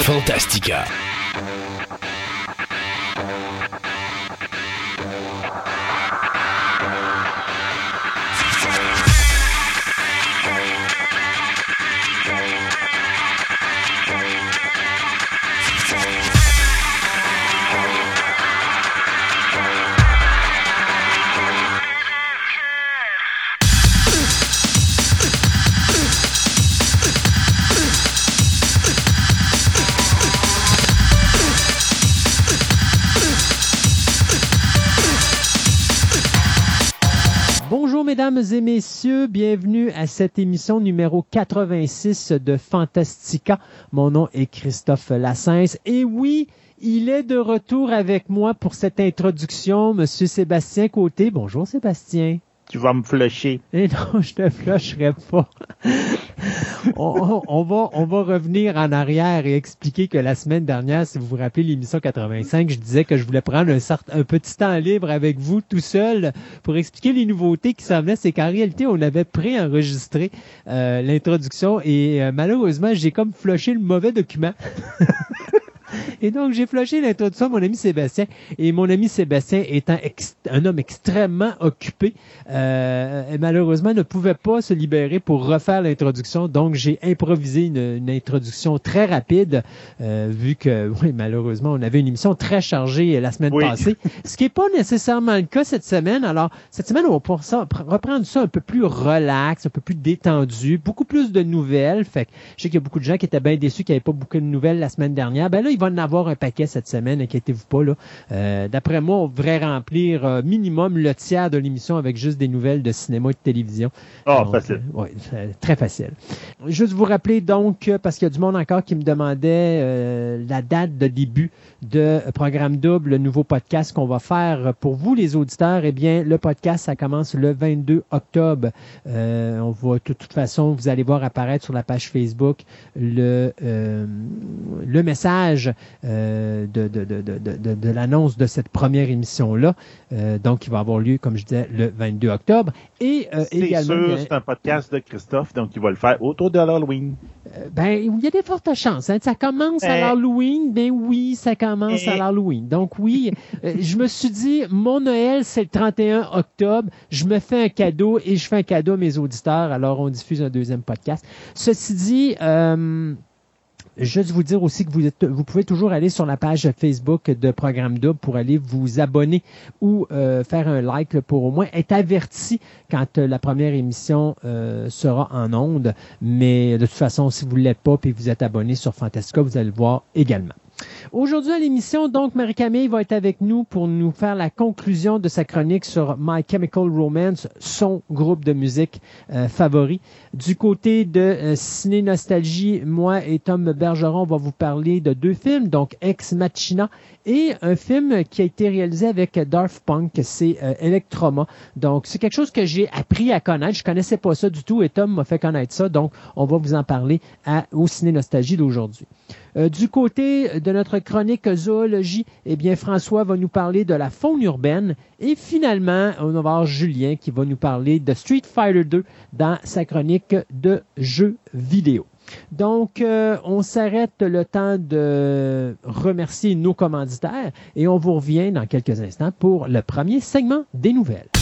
Fantastica. Mesdames et messieurs, bienvenue à cette émission numéro 86 de Fantastica. Mon nom est Christophe Lassens et oui, il est de retour avec moi pour cette introduction, monsieur Sébastien Côté. Bonjour Sébastien. Tu vas me flusher. Eh non, je te flusherai pas. on, va, on va revenir en arrière et expliquer que la semaine dernière, si vous vous rappelez l'émission 85, je disais que je voulais prendre un, petit temps libre avec vous tout seul pour expliquer les nouveautés qui s'en venaient. C'est qu'en réalité, on avait préenregistré euh, l'introduction et euh, malheureusement, j'ai comme flushé le mauvais document. Et donc, j'ai flashé l'introduction à mon ami Sébastien. Et mon ami Sébastien étant un homme extrêmement occupé, euh, malheureusement ne pouvait pas se libérer pour refaire l'introduction. Donc, j'ai improvisé une, introduction très rapide, euh, vu que, oui, malheureusement, on avait une émission très chargée la semaine passée. Ce qui n'est pas nécessairement le cas cette semaine. Alors, cette semaine, on va ça, reprendre ça un peu plus relax, un peu plus détendu, beaucoup plus de nouvelles. Fait que je sais qu'il y a beaucoup de gens qui étaient bien déçus qu'il n'y avait pas beaucoup de nouvelles la semaine dernière. Ben là, il va en avoir un paquet cette semaine, inquiétez-vous pas. Là. Euh, d'après moi, on devrait remplir euh, minimum le tiers de l'émission avec juste des nouvelles de cinéma et de télévision. Ah, facile. Euh, oui, très facile. Juste vous rappeler donc, parce qu'il y a du monde encore qui me demandait la date de début de Programme Double, le nouveau podcast qu'on va faire pour vous, les auditeurs. Eh bien, le podcast, ça commence le 22 octobre. on va, de toute façon, vous allez voir apparaître sur la page Facebook le, le message euh, de, de, de, de, de l'annonce de cette première émission-là. Euh, donc, il va avoir lieu, comme je disais, le 22 octobre. Et euh, également. sûr, c'est un podcast de Christophe, donc il va le faire autour de l'Halloween. ben, il y a des fortes chances. Hein. Ça commence à l'Halloween. Ben oui, ça commence à l'Halloween. Donc oui, je me suis dit, mon Noël, c'est le 31 octobre. Je me fais un cadeau et je fais un cadeau à mes auditeurs. Alors, on diffuse un deuxième podcast. Ceci dit, Juste vous dire aussi que vous, êtes, vous pouvez toujours aller sur la page Facebook de Programme Double pour aller vous abonner ou euh, faire un like pour au moins être averti quand euh, la première émission euh, sera en onde. Mais de toute façon, si vous ne l'êtes pas et vous êtes abonné sur Fantastica, vous allez le voir également. Aujourd'hui à l'émission, donc, Marie-Camille va être avec nous pour nous faire la conclusion de sa chronique sur My Chemical Romance, son groupe de musique euh, favori. Du côté de euh, Ciné Nostalgie, moi et Tom Bergeron, va vous parler de deux films, donc Ex Machina et un film qui a été réalisé avec Darth Punk, c'est euh, Electroma. Donc, c'est quelque chose que j'ai appris à connaître. Je connaissais pas ça du tout et Tom m'a fait connaître ça. Donc, on va vous en parler à, au Ciné Nostalgie d'aujourd'hui. Euh, du côté de notre chronique zoologie, eh bien, François va nous parler de la faune urbaine. Et finalement, on va avoir Julien qui va nous parler de Street Fighter 2 dans sa chronique de jeux vidéo. Donc, euh, on s'arrête le temps de remercier nos commanditaires et on vous revient dans quelques instants pour le premier segment des nouvelles.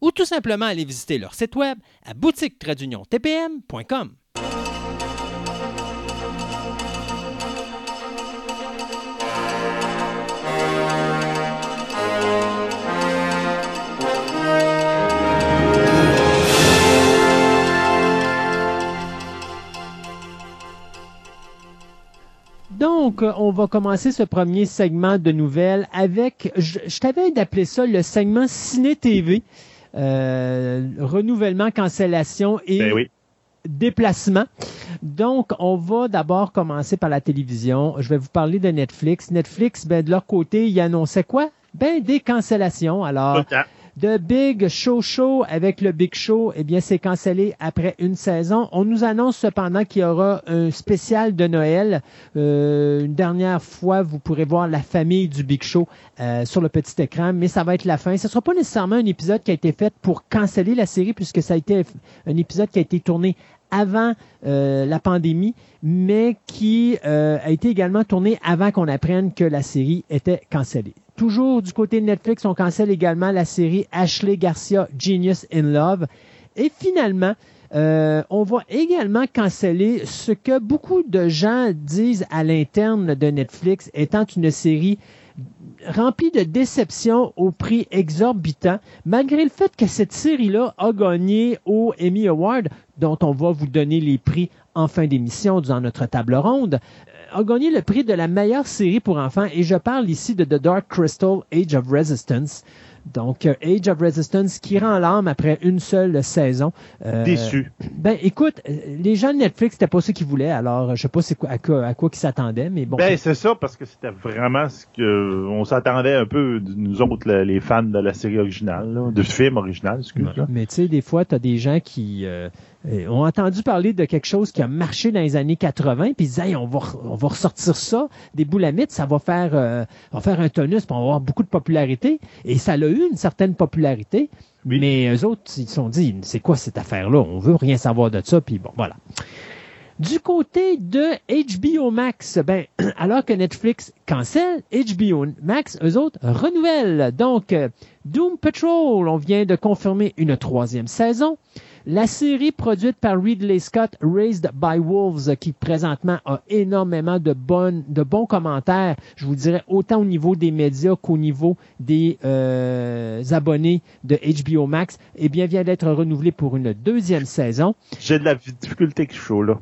ou tout simplement aller visiter leur site web à boutique-tpm.com. Donc, euh, on va commencer ce premier segment de nouvelles avec, je, je t'avais d'appeler ça le segment Ciné-TV. Euh, renouvellement, cancellation et Ben oui. déplacement. Donc, on va d'abord commencer par la télévision. Je vais vous parler de Netflix. Netflix, ben, de leur côté, ils annonçaient quoi? Ben, des cancellations. Alors. The Big Show Show avec le Big Show, eh bien, c'est cancellé après une saison. On nous annonce cependant qu'il y aura un spécial de Noël. Euh, une dernière fois, vous pourrez voir la famille du Big Show euh, sur le petit écran, mais ça va être la fin. Ce ne sera pas nécessairement un épisode qui a été fait pour canceller la série, puisque ça a été un épisode qui a été tourné avant euh, la pandémie, mais qui a été également tourné avant qu'on apprenne que la série était cancellée. Toujours du côté de Netflix, on cancelle également la série Ashley Garcia Genius in Love. Et finalement, euh, on va également canceller ce que beaucoup de gens disent à l'interne de Netflix étant une série remplie de déceptions au prix exorbitant, malgré le fait que cette série-là a gagné au Emmy Award, dont on va vous donner les prix en fin d'émission dans notre table ronde, a gagné le prix de la meilleure série pour enfants, et je parle ici de The Dark Crystal Age of Resistance. Donc, euh, Age of Resistance qui rend l'âme après une seule saison. Euh, Déçu. Ben, écoute, euh, les gens de Netflix, c'était pas ce qu'ils voulaient, alors je sais pas quoi, à quoi, à quoi ils s'attendaient, mais bon. Ben, c'est ça, parce que c'était vraiment ce que on s'attendait un peu, de nous autres, le- les fans de la série originale, là, du film original, excuse-moi. Mais tu sais, des fois, tu as des gens qui euh, ont entendu parler de quelque chose qui a marché dans les années 80, puis ils disent, Hey, on, va, on va ressortir ça, des boulamites, ça va faire, euh, va faire un tonus, puis on va avoir beaucoup de popularité. Et ça a eu une certaine popularité, Oui. mais eux autres, ils se sont dit, c'est quoi cette affaire-là? On veut rien savoir de ça, puis bon, voilà. Du côté de HBO Max, ben, alors que Netflix cancelle, HBO Max, eux autres, renouvellent. Donc, euh, Doom Patrol, on vient de confirmer une troisième saison. La série produite par Ridley Scott, Raised by Wolves, qui présentement a énormément de, bonnes, de bons commentaires, je vous dirais autant au niveau des médias qu'au niveau des euh, abonnés de HBO Max, eh bien, vient d'être renouvelée pour une deuxième saison. J'ai de la difficulté avec ce show-là.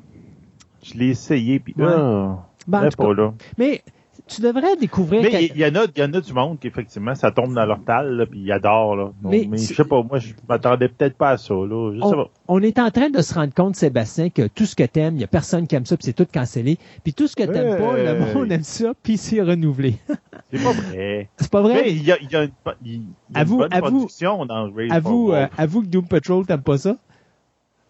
Je l'ai essayé, puis Ouais. ah, Ben, cas, pas là. mais tu devrais découvrir... Mais il y, en a, il y en a du monde qui, effectivement, ça tombe dans leur tal, puis ils adorent, là. Mais mais je sais pas, moi, je m'attendais peut-être pas à ça, là. Je sais pas. on est en train de se rendre compte, Sébastien, que tout ce que t'aimes, il y a personne qui aime ça, puis c'est tout cancellé. Puis tout ce que t'aimes pas, le monde aime ça, puis c'est renouvelé. C'est pas vrai. c'est pas vrai? Mais il y a, il y a une, y a bonne production dans by euh, Wolves. avoue que Doom Patrol, t'aimes pas ça?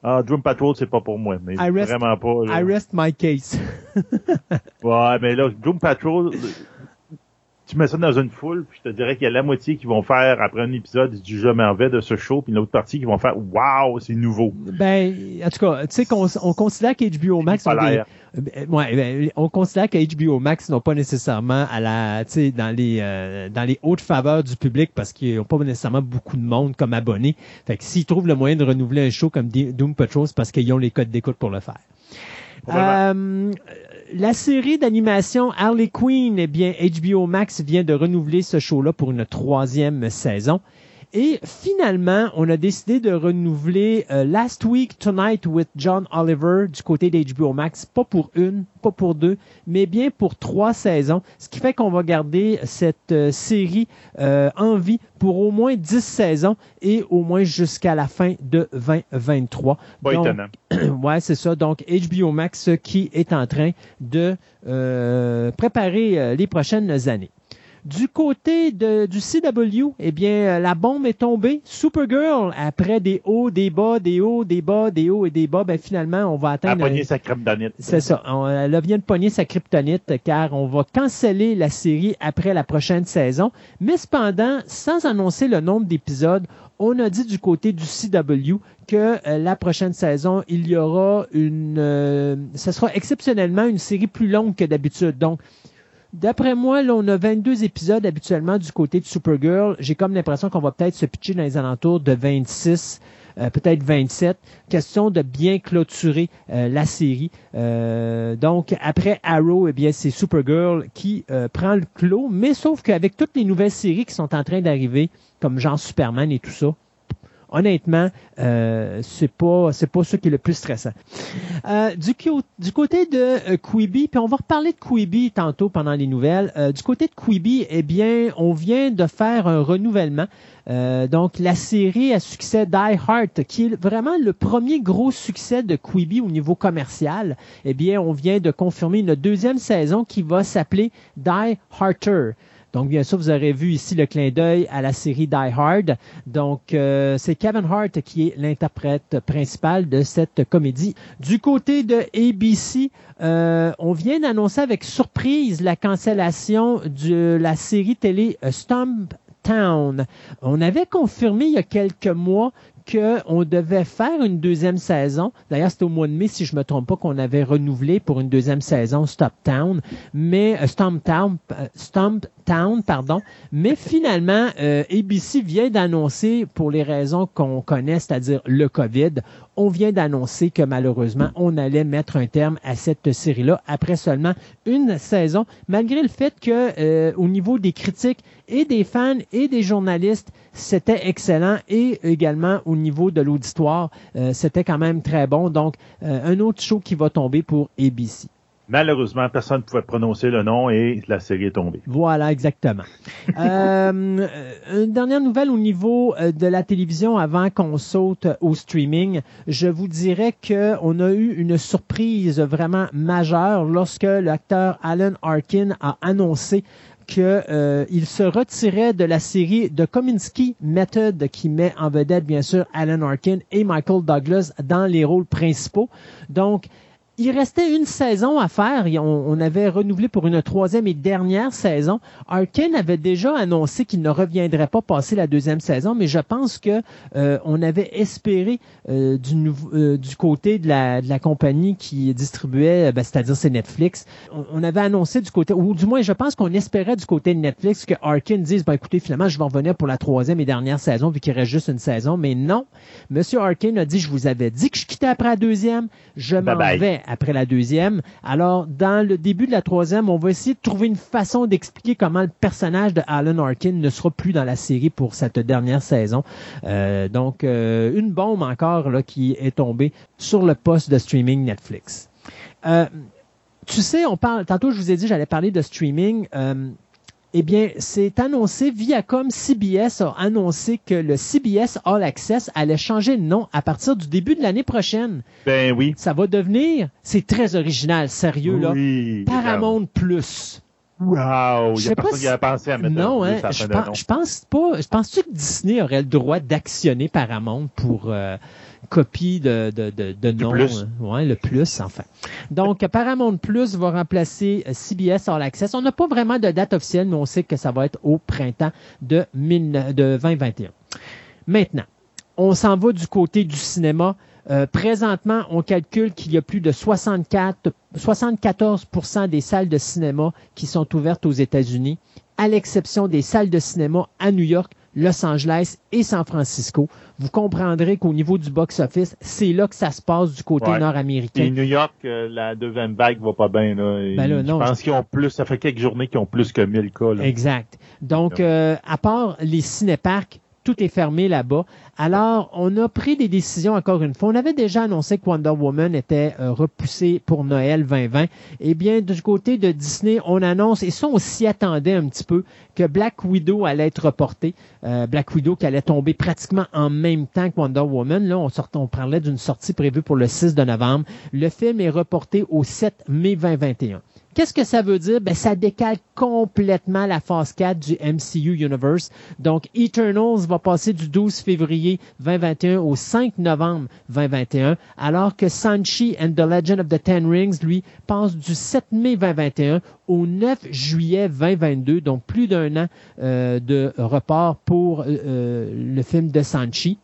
Ah, Doom Patrol, c'est pas pour moi, mais I rest- vraiment pas. là. I rest my case. Ouais, mais là, Doom Patrol, tu mets ça dans une foule, puis je te dirais qu'il y a la moitié qui vont faire, après un épisode, du Je m'en vais de ce show, puis l'autre partie qui vont faire Waouh, c'est nouveau. ben, en tout cas, tu sais qu'on on considère qu'HBO Max ont des, Polaire. Euh, ouais, ben, on considère que HBO Max n'ont pas nécessairement à la, tu sais, dans les, euh, dans les hautes faveurs du public parce qu'ils n'ont pas nécessairement beaucoup de monde comme abonnés. Fait que s'ils trouvent le moyen de renouveler un show comme Doom Patrol, c'est parce qu'ils ont les codes d'écoute pour le faire. Euh, la série d'animation Harley Quinn, eh bien, HBO Max vient de renouveler ce show-là pour une troisième saison. Et finalement, on a décidé de renouveler euh, Last Week Tonight with John Oliver du côté d'HBO Max, pas pour une, pas pour deux, mais bien pour trois saisons, ce qui fait qu'on va garder cette euh, série euh, en vie pour au moins dix saisons et au moins jusqu'à la fin de 2023. Pas Donc, étonnant. ouais, c'est ça. Donc, HBO Max qui est en train de euh, préparer les prochaines années. Du côté de, du CW, eh bien, euh, la bombe est tombée. Supergirl, après des hauts, des bas, des hauts, des bas, des hauts et des bas, ben finalement, on va atteindre... pogner sa crème d'anite. C'est ça. On, elle vient de pogner sa kryptonite car on va canceller la série après la prochaine saison. Mais cependant, sans annoncer le nombre d'épisodes, on a dit du côté du CW que euh, la prochaine saison, il y aura une... euh, ce sera exceptionnellement une série plus longue que d'habitude. Donc, D'après moi, là, on a 22 épisodes habituellement du côté de Supergirl. J'ai comme l'impression qu'on va peut-être se pitcher dans les alentours de 26, euh, peut-être 27. Question de bien clôturer euh, la série. Euh, donc, après Arrow, eh bien, c'est Supergirl qui euh, prend le clos. Mais sauf qu'avec toutes les nouvelles séries qui sont en train d'arriver, comme genre Superman et tout ça, honnêtement, euh, c'est pas c'est pas ce qui est le plus stressant. Euh, du, du côté de euh, Quibi, puis on va reparler de Quibi tantôt pendant les nouvelles. Euh, du côté de Quibi, eh bien, on vient de faire un renouvellement. donc, la série à succès Die Hard, qui est vraiment le premier gros succès de Quibi au niveau commercial, eh bien, on vient de confirmer une deuxième saison qui va s'appeler Die Harder. Donc, bien sûr, vous aurez vu ici le clin d'œil à la série Die Hard. Donc, euh, c'est Kevin Hart qui est l'interprète principal de cette comédie. Du côté de ABC, euh, on vient d'annoncer avec surprise la cancellation de la série télé euh, Stomp Town. On avait confirmé il y a quelques mois qu'on devait faire une deuxième saison. D'ailleurs, c'était au mois de mai, si je me trompe pas, qu'on avait renouvelé pour une deuxième saison Stop Town, mais Stomp Town, pardon. Mais finalement, euh, ABC vient d'annoncer, pour les raisons qu'on connaît, c'est-à-dire le COVID, on vient d'annoncer que malheureusement, on allait mettre un terme à cette série-là après seulement une saison, malgré le fait que au niveau des critiques et des fans et des journalistes, c'était excellent et également au niveau de l'auditoire, euh, c'était quand même très bon. Donc, euh, un autre show qui va tomber pour ABC. Malheureusement, personne ne pouvait prononcer le nom et la série est tombée. Voilà, exactement. euh, une dernière nouvelle au niveau euh, de la télévision avant qu'on saute au streaming. Je vous dirais qu'on a eu une surprise vraiment majeure lorsque l'acteur Alan Arkin a annoncé qu'il euh, se retirait de la série The Kominsky Method qui met en vedette bien sûr Alan Arkin et Michael Douglas dans les rôles principaux. Donc, il restait une saison à faire. On, avait renouvelé pour une troisième et dernière saison. Arkin avait déjà annoncé qu'il ne reviendrait pas passer la deuxième saison, mais je pense que euh, on avait espéré euh, du, euh, du côté de la, de la compagnie qui distribuait, ben, c'est-à-dire c'est Netflix. On, avait annoncé du côté, ou du moins je pense qu'on espérait du côté de Netflix que Arkin dise, ben écoutez, finalement je vais revenir pour la troisième et dernière saison vu qu'il reste juste une saison, mais non. Monsieur Arkin a dit, je vous avais dit que je quittais après la deuxième, je m'en vais après la deuxième. Alors, dans le début de la troisième, on va essayer de trouver une façon d'expliquer comment le personnage de Alan Arkin ne sera plus dans la série pour cette dernière saison. Euh, donc, euh, une bombe encore là, qui est tombée sur le poste de streaming Netflix. Euh, tu sais, on parle. Tantôt, je vous ai dit, j'allais parler de streaming. Eh bien, c'est annoncé, Viacom CBS a annoncé que le CBS All Access allait changer de nom à partir du début de l'année prochaine. Ben oui. Ça va devenir, c'est très original, sérieux là, Paramount Plus. Wow, il y a personne qui a pensé à mettre Non, hein, je, pense, je pense pas. Je pense-tu que Disney aurait le droit d'actionner Paramount pour euh, copie de, de, de, de nom. Plus. Ouais, le plus, enfin. Donc, Paramount Plus va remplacer euh, CBS All Access. On n'a pas vraiment de date officielle, mais on sait que ça va être au printemps de, de 2021. Maintenant, on s'en va du côté du cinéma. Euh, présentement, on calcule qu'il y a plus de 64, 74% des salles de cinéma qui sont ouvertes aux États-Unis, à l'exception des salles de cinéma à New York Los Angeles et San Francisco. Vous comprendrez qu'au niveau du box-office, c'est là que ça se passe du côté nord-américain. Et New York, euh, la deuxième vague va pas bien. Là. Ben je pense qu'ils ont plus, ça fait quelques journées qu'ils ont plus que 1000 cas. Exact. Donc, euh, à part les cinéparcs, tout est fermé là-bas. Alors, on a pris des décisions encore une fois. On avait déjà annoncé que Wonder Woman était euh, repoussé pour Noël 2020. Eh bien, du côté de Disney, on annonce, et ça, on s'y attendait un petit peu, que Black Widow allait être reporté. Euh, Black Widow qui allait tomber pratiquement en même temps que Wonder Woman. Là, on, sort, on parlait d'une sortie prévue pour le 6 de novembre. Le film est reporté au 7 mai 2021. Qu'est-ce que ça veut dire? Ben, ça décale complètement la phase 4 du MCU Universe. Donc, Eternals va passer du 12 février 2021 au 5 novembre 2021, alors que Sanchi and the Legend of the Ten Rings, lui, passe du 7 mai 2021 au 9 juillet 2022, donc plus d'un an euh, de report pour euh, euh, le film de Sanchi.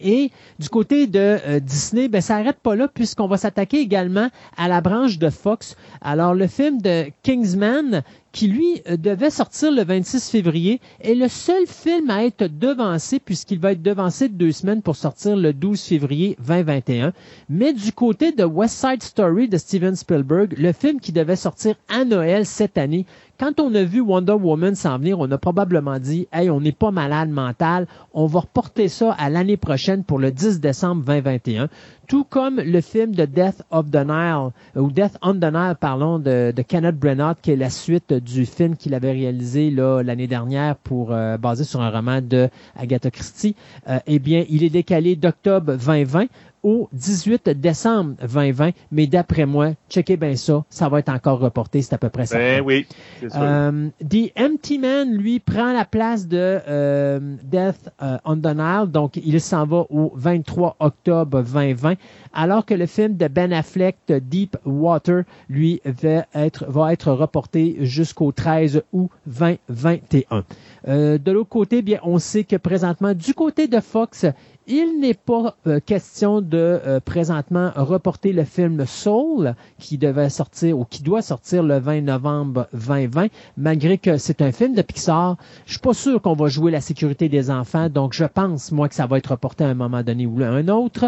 Et du côté de euh, Disney, ben ça n'arrête pas là puisqu'on va s'attaquer également à la branche de Fox. Alors le film de Kingsman qui lui euh, devait sortir le 26 février, est le seul film à être devancé puisqu'il va être devancé de deux semaines pour sortir le 12 février 2021. Mais du côté de West Side Story de Steven Spielberg, le film qui devait sortir à Noël cette année, quand on a vu Wonder Woman s'en venir, on a probablement dit, hey, on n'est pas malade mental, on va reporter ça à l'année prochaine pour le 10 décembre 2021. Tout comme le film de Death of the Nile, ou Death on the Nile, parlons, de, Kenneth Branagh, qui est la suite du film qu'il avait réalisé l'année dernière pour euh, basé sur un roman de Agatha Christie. Euh, eh bien, il est décalé d'octobre 2020 au 18 décembre 2020. Mais d'après moi, checkez bien ça, ça va être encore reporté, c'est à peu près ça. Ben oui, sûr. Euh, The Empty Man, lui, prend la place de euh, Death euh, on the Nile, donc il s'en va au 23 octobre 2020, alors que le film de Ben Affleck, Deep Water, lui, va être, va être reporté jusqu'au 13 août 2021. Euh, de l'autre côté, bien, on sait que présentement, du côté de Fox, il n'est pas euh, question de euh, présentement reporter le film Soul qui devait sortir ou qui doit sortir le 20 novembre 2020, malgré que c'est un film de Pixar. Je suis pas sûr qu'on va jouer la sécurité des enfants, donc je pense moi que ça va être reporté à un moment donné ou à un autre.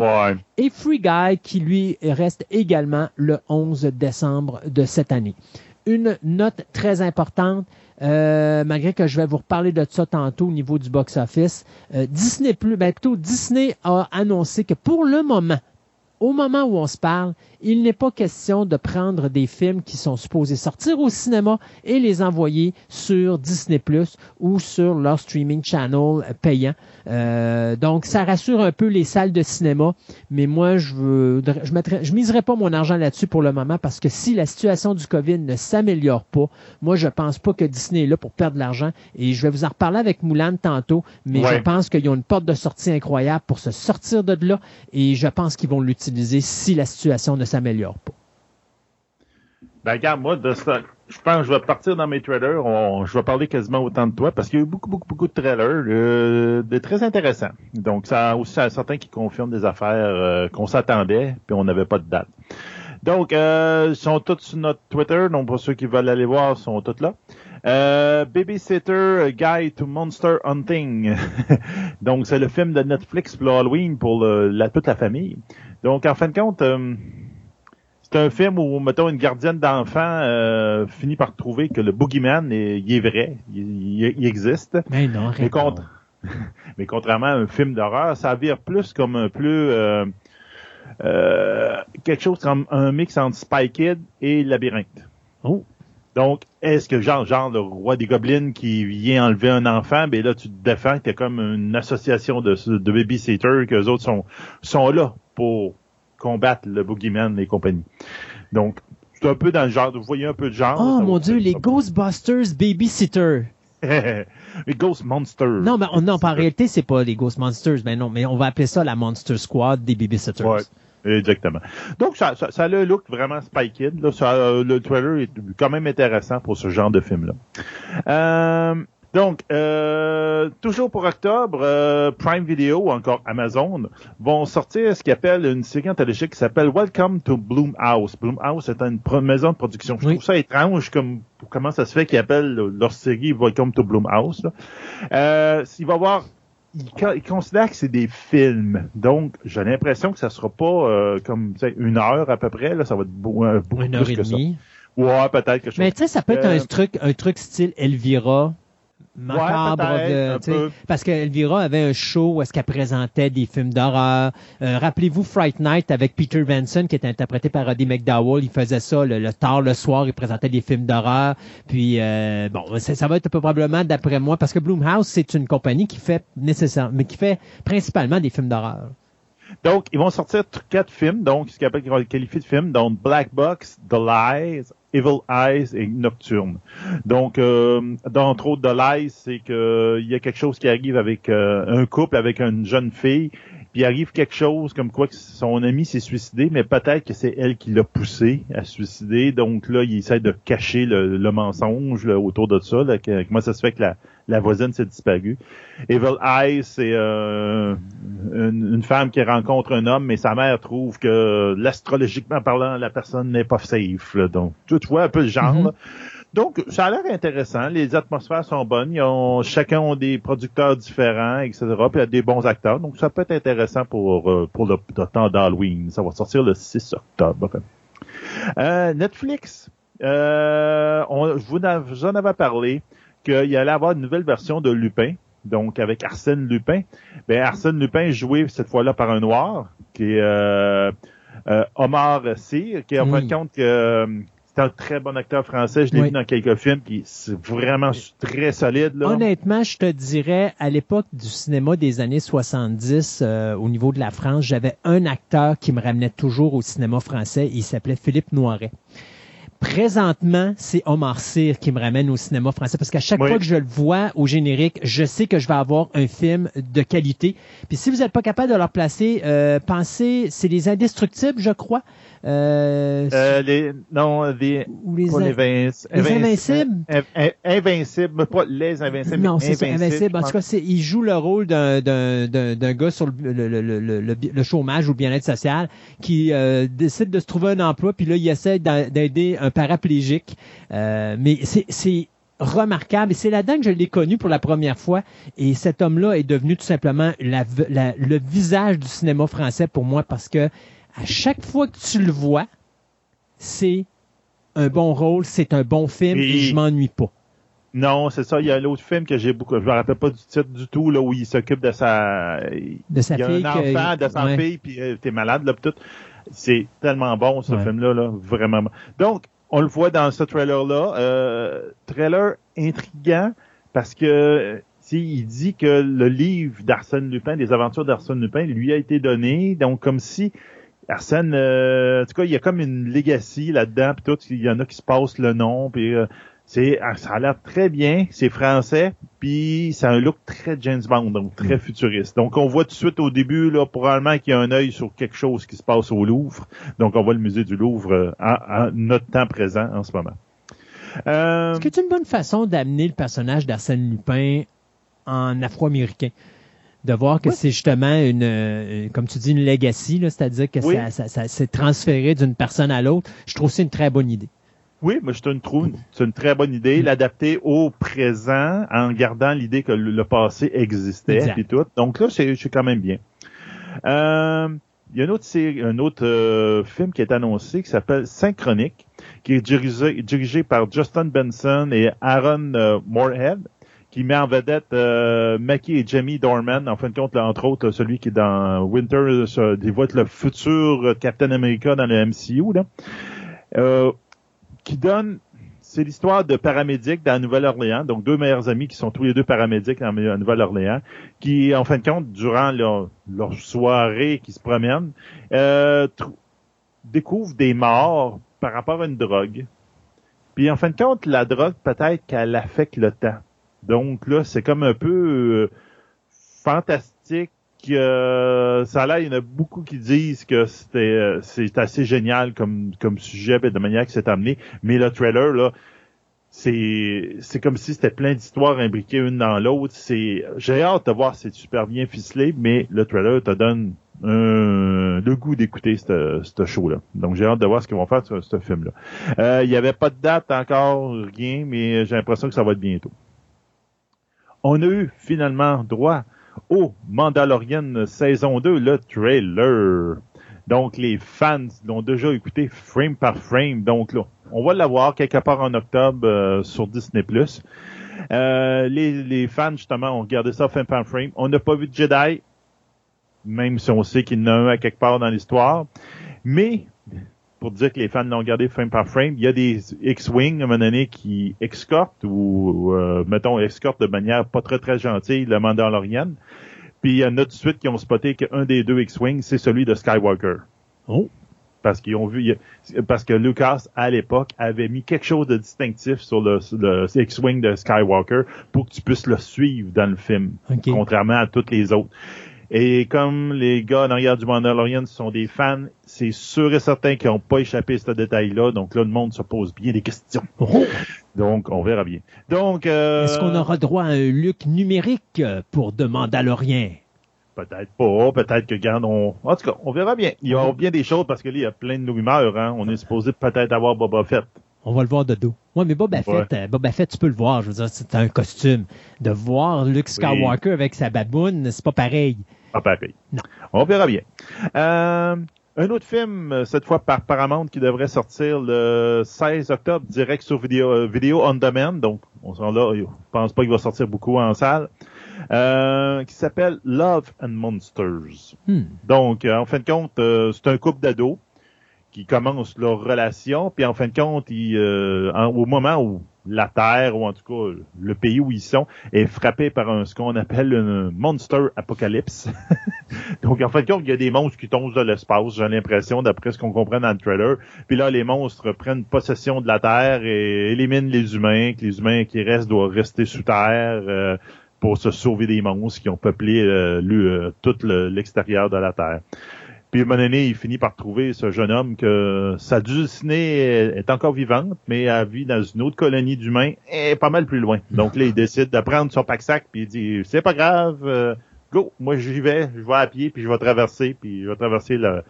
Et Free Guy qui lui reste également le 11 décembre de cette année. Une note très importante, euh, malgré que je vais vous reparler de ça tantôt au niveau du box-office. Euh, Disney plus, ben Disney a annoncé que pour le moment, au moment où on se parle, il n'est pas question de prendre des films qui sont supposés sortir au cinéma et les envoyer sur Disney Plus ou sur leur streaming channel payant. Euh, donc, ça rassure un peu les salles de cinéma, mais moi, je veux, je mettrai, je miserai pas mon argent là-dessus pour le moment parce que si la situation du COVID ne s'améliore pas, moi, je pense pas que Disney est là pour perdre de l'argent et je vais vous en reparler avec Moulin tantôt, mais je pense qu'ils ont une porte de sortie incroyable pour se sortir de là et je pense qu'ils vont l'utiliser si la situation ne s'améliore pas. Ben, regarde, moi, je pense que je vais partir dans mes trailers. je vais parler quasiment autant de toi parce qu'il y a eu beaucoup, beaucoup, beaucoup de trailers euh, de très intéressants. Donc, ça aussi certains qui confirment des affaires euh, qu'on s'attendait, puis on n'avait pas de date. Donc, euh, ils sont tous sur notre Twitter. Donc, pour ceux qui veulent aller voir, ils sont tous là. Euh, Babysitter Guide to Monster Hunting. donc, c'est le film de Netflix pour Halloween pour la, toute la famille. Donc, en fin de compte, euh, c'est un film où, mettons, une gardienne d'enfant euh, finit par trouver que le boogeyman, est, il est vrai, il, existe. Mais non, mais, mais contrairement à un film d'horreur, ça vire plus comme un plus... Euh, euh, quelque chose comme un mix entre Spy Kid et Labyrinthe. Oh. Donc, est-ce que genre, genre le roi des gobelins qui vient enlever un enfant, ben là tu te défends, t'es comme une association de, de babysitters que les autres sont sont là pour combattre le boogeyman et compagnie. Donc, c'est un peu dans le genre, vous voyez un peu de genre. Oh mon dieu, les Ghostbusters Babysitter. les Ghost Monsters. Non, mais non, en réalité, c'est pas les Ghost Monsters, mais non, mais on va appeler ça la Monster Squad des Babysitters. Ouais. Exactement. Donc, ça, ça, ça, a le look vraiment Spy Kid. Là. Ça, euh, le trailer est quand même intéressant pour ce genre de film-là. Euh, donc, euh, toujours pour octobre, euh, Prime Video ou encore Amazon vont sortir ce qu'ils appellent une série anthologique qui s'appelle Welcome to Bloomhouse. Bloomhouse est une maison de production. Je trouve ça étrange comme comment ça se fait qu'ils appellent leur série Welcome to Bloomhouse. Euh, il va voir ils, considèrent que c'est des films. Donc, j'ai l'impression que ça sera pas euh, comme une heure à peu près. Là, ça va être beaucoup, beaucoup une heure et demie. Ouais, peut-être que Mais tu sais, ça peut être un truc, un truc style Elvira macabre de, parce qu'Elvira avait un show où est-ce qu'elle présentait des films d'horreur. Euh, rappelez-vous Fright Night avec Peter Benson qui était interprété par Roddy McDowell. Il faisait ça le, tard le soir, il présentait des films d'horreur. Puis euh, bon, ça, va être probablement d'après moi parce que Bloomhouse c'est une compagnie qui fait nécessaire, mais qui fait principalement des films d'horreur. Donc, ils vont sortir quatre films, donc ce qu'ils qualifier de films, donc Black Box, The Lies, Evil Eyes et Nocturne. Donc, euh, d'entre autres, The Lies, c'est que il y a quelque chose qui arrive avec euh, un couple, avec une jeune fille, puis il arrive quelque chose comme quoi que son ami s'est suicidé, mais peut-être que c'est elle qui l'a poussé à se suicider. Donc là, il essaie de cacher le, mensonge autour de ça. comment ça se fait que la, la voisine s'est disparue. Evil Eyes, c'est euh, une, femme qui rencontre un homme, mais sa mère trouve que l'astrologiquement parlant, la personne n'est pas safe. Donc, tu vois un peu le genre. Mm-hmm. Donc, ça a l'air intéressant. Les atmosphères sont bonnes. Ils ont, chacun ont des producteurs différents, etc. Puis il y a des bons acteurs. Donc, ça peut être intéressant pour, euh, pour le, temps d'Halloween. Ça va sortir le 6 octobre. Euh, Netflix, euh, on, je vous en avais parlé qu'il y allait avoir une nouvelle version de Lupin. Donc, avec Arsène Lupin. Ben, Arsène Lupin joué cette fois-là par un noir, qui est euh, Omar Sy, qui est en fin de compte que c'est un très bon acteur français. Je l'ai vu dans quelques films qui c'est vraiment très solide. Là. Honnêtement, je te dirais, à l'époque du cinéma des années 70, euh, au niveau de la France, j'avais un acteur qui me ramenait toujours au cinéma français. Il s'appelait Philippe Noiret. Présentement, c'est Omar Cyr qui me ramène au cinéma français parce qu'à chaque fois que je le vois au générique, je sais que je vais avoir un film de qualité. Puis si vous n'êtes pas capable de leur placer, euh, pensez, c'est les Indestructibles, je crois. Euh, euh, les, non, les, les, les, Invincibles. Invincibles, pas les Invincibles. Non, c'est ça, Invincibles. En tout cas, il joue le rôle d'un gars sur le, le, le, le, chômage ou le bien-être social qui euh, décide de se trouver un emploi, puis là, il essaie d'aider un paraplégique. Euh, mais c'est remarquable. Et c'est là-dedans que je l'ai connu pour la première fois. Et cet homme-là est devenu tout simplement la, le visage du cinéma français pour moi parce que à chaque fois que tu le vois, c'est un bon rôle, c'est un bon film et, je m'ennuie pas. Non, c'est ça. Il y a l'autre film que j'ai beaucoup. Je me rappelle pas du titre du tout là où il s'occupe de sa. De sa il y a fille. Un enfant, de sa fille, puis euh, t'es malade là, tout. C'est tellement bon ce film-là, là, vraiment. Donc, on le voit dans ce trailer-là. Euh, trailer intriguant parce que il dit que le livre d'Arsène Lupin, des aventures d'Arsène Lupin, lui a été donné. Donc, comme si Arsène, euh, en tout cas, il y a comme une legacy là-dedans, puis tout, il y en a qui se passent le nom, puis euh, c'est, ah, ça a l'air très bien, c'est français, puis c'est un look très James Bond, donc très mm. futuriste. Donc on voit tout de suite au début, là, probablement qu'il y a un œil sur quelque chose qui se passe au Louvre. Donc on voit le musée du Louvre euh, à, notre temps présent en ce moment. Est-ce que c'est une bonne façon d'amener le personnage d'Arsène Lupin en afro-américain? De voir que c'est justement une, euh, comme tu dis, une legacy, c'est-à-dire que ça, ça, s'est transféré d'une personne à l'autre. Je trouve que c'est une très bonne idée. Oui, mais je te trouve c'est une très bonne idée, mm. l'adapter au présent en gardant l'idée que le, passé existait et tout. Donc là, c'est quand même bien. Euh, il y a un autre, un autre euh, film qui est annoncé qui s'appelle Synchronique, qui est dirigé, dirigé par Justin Benson et Aaron Moorhead qui met en vedette euh, Mackie et Jamie Dorman, en fin de compte, entre autres, celui qui est dans Winter, va être le futur Captain America dans le MCU, là, euh, qui donne, c'est l'histoire de paramédics dans Nouvelle-Orléans, donc deux meilleurs amis qui sont tous les deux paramédics dans Nouvelle-Orléans, qui, en fin de compte, durant leur, soirée qui se promènent, euh, découvrent des morts par rapport à une drogue. Puis en fin de compte, la drogue, peut-être qu'elle affecte le temps. Donc là, c'est comme un peu euh, fantastique. Euh, ça là, il y en a beaucoup qui disent que c'était euh, c'est assez génial comme comme sujet de manière que c'est amené. Mais le trailer là, c'est c'est comme si c'était plein d'histoires imbriquées une dans l'autre. C'est j'ai hâte de voir c'est super bien ficelé, mais le trailer te donne le goût d'écouter ce show-là. Donc j'ai hâte de voir ce qu'ils vont faire sur ce film-là. Il n'y avait pas de date encore, rien, mais j'ai l'impression que ça va être bientôt on a eu finalement droit au Mandalorian saison 2, le trailer. Donc, les fans l'ont déjà écouté frame par frame. Donc, là, on va l'avoir quelque part en octobre euh, sur Disney+. Euh, les, fans, justement, ont regardé ça frame par frame. On n'a pas vu de Jedi, même si on sait qu'il y en a un à quelque part dans l'histoire. Mais pour dire que les fans l'ont regardé frame par frame. Il y a des X-Wing, à un moment donné, qui escortent ou, euh, mettons, escortent de manière pas très très gentille le Mandalorian. Puis il y en a tout de suite qui ont spoté qu'un des deux X-Wing, c'est celui de Skywalker. Oh! Parce qu'ils ont vu, parce que Lucas, à l'époque, avait mis quelque chose de distinctif sur le, X-Wing de Skywalker pour que tu puisses le suivre dans le film. Contrairement à toutes les autres. Et comme les gars en arrière du Mandalorian sont des fans, c'est sûr et certain qu'ils n'ont pas échappé à ce détail-là. Donc là, le monde se pose bien des questions. Oh. Donc, on verra bien. Donc, euh... Est-ce qu'on aura droit à un look numérique pour de Mandalorian? Peut-être pas, peut-être que, regarde, on... En tout cas, on verra bien. Il y aura bien des choses parce que là, il y a plein de rumeurs, hein. On est supposé peut-être avoir Boba Fett. On va le voir de dos. Ouais, mais Boba Fett, euh, Boba Fett, tu peux le voir. Je veux dire, c'est un costume. De voir Luke Skywalker avec sa baboune, c'est pas pareil. Pas pareil. Non. On verra bien. Euh, un autre film, cette fois par Paramount, qui devrait sortir le 16 octobre, direct sur vidéo, euh, vidéo on demand. Donc, on sent là, je pense pas qu'il va sortir beaucoup en salle. Euh, qui s'appelle Love and Monsters. Hmm. Donc, en fin de compte, c'est un couple d'ados qui commencent leur relation, puis en fin de compte, ils, euh, au moment où la Terre, ou en tout cas le pays où ils sont, est frappé par un, ce qu'on appelle un monster apocalypse. Donc en compte, il y a des monstres qui tombent de l'espace, j'ai l'impression, d'après ce qu'on comprend dans le trailer. Puis là, les monstres prennent possession de la Terre et éliminent les humains, que les humains qui restent doivent rester sous terre. Euh, pour se sauver des monstres qui ont peuplé euh, tout l'extérieur de la Terre. Puis à un moment donné, il finit par trouver ce jeune homme que sa dulcinée est encore vivante, mais elle vit dans une autre colonie d'humains et pas mal plus loin. Donc là, il décide de prendre son pack-sac puis il dit c'est pas grave, euh, go, moi j'y vais, je vais à pied puis je vais traverser puis je vais traverser le,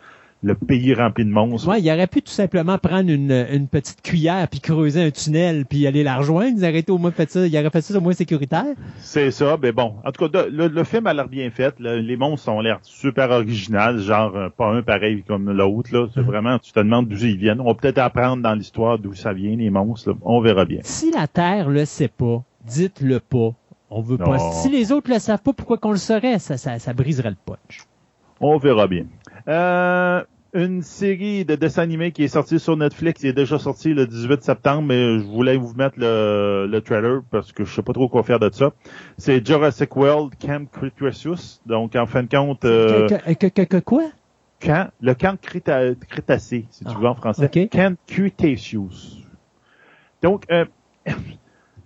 le pays rempli de monstres. Ouais, il aurait pu tout simplement prendre une, une petite cuillère puis creuser un tunnel puis aller la rejoindre. Il aurait au moins fait ça. Il aurait fait ça au moins sécuritaire. C'est ça. Mais bon, en tout cas, le, film a l'air bien fait. les monstres ont l'air super original, genre euh, pas un pareil comme l'autre. Là, c'est mm-hmm. vraiment, tu te demandes d'où ils viennent. On va peut-être apprendre dans l'histoire d'où ça vient les monstres. On verra bien. Si la Terre le sait pas, dites-le pas. On veut pas. Si les autres le savent pas, pourquoi qu'on le saurait? Ça, ça, ça briserait le punch. On verra bien. Euh, une série de dessins animés qui est sortie sur Netflix, qui est déjà sorti le 18 septembre, mais je voulais vous mettre le, le trailer parce que je sais pas trop quoi faire de ça. C'est Jurassic World Camp Cretaceous. Donc, en fin de compte... Euh, que, que, que, quoi? Camp, le camp Crétacé, si tu ah, veux en français. Camp Cretaceous. Donc, euh,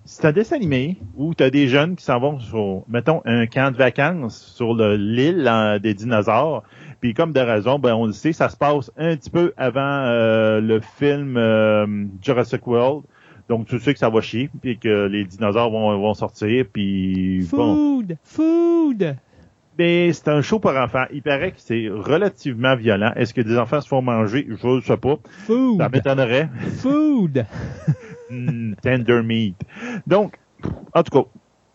c'est un dessin animé où tu as des jeunes qui s'en vont sur, mettons, un camp de vacances sur l'île des dinosaures. Puis comme de raison, ben on le sait, ça se passe un petit peu avant euh, le film euh, Jurassic World. Donc tu sais que ça va chier, puis que les dinosaures vont, vont sortir, puis food, food. Mais c'est un show pour enfants. Il paraît que c'est relativement violent. Est-ce que des enfants se font manger? Je ne sais pas. Food. Ça m'étonnerait. Food. Hmm, tender meat. Donc, en tout cas,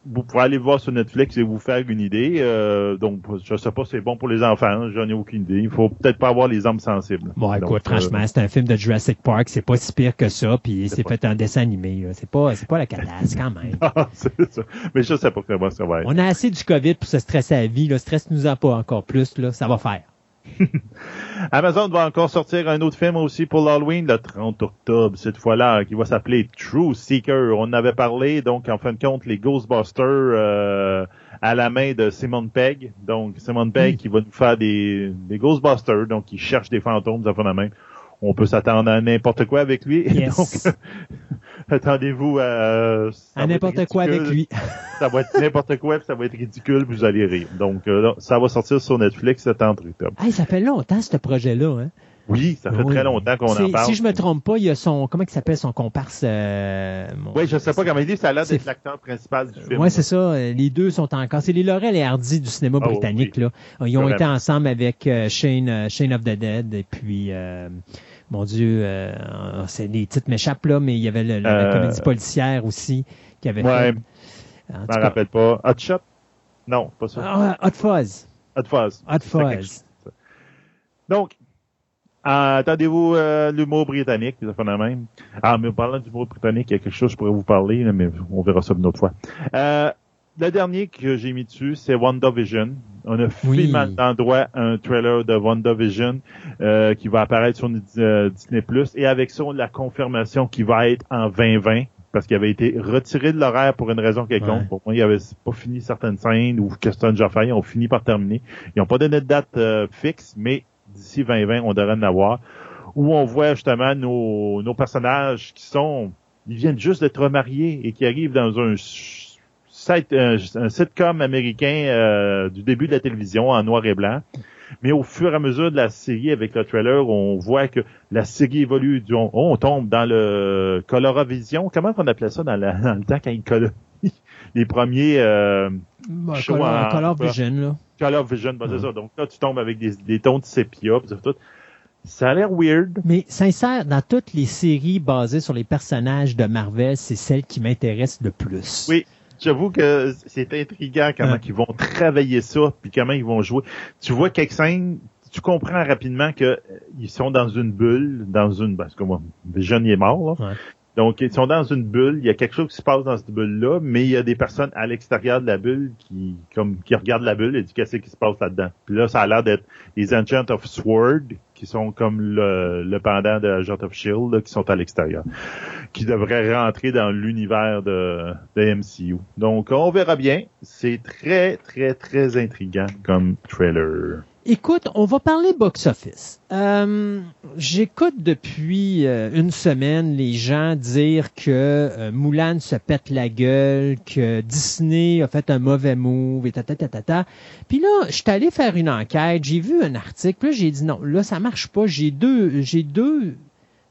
vous pouvez aller voir sur Netflix et vous faire une idée. Euh, donc, je sais pas si c'est bon pour les enfants, j'en ai aucune idée. Il faut peut-être pas avoir les âmes sensibles. Bon, écoute, franchement, euh, c'est un film de Jurassic Park, c'est pas si pire que ça, puis c'est fait un dessin animé. C'est pas, c'est pas la calasse quand même. Ah, c'est ça. Mais je sais pas comment ça va être. On a assez du COVID pour se stresser à la vie. Là. Stresse-nous en pas encore plus. Là. Ça va faire. Amazon va encore sortir un autre film aussi pour l'Halloween le 30 octobre, cette fois-là, qui va s'appeler True Seeker. On avait parlé, donc, en fin de compte, les Ghostbusters euh, à la main de Simon Pegg. Donc, Simon Pegg qui va nous faire des, des Ghostbusters, donc qui cherche des fantômes, ça fait la main on peut s'attendre à n'importe quoi avec lui. Yes. Donc, attendez-vous à... À n'importe quoi avec lui. ça va être n'importe quoi, puis ça va être ridicule, puis vous allez rire. Donc, euh, ça va sortir sur Netflix le 30 octobre. Hey, ça fait longtemps, ce projet-là. Hein? Oui, ça fait très longtemps qu'on en parle. Si je me trompe pas, il y a son, comment il s'appelle son comparse? Euh, oui, je sais pas comment il dit, ça a l'air d'être l'acteur principal du film. Oui, c'est ça. Les deux sont encore, c'est les Laurel et Hardy du cinéma ah britannique, là. Ils ont été ensemble avec euh, Shane, Shane of the Dead et puis, mon Dieu, euh, c'est les titres m'échappent là, mais il y avait le, la euh, comédie policière aussi qui avait ouais, fait. Je me rappelle pas. Hot Shot? Non, pas ça. Ah, Hot Fuzz. Hot Fuzz. Hot Fuzz. Donc, attendez-vous euh, l'humour britannique, ça fait la même. Ah, mais en parlant d'humour britannique, il y a quelque chose que je pourrais vous parler, mais on verra ça une autre fois. Euh, le dernier que j'ai mis dessus, c'est WandaVision. On a oui. filmé d'endroit un trailer de WandaVision euh, qui va apparaître sur euh, Disney Plus et avec ça, la confirmation qui va être en 2020 parce qu'il avait été retiré de l'horaire pour une raison quelconque. Pour moi, il avait pas fini certaines scènes ou Question Jaffa, ils ont fini par terminer. Ils n'ont pas donné de date euh, fixe, mais d'ici 2020, on devrait en avoir. Où on voit justement nos, nos personnages qui sont, ils viennent juste d'être mariés et qui arrivent dans un un, un sitcom américain euh, du début de la télévision en noir et blanc. Mais au fur et à mesure de la série, avec le trailer, on voit que la série évolue. On, on tombe dans le Coloravision. Comment on appelait ça dans, le temps quand il colorie? les premiers euh, Bah, shows Color, en- Color Vision, là. Color Vision, ben, c'est ça. Donc là, tu tombes avec des, des tons de sépia, pis tout. Ça a l'air weird. Mais sincère, dans toutes les séries basées sur les personnages de Marvel, c'est celle qui m'intéresse le plus. Oui. J'avoue que c'est intriguant comment Ouais. ils vont travailler ça, puis comment ils vont jouer. Tu vois quelques scènes, tu comprends rapidement que euh, ils sont dans une bulle, dans une, parce que moi, Vision il est mort, là. Ouais. Donc, ils sont dans une bulle, il y a quelque chose qui se passe dans cette bulle-là, mais il y a des personnes à l'extérieur de la bulle qui, comme, qui regardent la bulle et disent qu'est-ce qui se passe là-dedans? Puis là, ça a l'air d'être les Agents of Sword, qui sont comme le, le pendant de Agent of Shield, là, qui sont à l'extérieur, qui devraient rentrer dans l'univers de, de MCU. Donc, on verra bien. C'est très, très, très intriguant comme trailer. Écoute, on va parler box-office. Euh, J'écoute depuis euh, une semaine les gens dire que euh, Mulan se pète la gueule, que Disney a fait un mauvais move, et ta. Puis là, je suis allé faire une enquête, j'ai vu un article, puis là j'ai dit non, là ça marche pas. J'ai deux, j'ai deux,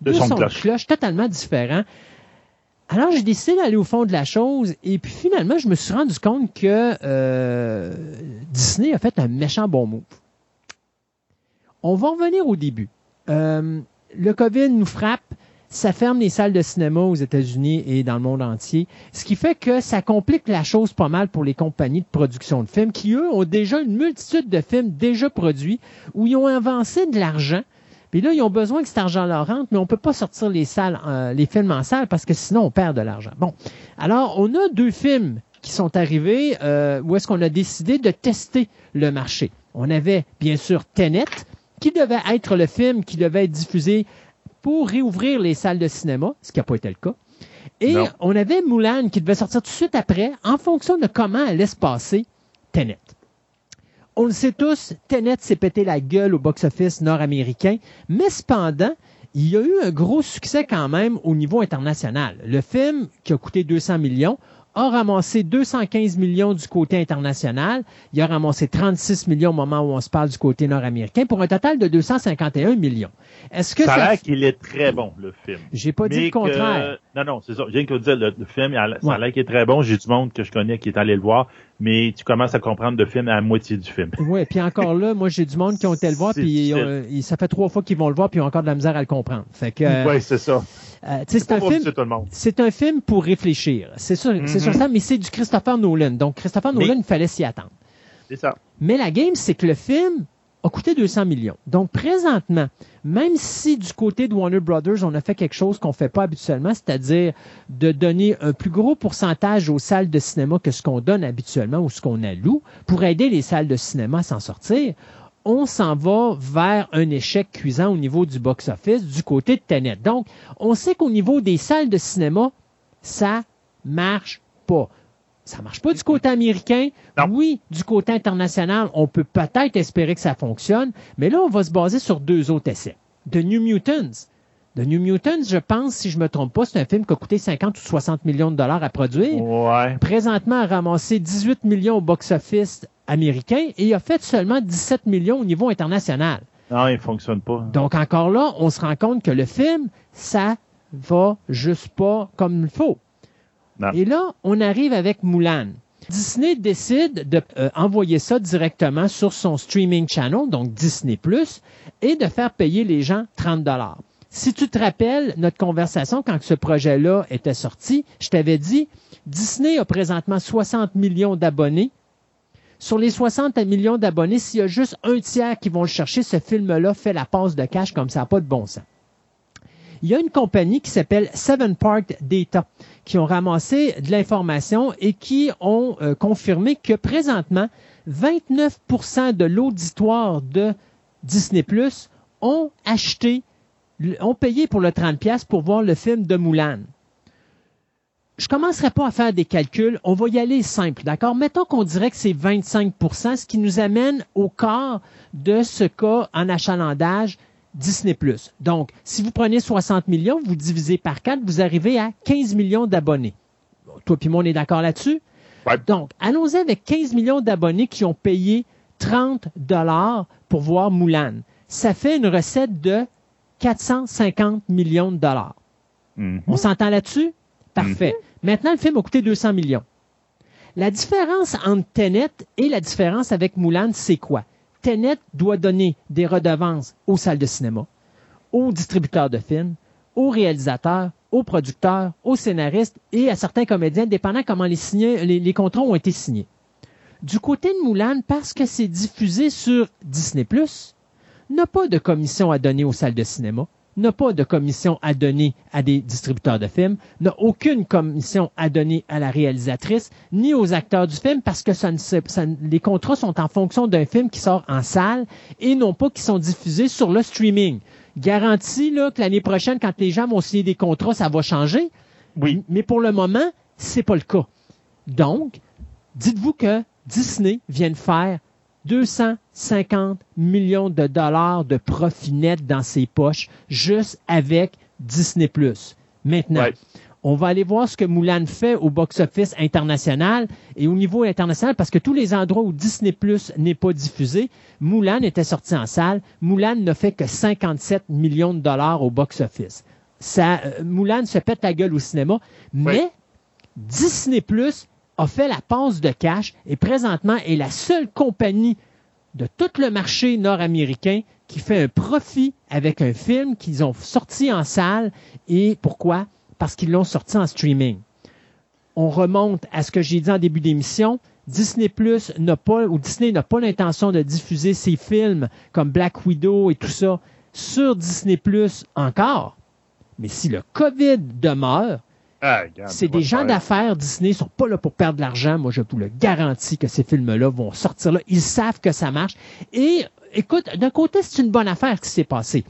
Deux sons de cloche. totalement différents. Alors, j'ai décidé d'aller au fond de la chose et puis finalement, je me suis rendu compte que euh, Disney a fait un méchant bon move. On va revenir au début. Euh, le COVID nous frappe, ça ferme les salles de cinéma aux États-Unis et dans le monde entier, ce qui fait que ça complique la chose pas mal pour les compagnies de production de films qui, eux, ont déjà une multitude de films déjà produits où ils ont avancé de l'argent. Puis là, ils ont besoin que cet argent-là rentre, mais on peut pas sortir les salles, euh, les films en salle parce que sinon on perd de l'argent. Bon, alors on a deux films qui sont arrivés euh, où est-ce qu'on a décidé de tester le marché. On avait bien sûr Tenet, qui devait être le film qui devait être diffusé pour réouvrir les salles de cinéma, ce qui n'a pas été le cas. Et Non. on avait Mulan qui devait sortir tout de suite après, en fonction de comment allait se passer Tenet. On le sait tous, Tenet s'est pété la gueule au box-office nord-américain, mais cependant, il y a eu un gros succès quand même au niveau international. Le film, qui a coûté 200 millions, a ramassé 215 millions du côté international. Il a ramassé 36 millions au moment où on se parle du côté nord-américain pour un total de 251 millions. Est-ce que Ça a ça... l'air qu'il est très bon, le film. J'ai pas dit le contraire. que- non, non, c'est ça. Je viens de te dire, le, le film, il a- ça Ouais. a l'air qu'il est très bon. J'ai du monde que je connais qui est allé le voir, mais tu commences à comprendre le film à la moitié du film. Oui, puis encore là, moi j'ai du monde qui ont été le voir, puis ils- ça fait trois fois qu'ils vont le voir, puis ils ont encore de la misère à le comprendre. Fait que, euh, oui, c'est ça. Euh, c'est un film. un pour réfléchir. C'est sûr, Mhm. sur ça, mais c'est du Christopher Nolan. Donc, Christopher Nolan, il fallait s'y attendre. C'est ça. Mais la game, c'est que le film a coûté 200 millions. Donc, présentement, même si du côté de Warner Brothers, on a fait quelque chose qu'on ne fait pas habituellement, c'est-à-dire de donner un plus gros pourcentage aux salles de cinéma que ce qu'on donne habituellement ou ce qu'on alloue pour aider les salles de cinéma à s'en sortir, on s'en va vers un échec cuisant au niveau du box-office du côté de Tenet. Donc, on sait qu'au niveau des salles de cinéma, ça marche pas. Ça marche pas du côté américain. Non. Oui, du côté international, on peut peut-être espérer que ça fonctionne, mais là, on va se baser sur deux autres essais. The New Mutants. The New Mutants, je pense, si je me trompe pas, c'est un film qui a coûté 50 ou 60 millions de dollars à produire. Ouais. Présentement, a ramassé 18 millions au box-office américain et a fait seulement 17 millions au niveau international. Non, il fonctionne pas. Donc encore là, on se rend compte que le film, ça va juste pas comme il faut. Non. Et là, on arrive avec Mulan. Disney décide de euh, envoyer ça directement sur son streaming channel, donc Disney ⁇ et de faire payer les gens 30 dollars. Si tu te rappelles notre conversation quand ce projet-là était sorti, je t'avais dit, Disney a présentement 60 millions d'abonnés. Sur les 60 millions d'abonnés, s'il y a juste un tiers qui vont le chercher, ce film-là fait la passe de cash comme ça pas de bon sens. Il y a une compagnie qui s'appelle Seven Park Data qui ont ramassé de l'information et qui ont euh, confirmé que présentement, 29% de l'auditoire de Disney Plus ont acheté, ont payé pour le 30 pièces pour voir le film de Mulan. Je commencerai pas à faire des calculs, on va y aller simple, d'accord? Mettons qu'on dirait que c'est 25% ce qui nous amène au quart de ce cas en achalandage Disney+. Donc, si vous prenez 60 millions, vous divisez par 4, vous arrivez à 15 millions d'abonnés. Bon, Toi puis moi, on est d'accord là-dessus? Ouais. Donc, allons-y avec 15 millions d'abonnés qui ont payé 30 dollars pour voir Mulan. Ça fait une recette de 450 millions de dollars. Mhm. On s'entend là-dessus? Parfait. Maintenant, le film a coûté 200 millions. La différence entre Tenet et la différence avec Moulin, c'est quoi? Tenet doit donner des redevances aux salles de cinéma, aux distributeurs de films, aux réalisateurs, aux producteurs, aux scénaristes et à certains comédiens, dépendant comment les, les, contrats ont été signés. Du côté de Moulin, parce que c'est diffusé sur Disney+, n'a pas de commission à donner aux salles de cinéma, n'a pas de commission à donner à des distributeurs de films, n'a aucune commission à donner à la réalisatrice, ni aux acteurs du film, parce que ça les contrats sont en fonction d'un film qui sort en salle et non pas qui sont diffusés sur le streaming. Garantie là, que l'année prochaine, quand les gens vont signer des contrats, ça va changer. Oui. Mais pour le moment, c'est pas le cas. Donc, dites-vous que Disney vient de faire 250 millions de dollars de profit net dans ses poches juste avec Disney+. Maintenant, on va aller voir ce que Moulin fait au box-office international et au niveau international parce que tous les endroits où Disney Plus n'est pas diffusé, Moulin était sorti en salle. Moulin ne fait que 57 millions de dollars au box-office. Ça, euh, Moulin se pète la gueule au cinéma, mais Disney Plus a fait la passe de cash et présentement est la seule compagnie de tout le marché nord-américain qui fait un profit avec un film qu'ils ont sorti en salle. Et pourquoi? Parce qu'ils l'ont sorti en streaming. On remonte à ce que j'ai dit en début d'émission. Disney Plus n'a pas, ou Disney n'a pas l'intention de diffuser ses films comme Black Widow et tout ça sur Disney Plus encore. Mais si le COVID demeure, ah, c'est des gens d'affaires, Disney, sont pas là pour perdre de l'argent. Moi, je vous le garantis que ces films-là vont sortir là. Ils savent que ça marche. Et, écoute, d'un côté, c'est une bonne affaire qui s'est passé.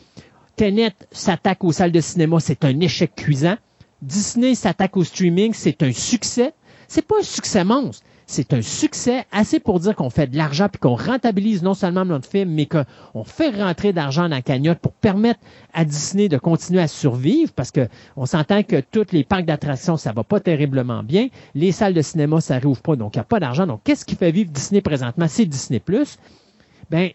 Tenet s'attaque aux salles de cinéma, c'est un échec cuisant. Disney s'attaque au streaming, c'est un succès. C'est pas un succès monstre c'est un succès assez pour dire qu'on fait de l'argent puis qu'on rentabilise non seulement notre film, mais qu'on fait rentrer d'argent dans la cagnotte pour permettre à Disney de continuer à survivre parce que on s'entend que tous les parcs d'attractions, ça va pas terriblement bien. Les salles de cinéma, ça réouvre pas, donc il n'y a pas d'argent. Donc, qu'est-ce qui fait vivre Disney présentement? C'est Disney+. Ben,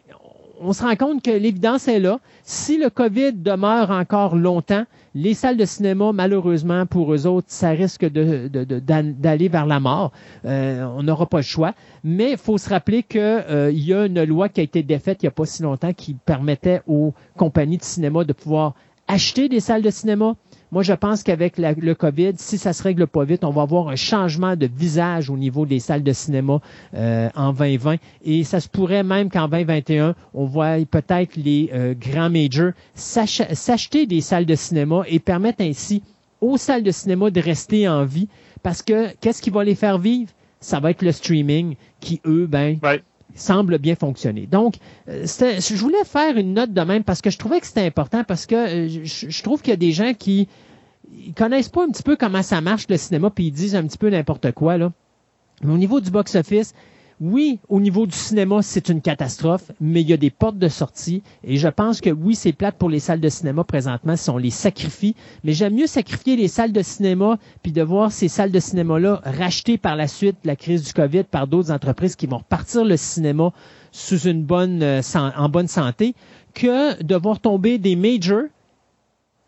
on se rend compte que l'évidence est là. Si le COVID demeure encore longtemps, les salles de cinéma, malheureusement, pour eux autres, ça risque d'aller vers la mort. Euh, on n'aura pas le choix. Mais il faut se rappeler qu'il euh, y a une loi qui a été défaite il n'y a pas si longtemps qui permettait aux compagnies de cinéma de pouvoir acheter des salles de cinéma, moi, je pense qu'avec le COVID, si ça se règle pas vite, on va avoir un changement de visage au niveau des salles de cinéma euh, en 2020. Et ça se pourrait même qu'en 2021, on voit peut-être les euh, grands majors s'acheter des salles de cinéma et permettre ainsi aux salles de cinéma de rester en vie. Parce que qu'est-ce qui va les faire vivre? Ça va être le streaming qui, eux, ben, semble bien fonctionner. Donc, euh, je voulais faire une note de même parce que je trouvais que c'était important parce que euh, je, trouve qu'il y a des gens qui ils connaissent pas un petit peu comment ça marche le cinéma puis ils disent un petit peu n'importe quoi là. Mais au niveau du box-office, oui, au niveau du cinéma, c'est une catastrophe, mais il y a des portes de sortie. Et je pense que oui, c'est plate pour les salles de cinéma présentement si on les sacrifie. Mais j'aime mieux sacrifier les salles de cinéma puis de voir ces salles de cinéma-là rachetées par la suite de la crise du COVID par d'autres entreprises qui vont repartir le cinéma sous une bonne, euh, en bonne santé que de voir tomber des majors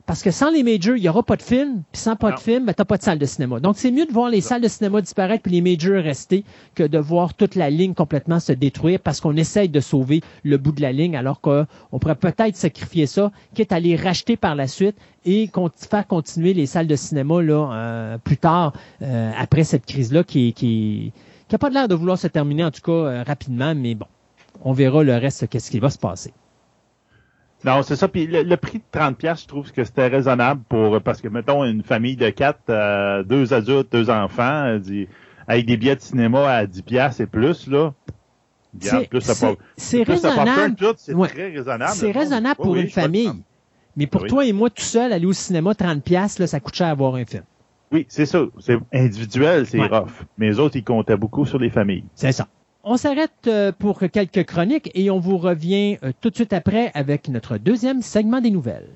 parce que sans les majors, il n'y aura pas de film. Puis sans pas de film, ben, tu n'as pas de salle de cinéma. Donc, c'est mieux de voir les salles de cinéma disparaître puis les majors rester que de voir toute la ligne complètement se détruire parce qu'on essaye de sauver le bout de la ligne alors qu'on pourrait peut-être sacrifier ça, quitte à les racheter par la suite et faire continuer les salles de cinéma là, euh, plus tard euh, après cette crise-là qui, qui, qui a pas l'air de vouloir se terminer en tout cas euh, rapidement, mais bon, on verra le reste, qu'est-ce qui va se passer. Non, c'est ça. Puis le, prix de 30 pièces, je trouve que c'était raisonnable pour parce que mettons une famille de quatre, euh, deux adultes, deux enfants, euh, avec des billets de cinéma à 10 pièces et plus là. C'est raisonnable. C'est très raisonnable. C'est raisonnable pour une famille. Mais pour toi et moi tout seul, aller au cinéma 30 pièces, là, ça coûte cher à voir un film. Oui, c'est ça. C'est individuel, c'est rough. Mais les autres, ils comptaient beaucoup sur les familles. C'est ça. On s'arrête euh, pour quelques chroniques et on vous revient euh, tout de suite après avec notre deuxième segment des nouvelles.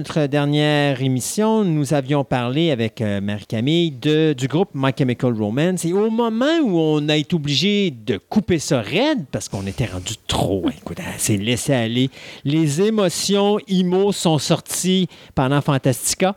Notre dernière émission, nous avions parlé avec euh, Marie-Camille du groupe My Chemical Romance. Et au moment où on a été obligé de couper ça raide, parce qu'on était rendu trop, hein, écoute, c'est laissé aller, les émotions IMO sont sorties pendant Fantastica.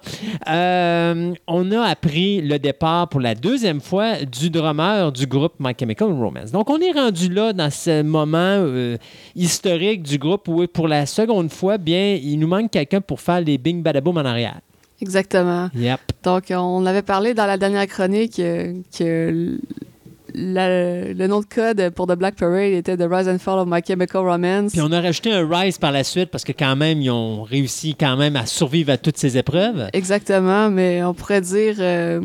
Euh, on a appris le départ pour la deuxième fois du drummer du groupe My Chemical Romance. Donc, on est rendu là dans ce moment euh, historique du groupe où, pour la seconde fois, bien, il nous manque quelqu'un pour faire les bing badaboom en arrière. Exactement. Yep. Donc, on avait parlé dans la dernière chronique euh, que le nom de code pour The Black Parade était The Rise and Fall of My Chemical Romance. Puis on a rajouté un Rise par la suite parce que quand même, ils ont réussi quand même à survivre à toutes ces épreuves. Exactement, mais on pourrait dire euh,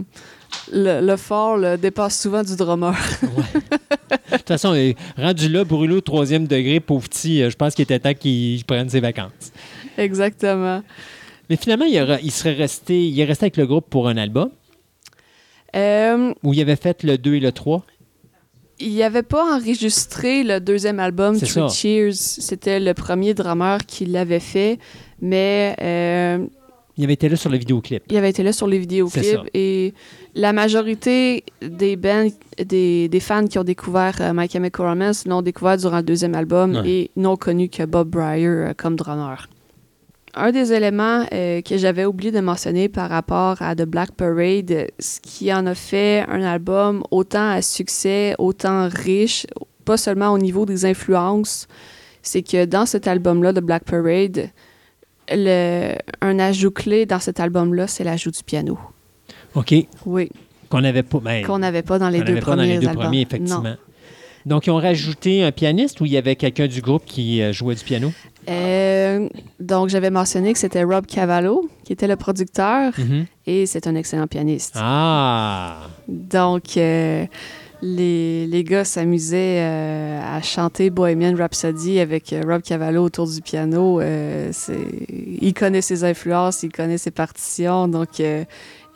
le, le fall dépasse souvent du drummer. ouais. De toute façon, rendu là, Brûlot, troisième degré, pauvre petit, euh, je pense qu'il était temps qu'il prenne ses vacances. Exactement. Mais finalement, il, il, serait resté, il est resté avec le groupe pour un album. Euh, Où il avait fait le 2 et le 3 il n'avait pas enregistré le deuxième album, Three Cheers. C'était le premier drummer qui l'avait fait, mais... Euh, il avait été là sur le vidéoclip. Il avait été là sur les vidéoclips. Et la majorité des bands, des, des fans qui ont découvert euh, My Chemical Romance l'ont découvert durant le deuxième album et n'ont connu que Bob Breyer euh, comme drummer un des éléments euh, que j'avais oublié de mentionner par rapport à The Black Parade, ce qui en a fait un album autant à succès, autant riche, pas seulement au niveau des influences, c'est que dans cet album-là, The Black Parade, le, un ajout clé dans cet album-là, c'est l'ajout du piano. OK. Oui. Qu'on n'avait pas, ben, qu'on n'avait pas dans les deux premiers dans les deux albums. premiers, effectivement. Donc, ils ont rajouté un pianiste ou il y avait quelqu'un du groupe qui euh, jouait du piano? Euh, donc, j'avais mentionné que c'était Rob Cavallo qui était le producteur mm-hmm. et c'est un excellent pianiste. Ah! Donc, euh, les, les, gars s'amusaient à chanter Bohemian Rhapsody avec Rob Cavallo autour du piano. il connaît ses influences, il connaît ses partitions. Donc,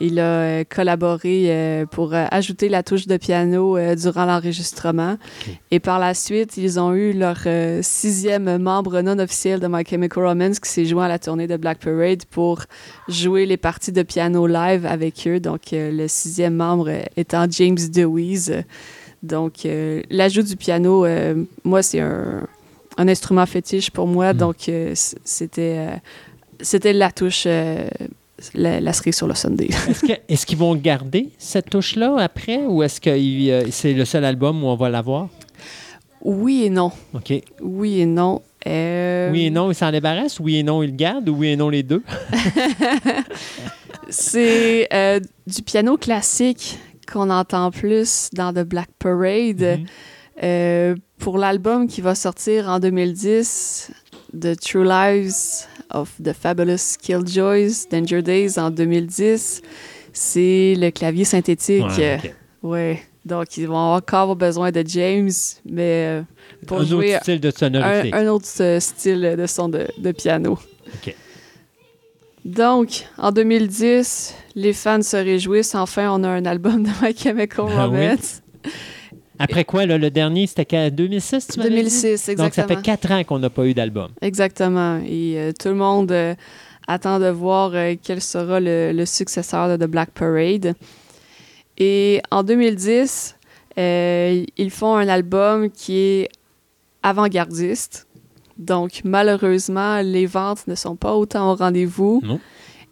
il a euh, collaboré euh, pour euh, ajouter la touche de piano durant l'enregistrement. Et par la suite, ils ont eu leur sixième membre non officiel de My Chemical Romance qui s'est joint à la tournée de Black Parade pour jouer les parties de piano live avec eux. Donc, le sixième membre étant James DeWeese. Donc, l'ajout du piano, moi, c'est un, instrument fétiche pour moi. Hmm. Donc, c'était c'était la touche la, la, cerise sur le Sunday. est-ce, qu'ils vont garder cette touche-là après ou est-ce que euh, c'est le seul album où on va l'avoir? Oui et non. OK. Oui et non. Euh, oui et non, ils s'en débarrassent? Oui et non, ils le gardent? Ou oui et non, les deux? c'est euh, du piano classique qu'on entend plus dans The Black Parade. Mm-hmm. pour l'album qui va sortir en 2010, The True Lives of the Fabulous Killjoys, Danger Days en 2010, c'est le clavier synthétique. Ouais, Donc, ils vont encore avoir besoin de James, mais euh, pour un jouer autre style de sonorité. Un, autre euh, style de son de, de piano. Donc, en 2010, les fans se réjouissent. Enfin, on a un album de My Chemical ah Romance. Après quoi, le dernier, c'était 2006, tu 2006, exactement. Donc, ça fait quatre ans qu'on n'a pas eu d'album. Exactement. Et euh, tout le monde euh, attend de voir euh, quel sera le, successeur de The Black Parade. Et en 2010, ils font un album qui est avant-gardiste. Donc, malheureusement, les ventes ne sont pas autant au rendez-vous. Non.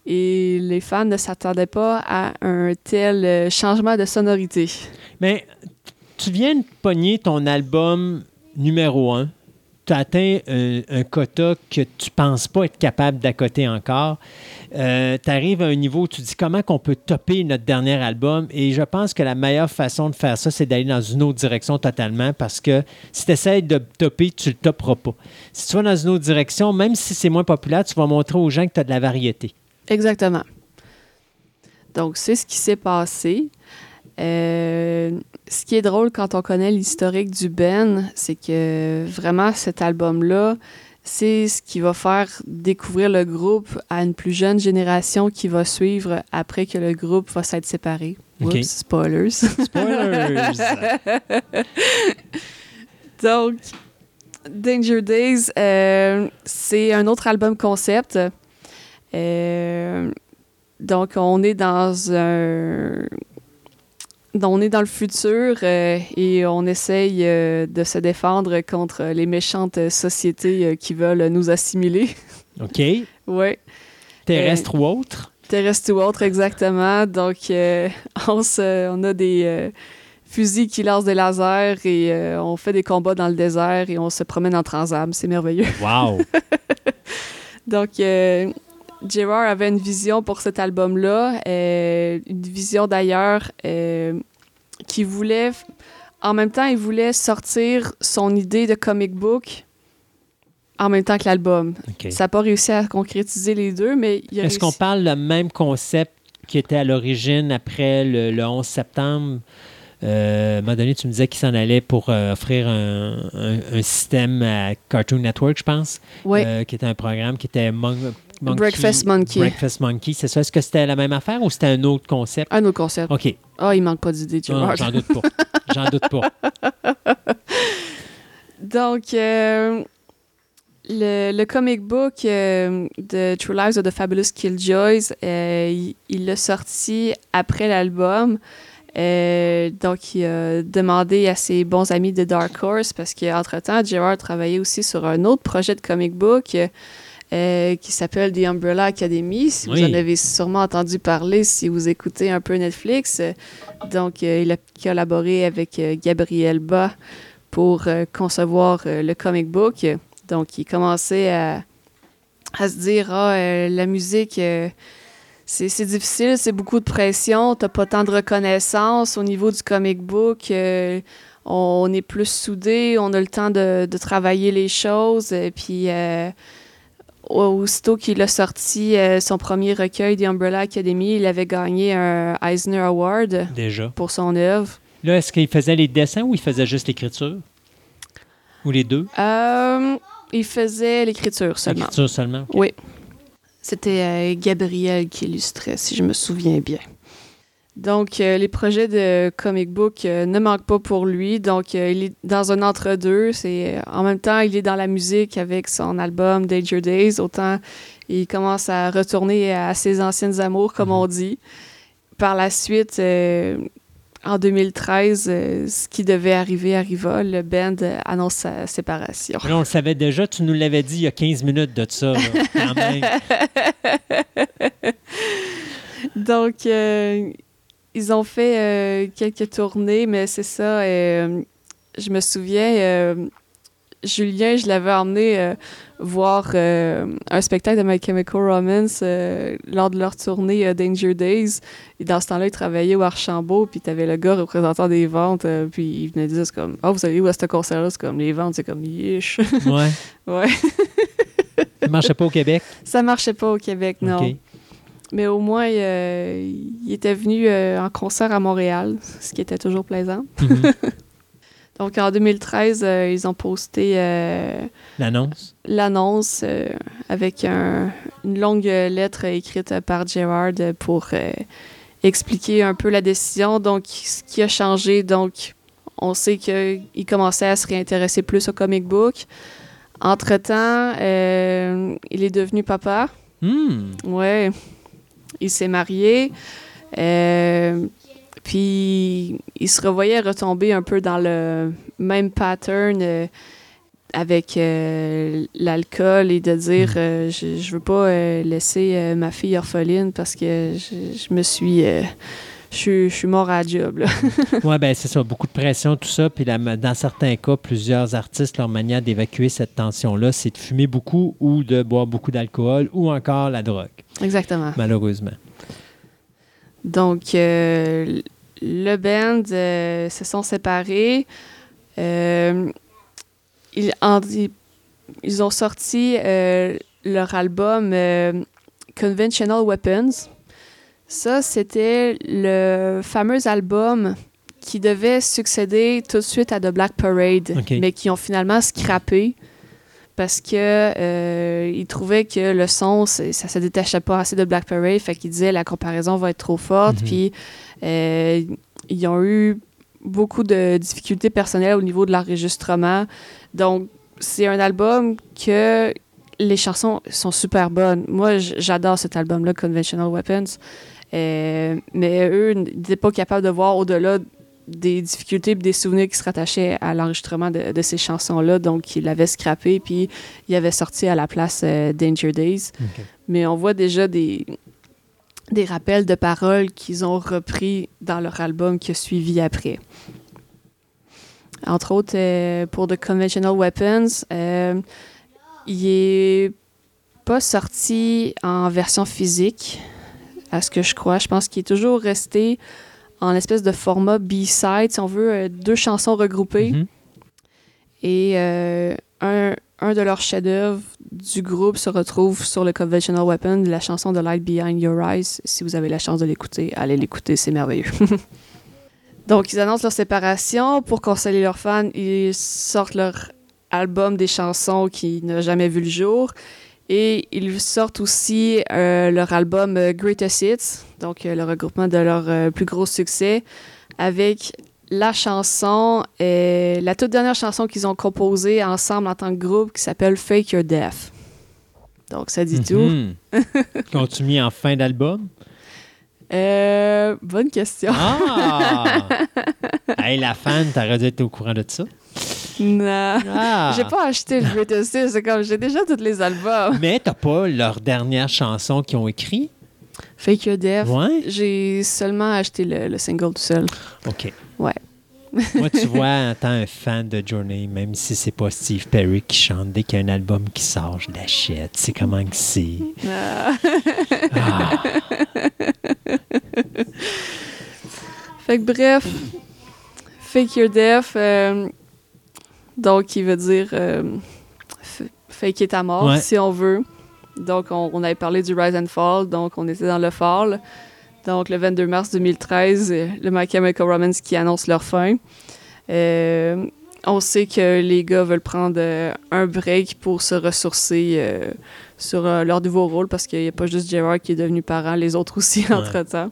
Et les fans ne s'attendaient pas à un tel changement de sonorité. Mais tu viens de pogner ton album numéro un. Tu as atteint un, quota que tu penses pas être capable d'accoter encore. Euh, tu arrives à un niveau où tu dis comment qu'on peut topper notre dernier album. Et je pense que la meilleure façon de faire ça, c'est d'aller dans une autre direction totalement parce que si tu essaies de topper, tu le topperas pas. Si tu vas dans une autre direction, même si c'est moins populaire, tu vas montrer aux gens que tu as de la variété. Exactement. Donc, c'est ce qui s'est passé. Euh, ce qui est drôle quand on connaît l'historique du Ben, c'est que vraiment cet album-là, c'est ce qui va faire découvrir le groupe à une plus jeune génération qui va suivre après que le groupe va s'être séparé. Okay. spoilers. Spoilers! Donc, Danger Days, euh, c'est un autre album concept. Euh, donc, on est dans un. On est dans le futur euh, et on essaye euh, de se défendre contre les méchantes sociétés qui veulent nous assimiler. OK. ouais. Terrestre ou autre? Terrestre ou autre, exactement. Donc, on, se, on a des fusils qui lancent des lasers et on fait des combats dans le désert et on se promène en transam. C'est merveilleux. Wow! Donc, Gerard avait une vision pour cet album-là, euh, une vision d'ailleurs euh, qui voulait, en même temps, il voulait sortir son idée de comic book en même temps que l'album. Ça n'a pas réussi à concrétiser les deux, mais Est-ce qu'on parle le même concept qui était à l'origine après le, 11 septembre? Euh, à un moment donné, tu me disais qu'il s'en allait pour offrir un, système à Cartoon Network, je pense, oui. qui était un programme qui était Breakfast Monkey. Breakfast Monkey, c'est ça. Est-ce que c'était la même affaire ou c'était un autre concept? Un autre concept. OK. Ah, oh, il manque pas d'idées, tu vois. J'en doute pas. J'en doute pas. Donc, euh, le, le, comic book euh, de True Lives of the Fabulous Killjoys, euh, il l'a sorti après l'album. donc, il a demandé à ses bons amis de Dark Horse parce qu'entre-temps, Gerard travaillait aussi sur un autre projet de comic book euh, qui s'appelle The Umbrella Academy. Si vous en avez sûrement entendu parler si vous écoutez un peu Netflix. Donc, euh, il a collaboré avec euh, Gabriel Ba pour concevoir le comic book. Donc, il commençait à, à se dire Ah, la musique. c'est difficile, c'est beaucoup de pression, t'as pas tant de reconnaissance au niveau du comic book. on est plus soudés, on a le temps de, de travailler les choses. Et puis, aussitôt qu'il a sorti euh, son premier recueil, The Umbrella Academy, il avait gagné un Eisner Award Déjà. pour son œuvre. Là, est-ce qu'il faisait les dessins ou il faisait juste l'écriture? Ou les deux? Euh, il faisait l'écriture seulement. L'écriture seulement? Oui. C'était euh, Gabriel qui illustrait, si je me souviens bien. Donc, euh, les projets de comic book euh, ne manquent pas pour lui. Donc, euh, il est dans un entre-deux. C'est en même temps, il est dans la musique avec son album Danger Days. Autant, il commence à retourner à ses anciennes amours, comme on mhm. dit. Par la suite, en 2013, ce qui devait arriver arriva. Le band annonce sa séparation. on le savait déjà. Tu nous l'avais dit il y a 15 minutes de ça, quand même. Donc, ils ont fait euh, quelques tournées, mais c'est ça. Euh, je me souviens, euh, Julien, je l'avais emmené voir un spectacle de My Chemical Romance lors de leur tournée Danger Days. Et dans ce temps-là, il travaillait au Archambault, puis tu avais le gars représentant des ventes, puis il venait dire c'est comme Oh, vous allez où à ce concert-là C'est comme les ventes, c'est comme Yish. Ouais. ouais. Ça marchait pas au Québec? Ça marchait pas au Québec, non. Mais au moins, euh, il était venu euh, en concert à Montréal, ce qui était toujours plaisant. Mhm. Donc en 2013, euh, ils ont posté l'annonce. L'annonce avec une longue lettre écrite par Gerard pour expliquer un peu la décision. Donc, ce qui a changé, donc, on sait qu'il commençait à se réintéresser plus au comic book. Entre-temps, il est devenu papa. Hmm. Ouais il s'est marié. Euh, puis il se revoyait retomber un peu dans le même pattern euh, avec euh, l'alcool et de dire mm. je, je veux pas laisser ma fille orpheline parce que je, me suis je, suis mort à la job. oui, ben c'est ça, beaucoup de pression, tout ça. Puis dans certains cas, plusieurs artistes, leur manière d'évacuer cette tension-là, c'est de fumer beaucoup ou de boire beaucoup d'alcool ou encore la drogue. Exactement. Malheureusement. Donc, euh, le band euh, se sont séparés. Euh, ils, ils, ont sorti leur album Conventional Weapons. Ça, c'était le fameux album qui devait succéder tout de suite à The Black Parade, mais qui ont finalement scrappé parce que euh, il trouvait que le son, ça se détachait pas assez de Black Parade, fait qu'il disait la comparaison va être trop forte, mhm. puis euh, ils ont eu beaucoup de difficultés personnelles au niveau de l'enregistrement. Donc, c'est un album que les chansons sont super bonnes. Moi, j'adore cet album-là, Conventional Weapons. Euh, mais eux n'étaient pas capables de voir au-delà des difficultés et des souvenirs qui se rattachaient à l'enregistrement de, ces chansons-là. Donc, ils l'avaient scrappé, puis ils avaient sorti à la place euh, Danger Days. Mais on voit déjà des, des rappels de paroles qu'ils ont repris dans leur album qui a suivi après. Entre autres, euh, pour The Conventional Weapons, euh, il est pas sorti en version physique, à ce que je crois. Je pense qu'il est toujours resté en espèce de format B-side, si on veut, euh, deux chansons regroupées. Mhm. Et un, un, de leurs chefs-d'œuvre du groupe se retrouve sur le Conventional Weapon, la chanson de Light Behind Your Eyes. Si vous avez la chance de l'écouter, allez l'écouter, c'est merveilleux. Donc, ils annoncent leur séparation. Pour consoler leurs fans, ils sortent leur album des chansons qui n'a jamais vu le jour. Et ils sortent aussi euh, leur album euh, Greatest Hits, donc euh, le regroupement de leurs plus gros succès, avec la chanson, la toute dernière chanson qu'ils ont composée ensemble en tant que groupe qui s'appelle Fake Your Death. Donc, ça dit tout. Mhm. Qu'ont-tu mis en fin d'album? Euh, bonne question. Ah! hey, la fan, t'aurais dû être au courant de ça? Non. Ah. J'ai pas acheté le Greatest Hits, c'est comme j'ai déjà tous les albums. Mais t'as pas leur dernière chanson qu'ils ont écrit? Fake Your Death. Ouais. J'ai seulement acheté le, le, single tout seul. OK. Ouais. Moi, tu vois, en tant un fan de Journey, même si c'est pas Steve Perry qui chante, dès qu'il y a un album qui sort, je l'achète. C'est comment que c'est? Ah. ah. fait que bref, Fake Your Death, euh, donc qui veut dire euh, fake ta mort, si on veut. Donc, on, avait parlé du Rise and Fall, donc on était dans le Fall. Donc, le 22 mars 2013, euh, le My Chemical Romance qui annonce leur fin. Euh, on sait que les gars veulent prendre euh, un break pour se ressourcer sur leur nouveau rôle parce qu'il n'y a pas juste Gerard qui est devenu parent, les autres aussi entre-temps.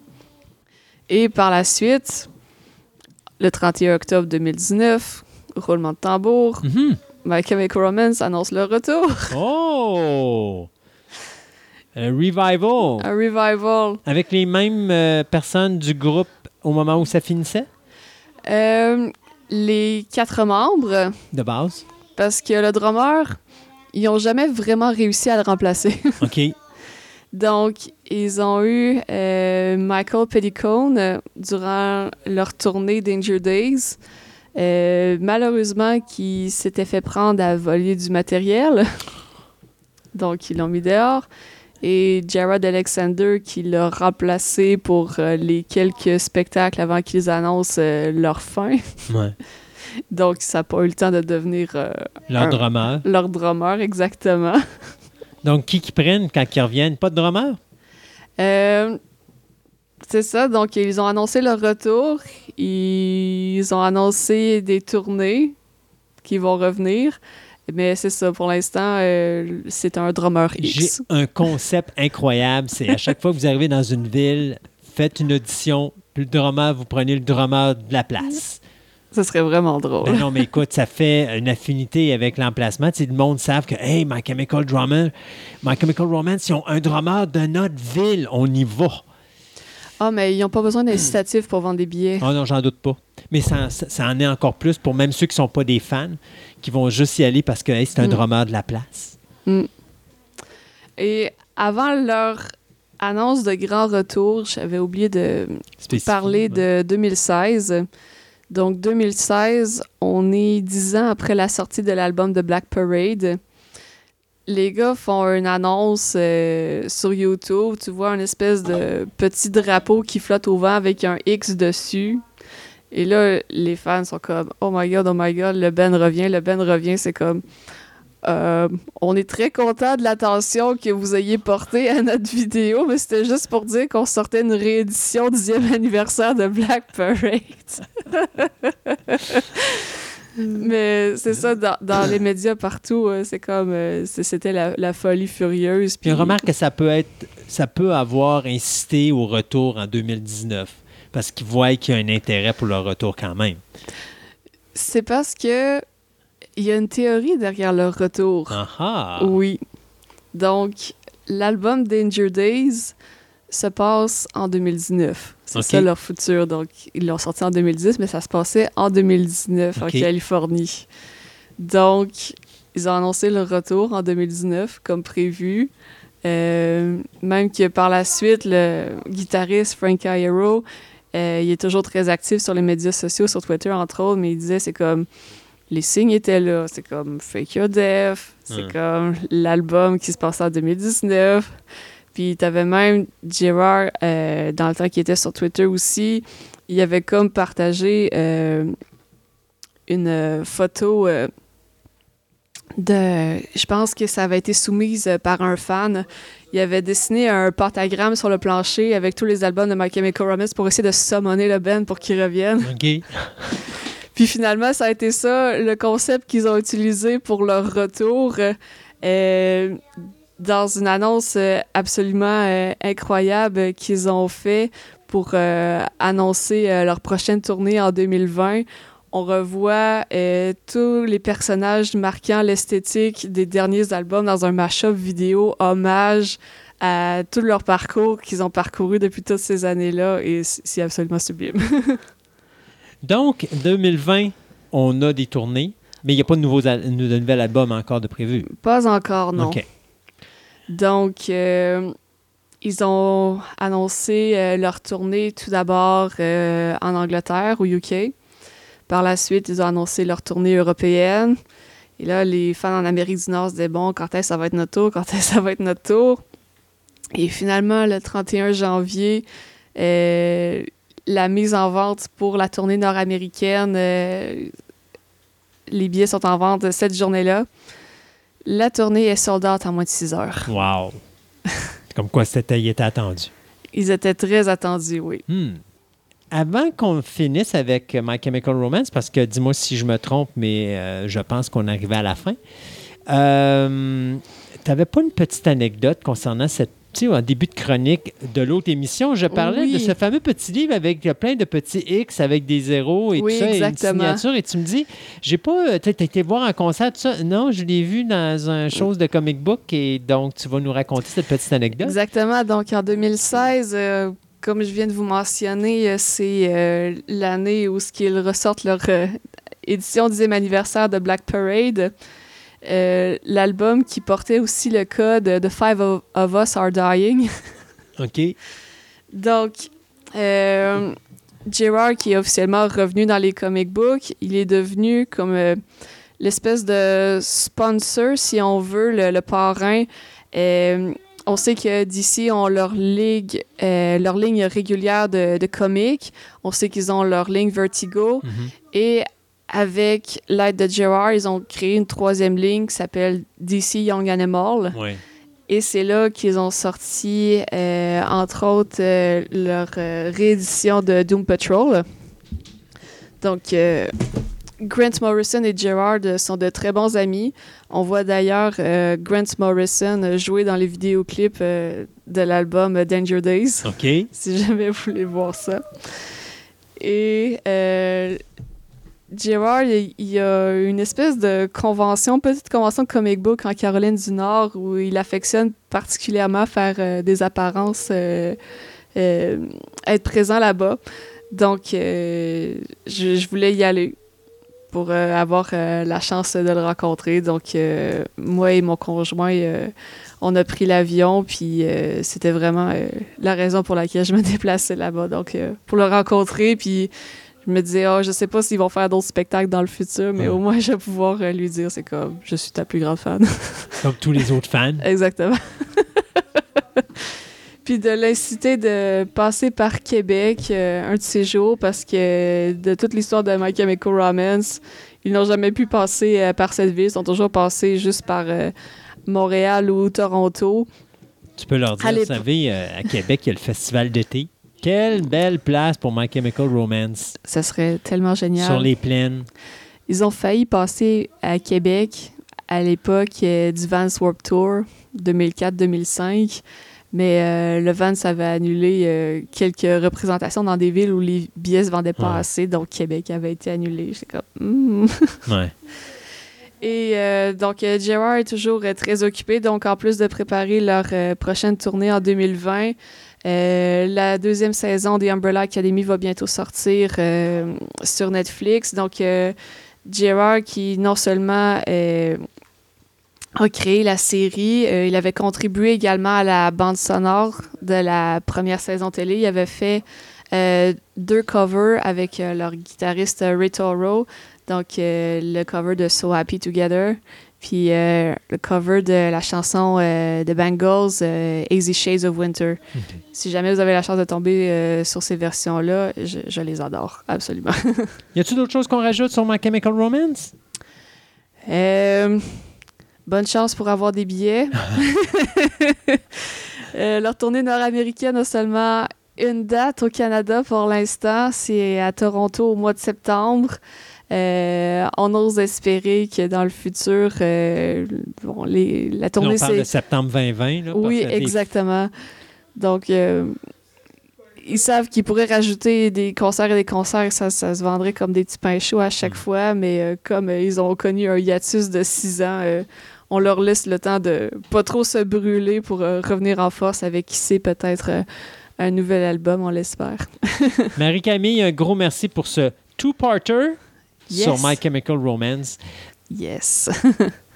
Et par la suite, le 31 octobre 2019, roulement de tambour, mm-hmm. My Chemical Romance annonce leur retour. Oh! Un revival. Un revival. Avec les mêmes euh, personnes du groupe au moment où ça finissait? Euh, les quatre membres. De base. Parce que le drummer, ils n'ont jamais vraiment réussi à le remplacer. OK. Donc, ils ont eu euh, Michael Petticone durant leur tournée Danger Days. Malheureusement, qui s'était fait prendre à voler du matériel. Donc, ils l'ont mis dehors et Jared Alexander qui l'a remplacé pour euh, les quelques spectacles avant qu'ils annoncent euh, leur fin. Ouais. Donc, ça n'a pas eu le temps de devenir... Euh, leur drummer. Leur drummer, exactement. Donc, qui qui prennent quand ils reviennent? Pas de drummer? C'est ça. Donc, ils ont annoncé leur retour. Ils ont annoncé des tournées qui vont revenir. Mais c'est ça, pour l'instant, euh, c'est un drummer X. J'ai un concept incroyable. C'est à chaque fois que vous arrivez dans une ville, faites une audition, puis le drummer, vous prenez le drummer de la place. Ce serait vraiment drôle. Ben non, mais écoute, ça fait une affinité avec l'emplacement. Tu sais, le monde savent que, hey, My Chemical Drummer, My Chemical Romance, ils ont un drummer de notre ville. On y va. Ah, mais ils n'ont pas besoin d'incitatifs pour vendre des billets. Ah non, j'en doute pas. Mais ça, ça, en est encore plus pour même ceux qui ne sont pas des fans qui vont juste y aller parce que c'est un mm. drummer de la place. Mm. Et avant leur annonce de grand retour, j'avais oublié de parler de 2016. Donc 2016, on est dix ans après la sortie de l'album de Black Parade. Les gars font une annonce euh, sur YouTube. Tu vois un espèce de petit drapeau qui flotte au vent avec un X dessus. Et là, les fans sont comme Oh my god, oh my god, le Ben revient, le Ben revient. C'est comme euh, On est très content de l'attention que vous ayez portée à notre vidéo, mais c'était juste pour dire qu'on sortait une réédition 10e anniversaire de Black Parade. Mais c'est ça, dans, les médias partout, euh, c'est comme euh, c'était la, folie furieuse. Puis remarque que ça peut être, ça peut avoir incité au retour en 2019 parce qu'ils voient qu'il y a un intérêt pour leur retour quand même. C'est parce que il y a une théorie derrière leur retour. Ah Oui. Donc, l'album Danger Days se passe en 2019. C'est ça leur futur. Donc, ils l'ont sorti en 2010, mais ça se passait en 2019 en Californie. Donc, ils ont annoncé leur retour en 2019, comme prévu. Euh, même que par la suite, le guitariste Frank Iero, euh, il est toujours très actif sur les médias sociaux, sur Twitter entre autres, mais il disait c'est comme les signes étaient là, c'est comme Fake Your Death, c'est comme l'album qui se passait en 2019. Puis t'avais même Gerard, euh, dans le temps qu'il était sur Twitter aussi, il avait comme partagé une photo de. Je pense que ça avait été soumise euh, par un fan. Il avait dessiné un pentagramme sur le plancher avec tous les albums de My Chemical Romance pour essayer de summoner le band pour qu'il revienne. Puis finalement, ça a été ça, le concept qu'ils ont utilisé pour leur retour. Euh, dans une annonce euh, absolument incroyable qu'ils ont fait pour annoncer leur prochaine tournée en 2020 on revoit euh, tous les personnages marquant l'esthétique des derniers albums dans un mashup vidéo hommage à tout leur parcours qu'ils ont parcouru depuis toutes ces années-là et c'est absolument sublime. Donc, 2020, on a des tournées, mais il n'y a pas de, nouveaux de nouvel album encore de prévu. Pas encore, non. Donc, euh, ils ont annoncé euh, leur tournée tout d'abord en Angleterre, au UK. Par la suite, ils ont annoncé leur tournée européenne. Et là, les fans en Amérique du Nord se disaient Bon, quand est-ce que ça va être notre tour? Quand est-ce que ça va être notre tour? Et finalement, le 31 janvier, euh, la mise en vente pour la tournée nord-américaine, euh, les billets sont en vente cette journée-là. La tournée est sold out en moins de 6 heures. Wow! Comme quoi, c'était, ils étaient attendus. Ils étaient très attendus, oui. Hmm avant qu'on finisse avec My Chemical Romance, parce que dis-moi si je me trompe, mais euh, je pense qu'on arrivait à la fin. Euh, tu n'avais pas une petite anecdote concernant cette en début de chronique de l'autre émission, je parlais de ce fameux petit livre avec plein de petits X avec des zéros et tout ça, et une signature. Et tu me dis, j'ai pas. Euh, tu été voir un concert, tout ça. Non, je l'ai vu dans un chose de comic book et donc tu vas nous raconter cette petite anecdote. Exactement. Donc en 2016, comme je viens de vous mentionner, euh, c'est euh, l'année où ce qu'ils ressortent leur euh, édition 10e anniversaire de Black Parade. L'album qui portait aussi le code The Five of, Us Are Dying. OK. Donc, Gerard, qui est officiellement revenu dans les comic books, il est devenu comme l'espèce de sponsor, si on veut, le, le parrain on sait que d'ici ont leur ligue, euh, leur ligne régulière de, de comics. On sait qu'ils ont leur ligne Vertigo. Mhm. Et avec l'aide de Gerard, ils ont créé une troisième ligne qui s'appelle DC Young Animal. Et c'est là qu'ils ont sorti, euh, entre autres, euh, leur réédition de Doom Patrol. Donc, Grant Morrison et Gerard sont de très bons amis. On voit d'ailleurs euh, Grant Morrison jouer dans les vidéoclips euh, de l'album Danger Days. OK. Si jamais vous voulez voir ça. Et euh, Gerard, il y a une espèce de convention, petite convention de comic book en Caroline du Nord où il affectionne particulièrement faire des apparences, être présent là-bas. Donc, je voulais y aller pour euh, avoir euh, la chance de le rencontrer. Donc, euh, moi et mon conjoint, on a pris l'avion, puis c'était vraiment la raison pour laquelle je me déplaçais là-bas. Donc, pour le rencontrer, puis je me disais, oh, je sais pas s'ils vont faire d'autres spectacles dans le futur, mais au moins, je vais pouvoir lui dire, c'est comme, je suis ta plus grande fan. comme tous les autres fans. Exactement. puis de l'inciter de passer par Québec euh, un de ces jours parce que de toute l'histoire de My Chemical Romance, ils n'ont jamais pu passer euh, par cette ville, ils sont toujours passés juste par euh, Montréal ou Toronto. Tu peux leur dire, vous savez, à Québec, il y a le festival d'été. Quelle belle place pour My Chemical Romance. Ça serait tellement génial. Sur les plaines. Ils ont failli passer à Québec à l'époque du Vans Warp Tour 2004-2005. Mais euh, le Vans avait annulé euh, quelques représentations dans des villes où les billets se vendaient pas assez, donc Québec avait été annulé. J'étais comme. Hmm. ouais. Et euh, donc, euh, JR est toujours euh, très occupé. Donc, en plus de préparer leur euh, prochaine tournée en 2020, euh, la deuxième saison des Umbrella Academy va bientôt sortir euh, sur Netflix. Donc, euh, JR, qui non seulement euh, a créé la série, euh, il avait contribué également à la bande sonore de la première saison télé. Il avait fait euh, deux covers avec euh, leur guitariste euh, Ray Toro. Donc, euh, le cover de So Happy Together, puis euh, le cover de la chanson euh, de Bangles, euh, Easy Shades of Winter. Si jamais vous avez la chance de tomber euh, sur ces versions-là, je, je les adore, absolument. Y a-tu d'autres choses qu'on rajoute sur My Chemical Romance? Bonne chance pour avoir des billets. Leur tournée nord-américaine a seulement une date au Canada pour l'instant. C'est à Toronto au mois de septembre. Euh, on ose espérer que dans le futur, euh, bon, les, la Là, tournée, on parle de septembre 2020. Là, Oui, les- exactement. Donc, euh, ils savent qu'ils pourraient rajouter des concerts et des concerts, ça, ça se vendrait comme des petits pains chauds à chaque Mm. fois, mais comme ils ont connu un hiatus de six ans, on leur laisse le temps de pas trop se brûler pour euh, revenir en force avec, qui sait, peut-être euh, un nouvel album, on l'espère. Marie-Camille, un gros merci pour ce two-parter Yes. sur My Chemical Romance. Yes.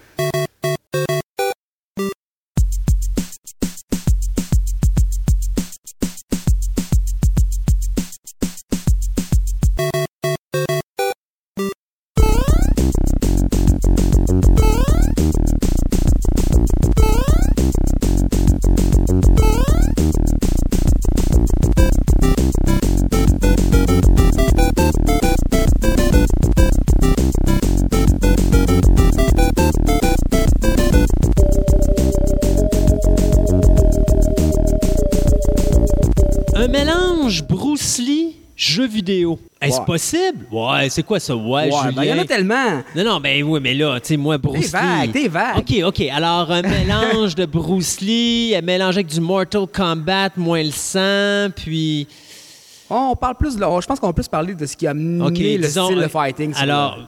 Ouais. c'est quoi ça? Ouais, Ouais, Julien. ben, il y en a tellement. Non, non, ben oui, mais là, tu sais, moi, Bruce T'es vague, t'es vague. OK, OK. Alors, un mélange de Bruce Lee, un mélange avec du Mortal Kombat, moins le sang, puis... On parle plus de, je pense qu'on va plus parler de ce qui a amené OK, le disons, style de euh, fighting. Alors,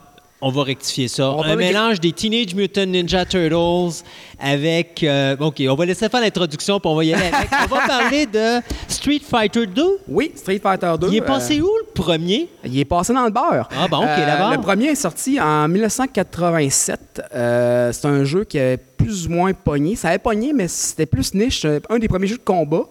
on va rectifier ça. On va un mélange des Teenage Mutant Ninja Turtles avec... euh, OK, on va laisser faire l'introduction, puis on va y aller avec. on va parler de Street Fighter 2. Oui, Street Fighter 2. Il est passé euh, où, le premier? il est passé dans le beurre. Ah bon, OK, Euh, d'abord. Le premier est sorti en 1987. Euh, c'est un jeu qui avait plus ou moins pogné. Ça avait pogné, mais c'était plus niche. Un des premiers jeux de combat.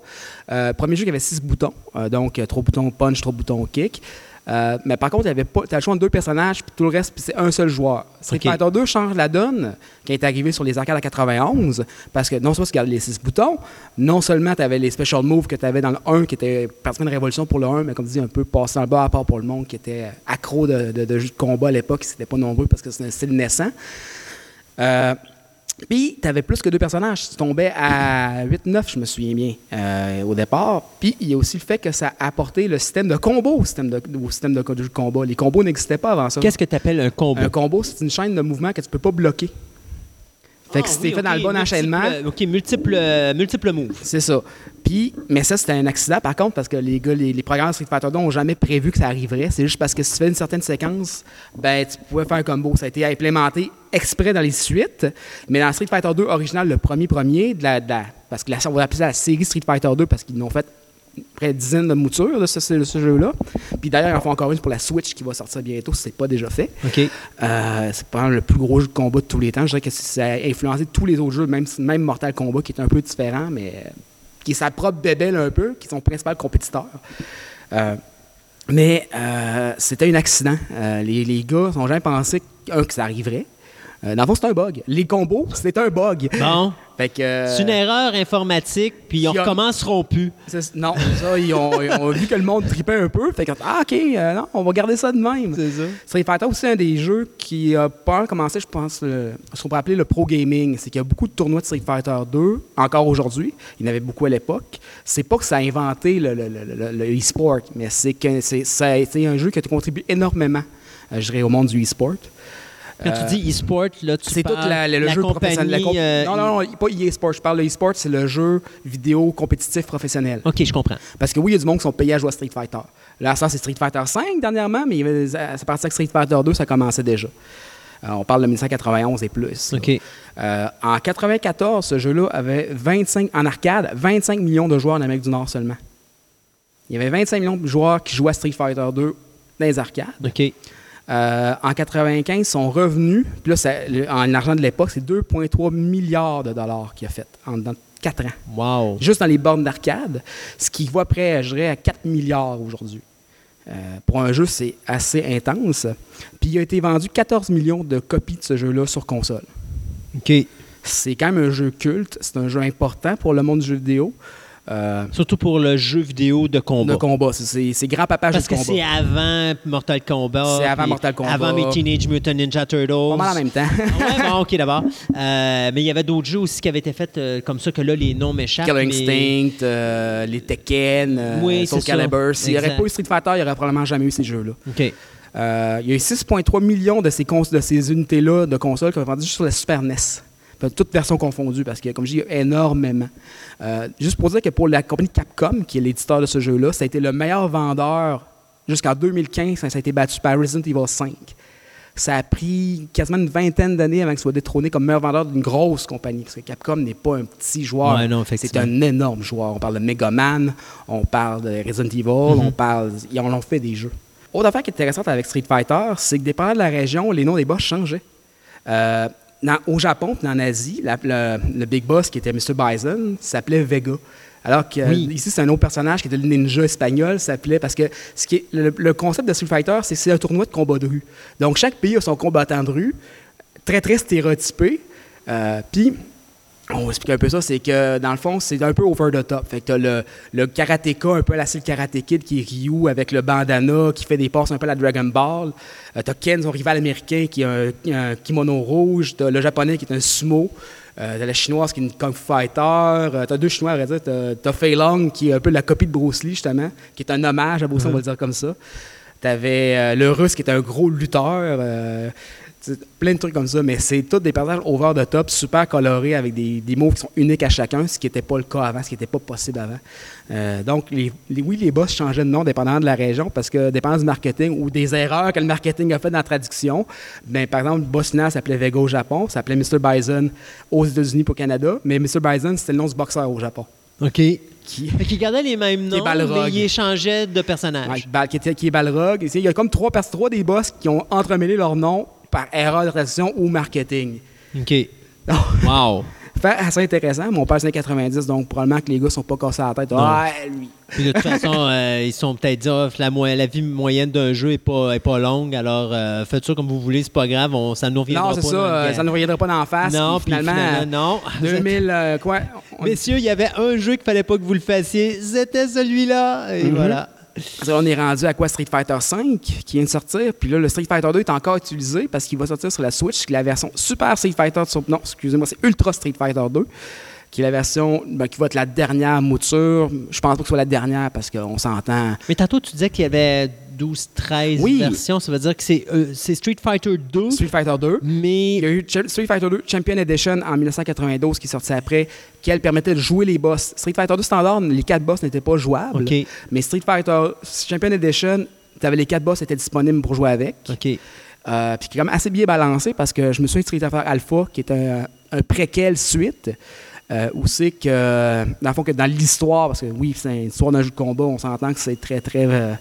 Premier jeu qui avait six boutons. Donc, trois boutons punch, trois boutons kick. Euh, mais par contre. Tu as le choix de deux personnages, puis tout le reste, puis c'est un seul joueur. Street OK. Fighter 2 change la donne, qui est arrivé sur les arcades en 91, parce que non seulement tu gardais les six boutons, non seulement tu avais les special moves que tu avais dans le 1, qui était pratiquement une révolution pour le 1, mais comme tu dis, un peu passé le bas à part pour le monde qui était accro de, de- de jeux de combat à l'époque, c'était pas nombreux parce que c'est un style naissant. Euh, puis, tu avais plus que deux personnages. Tu tombais à 8-9, je me souviens bien, euh, au départ. Puis, il y a aussi le fait que ça a apporté le système de combo au système de, au système de combat. Les combos n'existaient pas avant ça. Qu'est-ce que tu appelles un combo? Un combo, c'est une chaîne de mouvements que tu peux pas bloquer. Fait que Ah, oui, t'es fait dans le bon enchaînement, OK, multiple, euh, multiple move. c'est ça. Puis, mais ça, c'était un accident par contre, parce que les gars, les, les programmes Street Fighter 2 n'ont jamais prévu que ça arriverait. C'est juste parce que si tu fais une certaine séquence, ben, tu pouvais faire un combo. Ça a été implémenté exprès dans les suites. Mais dans Street Fighter 2 original, le premier premier, de la, de la- parce que la, on va appeler ça la série Street Fighter 2 parce qu'ils l'ont fait près d'une dizaine de moutures de ce, jeu-là. Puis d'ailleurs, ils en font encore une pour la Switch qui va sortir bientôt si ce n'est pas déjà fait. Euh, c'est pas le plus gros jeu de combat de tous les temps. Je dirais que ça a influencé tous les autres jeux, même, même Mortal Kombat, qui est un peu différent, mais euh, qui est sa propre bébelle un peu, qui est son principal compétiteur. Euh, mais euh, c'était un accident. Les, les gars n'ont jamais pensé un, que ça arriverait. Euh, dans le fond, c'est un bug. Les combos, c'était un bug. Bon, Fait que, euh, c'est une erreur informatique, puis on a- recommenceront plus. c'est- Non, ça, ils ont, ils ont vu que le monde tripait un peu. Fait que, ah, OK, euh, non, on va garder ça de même. C'est ça. Street Fighter aussi un des jeux qui a pas commencé, je pense, le- ce qu'on peut appeler le pro gaming. C'est qu'il y a beaucoup de tournois de Street Fighter 2, encore aujourd'hui. Il y en avait beaucoup à l'époque. C'est pas que ça a inventé le, le- le- le- le e-sport, mais c'est que c'est ça a été un jeu qui a contribué énormément, euh, je dirais, au monde du e-sport. Quand Euh, tu dis e-sport, là, tu C'est tout la- le, le la jeu compagnie, professionnel. la comp- euh, non, non, non, pas e-sport. Je parle de e-sport, c'est le jeu vidéo compétitif professionnel. OK, je comprends. Parce que oui, il y a du monde qui sont payés à jouer à Street Fighter. Là, ça, c'est Street Fighter 5 dernièrement, mais c'est parti avec Street Fighter 2, ça commençait déjà. Euh, on parle de 1991 et plus. là. OK. Euh, en 94, ce jeu-là avait 25, en arcade, 25 millions de joueurs en Amérique du Nord seulement. Il y avait 25 millions de joueurs qui jouaient à Street Fighter 2 dans les arcades. OK. Euh, en 95, son revenu, puis là, ça- le- en argent de l'époque, c'est 2,3 milliards de dollars qu'il a fait en dans 4 ans. Wow. Juste dans les bornes d'arcade, ce qui va près, je dirais, à 4 milliards aujourd'hui. Euh, pour un jeu, c'est assez intense. Puis il a été vendu 14 millions de copies de ce jeu-là sur console. OK. C'est quand même un jeu culte, c'est un jeu important pour le monde du jeu vidéo. Euh, Surtout pour le jeu vidéo de combat. de combat, c'est- grand-papa jeu Parce de que combat. c'est avant Mortal Kombat. C'est avant Mortal Kombat. Avant mes Teenage Mutant Ninja Turtles. Pas mal en même temps. Ah ouais, bon, ok, d'abord. Euh, mais il y avait d'autres jeux aussi qui avaient été faits euh, comme ça, que là, les noms m'échappent. Killer mais- Instinct, les Tekken, Oui, Soul. Calibur. S'il n'y aurait pas eu Street Fighter, il n'y aurait probablement jamais eu ces jeux-là. OK. Il y a eu 6,3 millions de ces, de ces unités-là de consoles qui ont été vendues juste sur la Super NES. Toutes versions confondues, parce que, comme je dis, il y a énormément. Euh, juste pour dire que pour la compagnie Capcom, qui est l'éditeur de ce jeu-là, ça a été le meilleur vendeur jusqu'en 2015, quand ça a été battu par Resident Evil 5. Ça a pris quasiment une vingtaine d'années avant qu'il soit détrôné comme meilleur vendeur d'une grosse compagnie, parce que Capcom n'est pas un petit joueur. Ouais, c'est un énorme joueur. On parle de Mega Man, on parle de Resident Evil, Mhm. on parle. Ils en ont fait des jeux. Autre affaire qui est intéressante avec Street Fighter, c'est que dépendant de la région, les noms des boss changeaient. Euh, dans- au Japon et en Asie, la- le, le big boss qui était Mr. Bison s'appelait Vega. Alors que Oui. ici, c'est un autre personnage qui était le ninja espagnol, s'appelait parce que ce qui est, le, le concept de Street Fighter, c'est un tournoi de combat de rue. Donc chaque pays a son combattant de rue, très très stéréotypé. Euh, Puis on va expliquer un peu ça, c'est que dans le fond, c'est un peu over the top. Fait que t'as le, le karatéka, un peu la style Karate Kid, qui est Ryu avec le bandana, qui fait des passes un peu à la Dragon Ball. Euh, t'as Ken, son rival américain, qui a un, un kimono rouge. T'as le japonais, qui est un sumo. Euh, t'as la chinoise, qui est une kung fu fighter. Euh, t'as deux chinois, à vrai dire. T'as, t'as Fei Long, qui est un peu la copie de Bruce Lee, justement, qui est un hommage à Bruce Lee, on va le dire comme ça. T'avais le russe, qui est un gros lutteur. Plein de trucs comme ça, mais c'est tous des personnages over the top, super colorés, avec des, des mots qui sont uniques à chacun, ce qui n'était pas le cas avant, ce qui n'était pas possible avant. Euh, donc, les, les- oui, les boss changeaient de nom dépendamment de la région, parce que dépendant du marketing ou des erreurs que le marketing a fait dans la traduction. Ben, par exemple, le boss final s'appelait Vega au Japon, s'appelait Mr. Bison aux États-Unis pour Canada, mais Mr. Bison, c'était le nom du boxeur au Japon. OK. Qui, Fait qu'ils gardaient les mêmes Qui noms, mais ils échangeaient de personnages. Ouais, qui, qui est Balrog. Il y a comme trois, trois des boss qui ont entremêlé leur nom par erreur de traduction ou marketing. OK. Wow. Fait assez intéressant, mais on passe les 90, donc probablement que les gars sont pas cassés à la tête. Non. Ah, lui. Puis de toute façon, euh, ils sont peut-être dit Ah, la, vie moyenne d'un jeu est pas, est pas longue, alors euh, faites ça comme vous voulez, c'est pas grave, on, ça ne nous reviendra Non, pas. c'est ça, euh, ça ne reviendrait pas d'en face. Non, puis finalement, non. 2000, euh, quoi? On, Messieurs, il y avait un jeu qu'il fallait pas que vous le fassiez, c'était celui-là. Et Mhm. voilà. On est rendu à quoi? Street Fighter 5 qui vient de sortir. Puis là, le Street Fighter 2 est encore utilisé parce qu'il va sortir sur la Switch, qui est la version Super Street Fighter. Non, excusez-moi, c'est Ultra Street Fighter 2, qui est la version ben, qui va être la dernière mouture. Je pense pas que ce soit la dernière parce qu'on s'entend. Mais tantôt, tu disais qu'il y avait 12, 13 Oui. versions. Ça veut dire que c'est euh, Street Fighter 2, Street Fighter 2. mais Il y a eu Street Fighter 2 Champion Edition en 1992 qui est sorti après, qui elle permettait de jouer les boss. Street Fighter 2 standard, les quatre boss n'étaient pas jouables. Mais Street Fighter Champion Edition, avais les quatre boss étaient disponibles pour jouer avec. OK. Euh, puis qui est quand même assez bien balancé parce que je me souviens de Street Fighter Alpha, qui est un, un préquel suite, euh, où c'est que, dans le fond, que dans l'histoire, parce que oui, c'est une histoire d'un jeu de combat, on s'entend que c'est très, très. euh,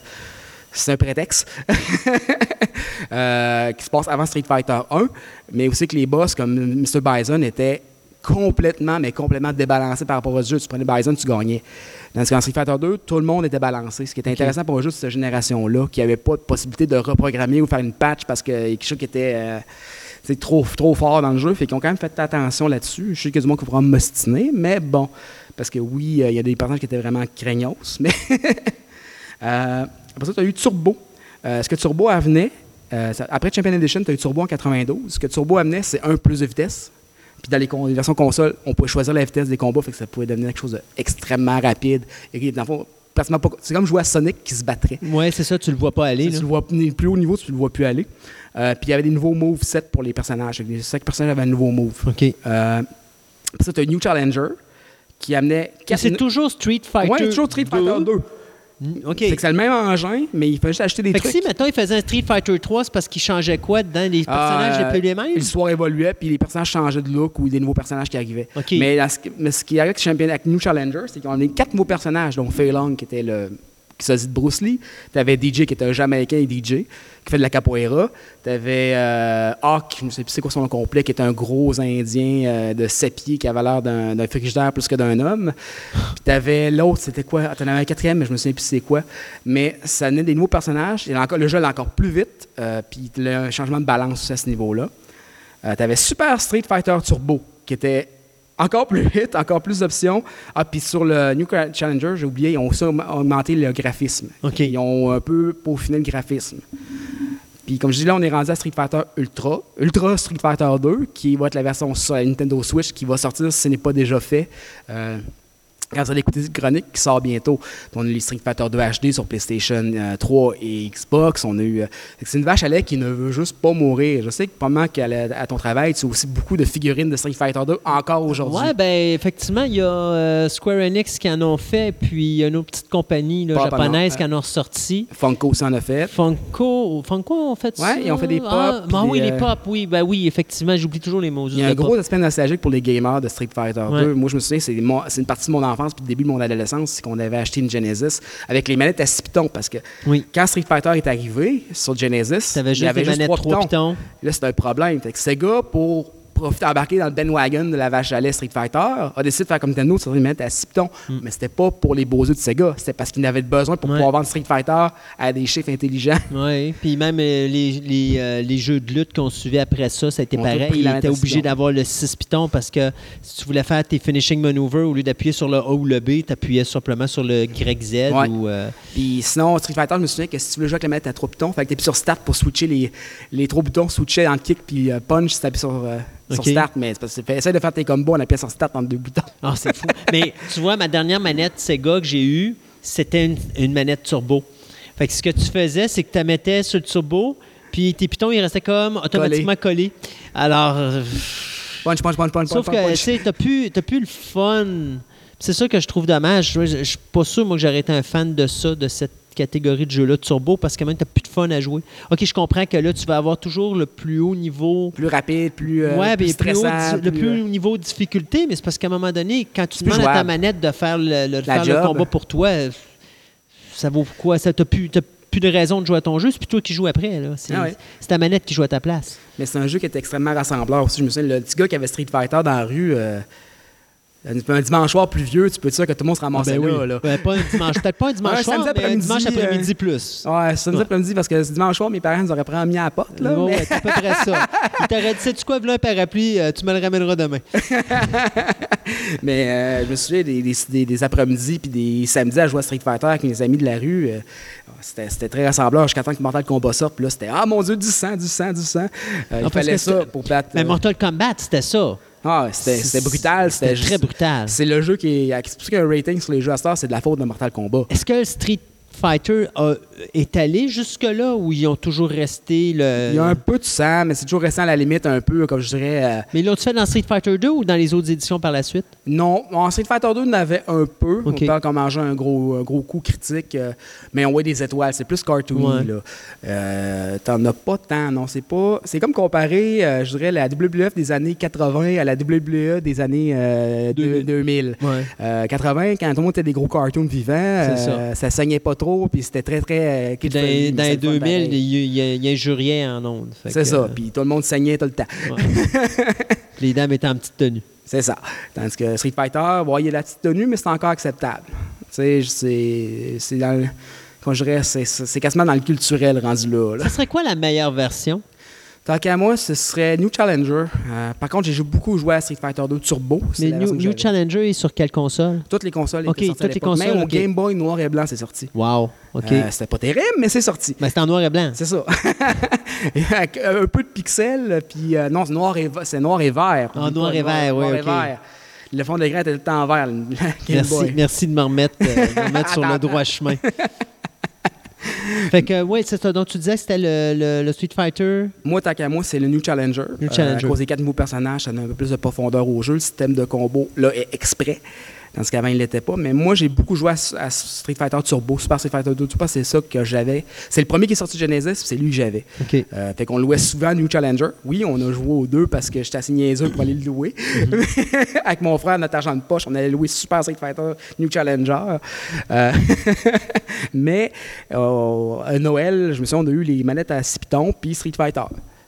c'est un prétexte euh, qui se passe avant Street Fighter 1, mais aussi que les boss comme Mr. Bison étaient complètement, mais complètement débalancés par rapport au jeu. Tu prenais Bison, tu gagnais. Dans Street Fighter 2, tout le monde était balancé. Ce qui est intéressant pour un jeu de cette génération-là, qui n'avait pas de possibilité de reprogrammer ou faire une patch parce qu'il y a quelque chose qui était euh, trop fort dans le jeu. Fait qu'ils ont quand même fait attention là-dessus. Je sais qu'il y a du monde qui pourra m'ostiner, mais bon. Parce que oui, euh, il y a des personnages qui étaient vraiment craignos, mais. Après ça, tu as eu Turbo. Euh, ce que Turbo amenait, euh, ça- après Champion Edition, tu as eu Turbo en 92. Ce que Turbo amenait, c'est un plus de vitesse. Puis dans les, con- les versions console, on pouvait choisir la vitesse des combats, fait que ça pouvait devenir quelque chose d'extrêmement rapide. Et qui, dans le fond, pratiquement pas- c'est comme jouer à Sonic qui se battrait. Ouais, c'est ça, tu le vois pas aller. Tu le vois plus haut niveau, tu le vois plus aller. Euh, puis il y avait des nouveaux moves sets pour les personnages. Chaque personnage avait un nouveau move. OK. Euh, après ça, tu as New Challenger qui amenait C'est toujours Street Fighter Ouais, toujours Street Fighter 2. OK. C'est que c'est le même engin, mais il faut juste acheter des Fait que trucs. si, mettons, il faisait un Street Fighter 3, c'est parce qu'il changeait quoi dedans? Les personnages Euh, étaient plus les mêmes? L'histoire évoluait, puis les personnages changeaient de look ou des nouveaux personnages qui arrivaient. Mais, ce qui- mais ce qui arrive avec, Champion- avec New Challenger, c'est ont amené quatre nouveaux personnages, dont Fei Long, qui était le qui se dit de Bruce Lee. Tu avais DJ, qui était un Jamaïcain et DJ, qui fait de la capoeira. Tu avais Hawk, je ne sais plus c'est quoi son complet, qui est un gros Indien euh, de 7 pieds qui avait l'air d'un d'un frigidaire plus que d'un homme. Puis tu avais l'autre, c'était quoi? Tu en avais un quatrième, mais je me souviens plus c'est quoi. Mais ça donnait des nouveaux personnages. Le jeu allait encore plus vite. euh, puis il y a un changement de balance à ce niveau-là. tu avais Super Street Fighter Turbo, qui était encore plus vite, encore plus d'options. Ah, puis sur le New Challenger, j'ai oublié, ils ont aussi augmenté le graphisme. OK. Ils ont un peu peaufiné le graphisme. Puis comme je dis là, on est rendu à Street Fighter Ultra, Ultra Street Fighter 2, qui va être la version sur la Nintendo Switch, qui va sortir si ce n'est pas déjà fait. Euh, quand vous allez écouter cette chronique qui sort bientôt, on a eu les Street Fighter 2 HD sur PlayStation euh, 3 et Xbox. On a eu. euh, c'est une vache à lait qui ne veut juste pas mourir. Je sais que pendant qu'elle est à ton travail, tu as aussi beaucoup de figurines de Street Fighter 2 encore aujourd'hui. Ouais, ben effectivement, il y a euh, Square Enix qui en ont fait, puis il y a une autre petite compagnie là, japonaise qui en ont ressorti. Funko aussi en a fait. Funko, Funko ont fait ça. Ouais, ils ont fait des Ah, pop, ben puis oui, des, les euh, pop, oui, ben oui, effectivement, j'oublie toujours les mots. Il y a un gros aspect nostalgique pour les gamers de Street Fighter Ouais. 2. Moi, je me souviens, c'est une partie de mon enfance puis le début de mon adolescence, c'est qu'on avait acheté une Genesis avec les manettes à 6 pitons parce que Oui. quand Street Fighter est arrivé sur Genesis, il y juste avait des juste manettes 3 3 pitons. pitons. Là, c'était un problème. Fait que Sega, pour profiter embarquer dans le bandwagon de la vache à lait Street Fighter, a décidé de faire comme Nintendo, sur les manettes à 6 pitons. Mais c'était pas pour les beaux yeux de Sega, c'était parce qu'ils avaient besoin pour Mm. Ouais. pouvoir vendre Street Fighter à des chiffres intelligents. Oui, puis même euh, les, les, euh, les jeux de lutte qu'on suivait après ça, ça a été pareil. Ils étaient obligés pitons. d'avoir le 6 pitons parce que si tu voulais faire tes finishing maneuvers, au lieu d'appuyer sur le A ou le B, tu appuyais simplement sur le YZ Ouais. ou. euh, Puis sinon, Street Fighter, je me souviens que si tu veux jouer avec la manette à trois boutons, fait que t'appuies sur Start pour switcher les, les trois boutons, switcher en kick puis euh, punch si t'appuies sur, sur. Start. Mais c'est parce que fais- essaie de faire tes combos en appuyant sur Start entre deux boutons. Ah, c'est fou. Mais tu vois, ma dernière manette Sega que j'ai eue, c'était une, une manette turbo. Fait que ce que tu faisais, c'est que tu la mettais sur le turbo, puis tes pitons, ils restaient comme automatiquement collés. Alors, euh, Punch, punch, punch, punch, sauf punch, que, tu sais, t'as plus, plus le fun. C'est ça que je trouve dommage. Je je suis pas sûr, moi, que j'aurais été un fan de ça, de cette catégorie de jeu-là, de turbo, parce que même t'as plus de fun à jouer. OK, je comprends que là, tu vas avoir toujours le plus haut niveau Plus rapide, plus, euh, ouais, plus plus haut stressant. le plus euh, haut niveau de difficulté, mais c'est parce qu'à un moment donné, quand tu demandes à ta manette de faire le, le- de faire le combat pour toi, euh, ça vaut quoi? Ça t'as plus, plus de raison de jouer à ton jeu, c'est plus toi qui joues après. C'est Ah ouais. c'est ta manette qui joue à ta place. Mais c'est un jeu qui est extrêmement rassembleur aussi. Je me souviens, le petit gars qui avait Street Fighter dans la rue, euh, un dimanche soir plus vieux, tu peux dire que tout le monde se ramassait là. là. Ouais, pas un dimanche, peut-être pas un dimanche Ouais, soir, samedi mais un après-midi, dimanche après-midi euh, plus. Ouais, samedi après-midi parce que ce dimanche soir, mes parents nous auraient pris mis à la porte. Là, Ouais, mais- c'est à peu près ça. Il t'aurait dit, sais-tu quoi, voilà un parapluie, euh, tu me le ramèneras demain. Mais euh, je me souviens des, des, des- des après-midi puis des samedis à jouer à Street Fighter avec mes amis de la rue. c'était, très rassembleur jusqu'à temps que Mortal Kombat sorte. Puis là, c'était Ah mon Dieu, du sang, du sang, du sang. Il Ah, fallait ça pour battre. Mais Mortal Kombat, c'était ça. Ah, c'était, brutal. C'était, très brutal. C'est le jeu qui est. C'est pour ça qu'il y a un rating sur les jeux à Star, c'est de la faute de Mortal Kombat. Est-ce que le Street Fighter a- est allé jusque-là ou ils ont toujours resté le. Il y a un peu de sang, mais c'est toujours resté à la limite un peu, comme je dirais. euh, Mais l'ont-tu fait dans Street Fighter 2 ou dans les autres éditions par la suite? Non, en Street Fighter 2, on avait un peu. Ok. On parle qu'on mangeait un gros, un gros coup critique, euh, mais on voit des étoiles. C'est plus cartoony. Ouais. là. Euh, T'en as pas tant, non. C'est pas. C'est comme comparer, je dirais, la WWF des années 80 à la WWE des années euh, deux- 2000. Ouais. Euh, 80, quand tout le monde était des gros cartoons vivants, euh, ça. saignait pas trop, puis c'était très, très. euh, dans, kid-friendly, dans les c'était le fun 2000, pareil. il injuriait en ondes. C'est ça, euh, puis tout le monde saignait tout le temps. ouais. les dames étaient en petite tenue. C'est ça. Tandis que Street Fighter, bon, il y a la petite tenue, mais c'est encore acceptable. Tu sais, c'est. C'est dans le. Comment je dirais, c'est quasiment dans le culturel rendu là. là. Ça serait quoi la meilleure version? Tant qu'à moi, ce serait New Challenger. Euh, par contre, j'ai beaucoup joué à Street Fighter 2 Turbo. Mais la New. Challenger est sur quelle console? Toutes les consoles Ok, à toutes les l'époque. Même consoles, au. Game Boy noir et blanc, c'est sorti. Wow. OK. Euh, C'était pas terrible, mais c'est sorti. Ben, c'est en noir et blanc. C'est ça. Un peu de pixels, puis euh, non, c'est noir et, c'est noir et vert. Ah, noir et vert, oui, Noir et vert. Le fond de l'écran était tout le temps en vert, Game Merci, Boy. merci de me remettre, euh, de me remettre sur le droit chemin. Fait que, oui, c'est ça. Donc, tu disais que c'était le, le- le Street Fighter. Moi, tant qu'à moi, c'est le New Challenger. New Euh, Challenger. à cause des quatre nouveaux personnages, ça donne un peu plus de profondeur au jeu. Le système de combo, là, est exprès. Tandis qu'avant, il l'était pas. Mais moi, j'ai beaucoup joué à, Street Fighter Turbo, Super Street Fighter 2. Turbo, c'est ça que j'avais. C'est le premier qui est sorti de Genesis, c'est lui que j'avais. OK. Euh, fait qu'on louait souvent New Challenger. Oui, on a joué aux deux parce que j'étais assez niaiseux pour aller le louer. Mhm. Avec mon frère, notre argent de poche, on allait louer Super Street Fighter New Challenger. Euh, mais euh, à Noël, je me souviens, on a eu les manettes à 6 pitons puis Street Fighter.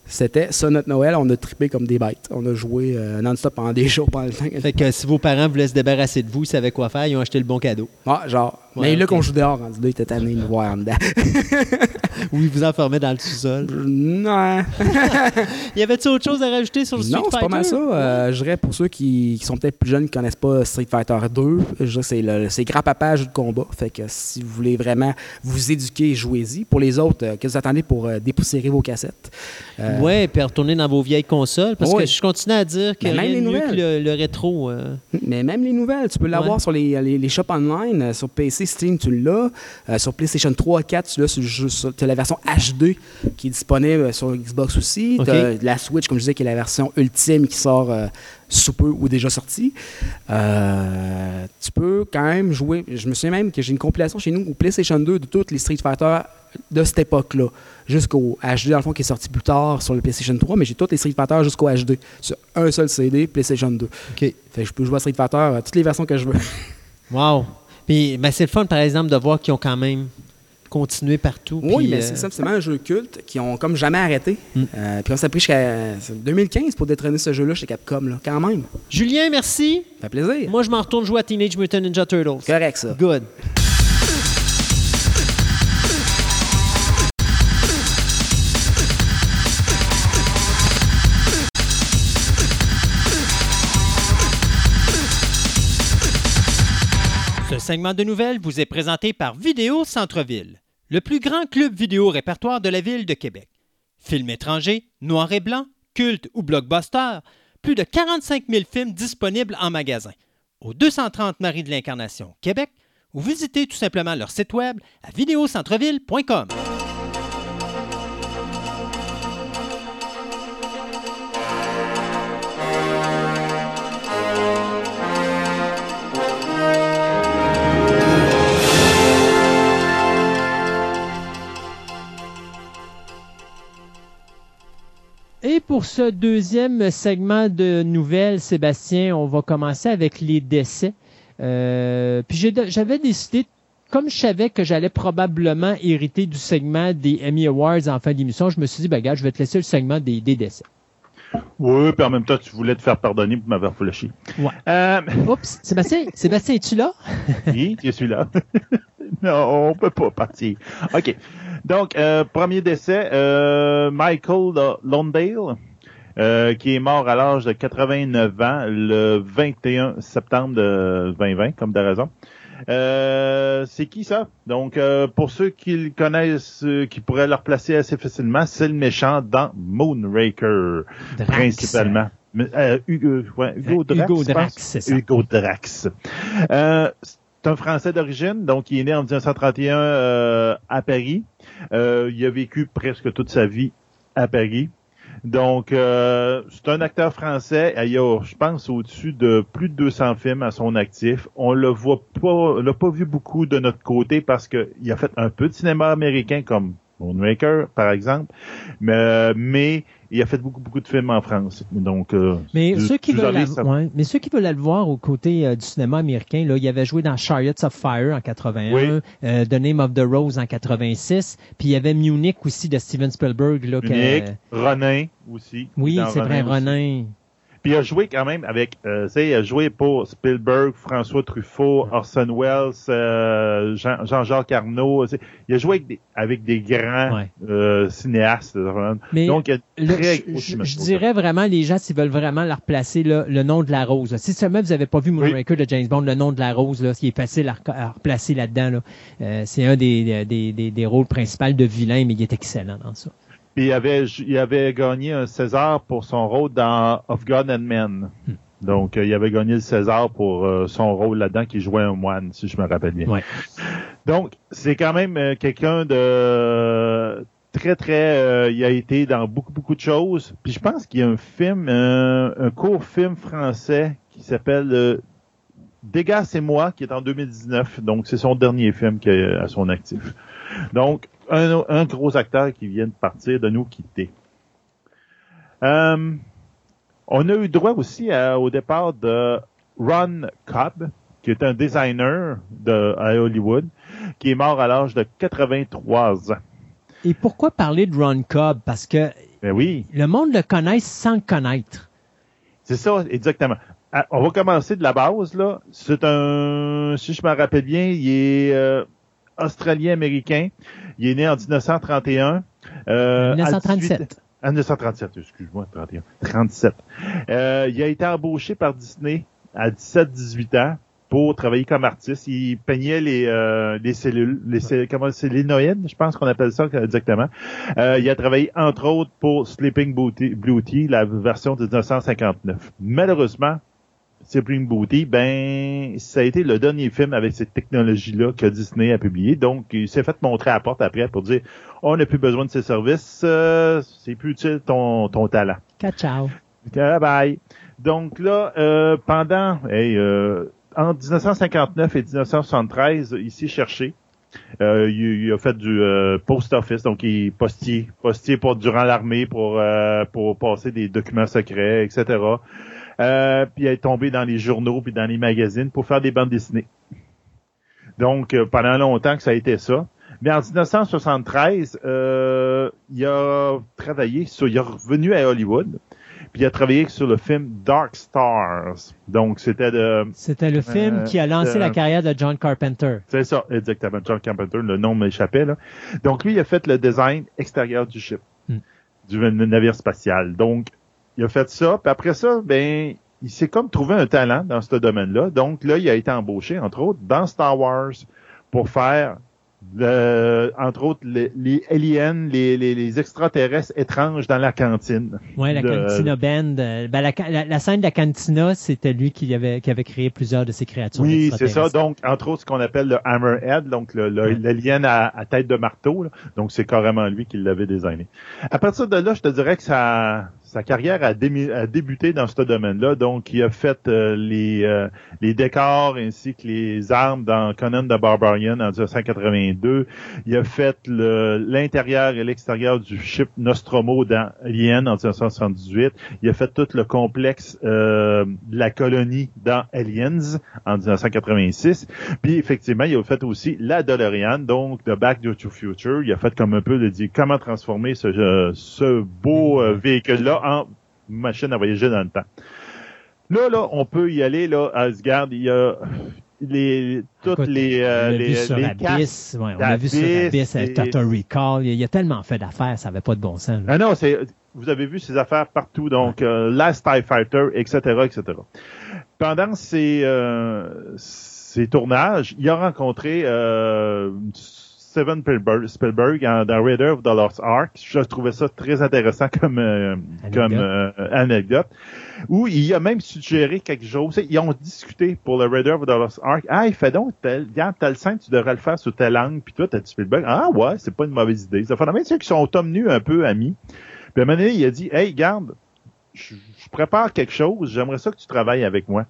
C'était ça notre Noël. On a trippé comme des bêtes. On a joué euh, non-stop pendant des jours pendant le temps. Fait que si vos parents voulaient se débarrasser de vous, ils savaient quoi faire, ils ont acheté le bon cadeau. Ah, genre. Mais là qu'on joue dehors, quand il était tanné de nous voir en dedans. Ou ils vous enfermaient dans le sous-sol. Non. y avait-il autre chose à rajouter sur le Street Fighter? Non, c'est pas mal ça. Euh, je dirais pour ceux qui, sont peut-être plus jeunes, qui ne connaissent pas Street Fighter 2, c'est grand-papa jeu de combat. Fait que si vous voulez vraiment vous éduquer, jouez-y. Pour les autres, euh, que vous attendez pour dépoussiérer vos cassettes? Euh, oui, puis retourner dans vos vieilles consoles. Parce que je continue à dire que même les nouvelles. le, rétro. Euh. Mais même les nouvelles, tu peux l'avoir sur les, les, shops online. Euh, sur PC, Steam, tu l'as. sur PlayStation 3, 4, tu as, la version HD qui est disponible sur Xbox aussi. Tu as la Switch, comme je disais, qui est la version ultime qui sort sous peu ou déjà sortie. tu peux quand même jouer. Je me souviens même que j'ai une compilation chez nous au PlayStation 2 de toutes les Street Fighter de cette époque-là jusqu'au HD, dans le fond, qui est sorti plus tard sur le PlayStation 3, mais j'ai tous les Street Fighter jusqu'au HD sur un seul CD, PlayStation 2. OK. Fait que je peux jouer à Street Fighter à toutes les versions que je veux. wow! Puis, ben, c'est le fun, par exemple, de voir qu'ils ont quand même continué partout. Oui, mais c'est euh, c'est un jeu culte qui ont comme jamais arrêté. Mm. Euh, puis on s'est pris jusqu'à 2015 pour détrôner ce jeu-là chez Capcom, là, quand même. Julien, merci. Ça fait plaisir. Moi, je m'en retourne jouer à Teenage Mutant Ninja Turtles. Correct, ça. Good. Segment de nouvelles vous est présenté par Vidéo Centre-Ville, le plus grand club vidéo répertoire de la ville de Québec. Films étrangers, noir et blanc, culte ou blockbuster, plus de 45 000 films disponibles en magasin. Au 230 Marie de l'Incarnation, Québec, ou visitez tout simplement leur site web à vidéocentreville.com. Et pour ce deuxième segment de nouvelles, Sébastien, on va commencer avec les décès. Euh, puis j'avais décidé, comme je savais que j'allais probablement hériter du segment des Emmy Awards en fin d'émission, je me suis dit, ben, gars, je vais te laisser le segment des, décès. Oui, puis en même temps, tu voulais te faire pardonner pour m'avoir. Ouais. Euh... Oups, Sébastien, Sébastien, es-tu là? oui, je suis là. non, on peut pas partir. OK. Donc, euh, premier décès, euh, Michael Londale, euh, qui est mort à l'âge de 89 ans le 21 septembre de 2020, comme de raison. C'est qui ça? Donc, pour ceux qui le connaissent, qui pourraient le replacer assez facilement, c'est le méchant dans Moonraker, principalement. Hugo, Hugo Drax. Hugo Drax, c'est ça. Hugo Drax. c'est un Français d'origine, donc il est né en 1931 à Paris. Euh, il a vécu presque toute sa vie à Paris. Donc, euh, c'est un acteur français. Il a, je pense, au-dessus de plus de 200 films à son actif. On le voit pas, l'a pas vu beaucoup de notre côté parce qu'il a fait un peu de cinéma américain comme Moonraker, par exemple. Mais, mais il a fait beaucoup, beaucoup de films en France. Donc, euh, mais, ceux qui veulent mais ceux qui veulent aller le voir aux côtés euh, du cinéma américain, là, il avait joué dans Chariots of Fire en 81, euh, The Name of the Rose en 86, puis il y avait Munich aussi de Steven Spielberg. Là, Munich, Ronin aussi. Oui, c'est vrai, Ronin. Puis il a joué quand même avec, euh, tu sais, il a joué pour Spielberg, François Truffaut, Orson Welles, euh, Jean-Jacques Arnaud. Il a joué avec des, avec des grands euh, cinéastes. Mais Donc, il très je, je dirais vraiment, les gens, s'ils veulent vraiment leur replacer là, le nom de la rose. Si seulement vous n'avez pas vu Moonraker de James Bond, le nom de la rose, là, qui est facile à, replacer là-dedans, là, euh, c'est un des, des, des, des rôles principaux de vilain, mais il est excellent dans ça. Puis il avait, il avait gagné un César pour son rôle dans Of God and Men. Hmm. Donc, euh, il avait gagné le César pour euh, son rôle là-dedans, qui jouait un moine, si je me rappelle bien. Donc, c'est quand même euh, quelqu'un de très, très... il a été dans beaucoup, beaucoup de choses. Puis je pense qu'il y a un film, un court film français qui s'appelle Degas et moi, qui est en 2019, donc c'est son dernier film qui est à son actif. Donc, un, gros acteur qui vient de partir, de nous quitter. Euh, on a eu droit aussi au départ de Ron Cobb, qui est un designer de, à Hollywood, qui est mort à l'âge de 83 ans. Et pourquoi parler de Ron Cobb? Parce que ben oui. le monde le connaît sans le connaître. C'est ça, exactement. Ah, on va commencer de la base, là. C'est un, si je me rappelle bien, il est euh, australien-américain. Il est né en 1931. Euh, 1937. En 1937, excuse-moi, 31. 37. Euh, il a été embauché par Disney à 17-18 ans pour travailler comme artiste. Il peignait les, euh, les cellules, les cellules, comment c'est je pense qu'on appelle ça exactement. Euh, il a travaillé entre autres pour Sleeping Beauty, la version de 1959. Malheureusement, Sleeping Beauty, ben, ça a été le dernier film avec cette technologie-là que Disney a publié. Donc, il s'est fait montrer à la porte après pour dire, on n'a plus besoin de ces services, euh, c'est plus utile ton, ton talent. Ciao. Bye. Donc là, euh, pendant, hey, euh, en 1959 et 1973, il s'est cherché. Euh, il, a fait du euh, post office, donc il est postier, postier pour durant l'armée pour euh, pour passer des documents secrets, etc. puis il est tombé dans les journaux puis dans les magazines pour faire des bandes dessinées. Donc pendant longtemps que ça a été ça. Mais en 1973, il a travaillé sur, il est revenu à Hollywood. Puis il a travaillé sur le film Dark Stars. Donc c'était de. C'était le film euh, qui a lancé la carrière de John Carpenter. C'est ça, exactement. John Carpenter, le nom m'échappait là. Donc lui, il a fait le design extérieur du ship, hmm. du navire spatial. Donc il a fait ça. Puis après ça, ben il s'est comme trouvé un talent dans ce domaine-là. Donc là, il a été embauché, entre autres, dans Star Wars pour faire entre autres, les, les aliens, les, les, extraterrestres étranges dans la cantine. Oui, la Cantina Band. Ben, la, la, scène de la Cantina, c'était lui qui avait, qui avait créé plusieurs de ces créatures. Oui, c'est ça. Donc, entre autres, ce qu'on appelle le Hammerhead, donc l'alien à, à, tête de marteau. Donc, c'est carrément lui qui l'avait designé. À partir de là, je te dirais que ça, sa carrière a, débuté dans ce domaine-là. Donc, il a fait euh, les, euh, les décors ainsi que les armes dans Conan the Barbarian en 1982. Il a fait l'intérieur et l'extérieur du ship Nostromo dans Alien en 1978. Il a fait tout le complexe euh, de la colonie dans Aliens en 1986. Puis, effectivement, il a fait aussi la DeLorean, donc de Back to Future. Il a fait comme un peu de dire comment transformer ce, ce beau véhicule-là en machine à voyager dans le temps. Là, là, on peut y aller, là, à Asgard, il y a les, toutes les, euh, on les, vu sur Abyss, ouais, on a vu sur Abyss, et... Total Recall, il y a tellement fait d'affaires, ça n'avait pas de bon sens. Ah non, c'est, vous avez vu ces affaires partout, donc euh, Last TIE Fighter, etc., etc. Pendant ces, euh, ces tournages, il a rencontré euh, Steven Spielberg, dans Raider of the Lost Ark. Je trouvais ça très intéressant comme, euh, anecdote. comme euh, anecdote. Où il a même suggéré quelque chose. Ils ont discuté pour le Raider of the Lost Ark. Ah, il fait donc tel, regarde, tel scène, tu devrais le faire sur telle langue. Puis toi, t'as Spielberg. Ah ouais, c'est pas une mauvaise idée. Ça fait même ceux qui sont au nu un peu amis. Puis à un moment donné, il a dit, hey, garde, je, prépare quelque chose, j'aimerais ça que tu travailles avec moi.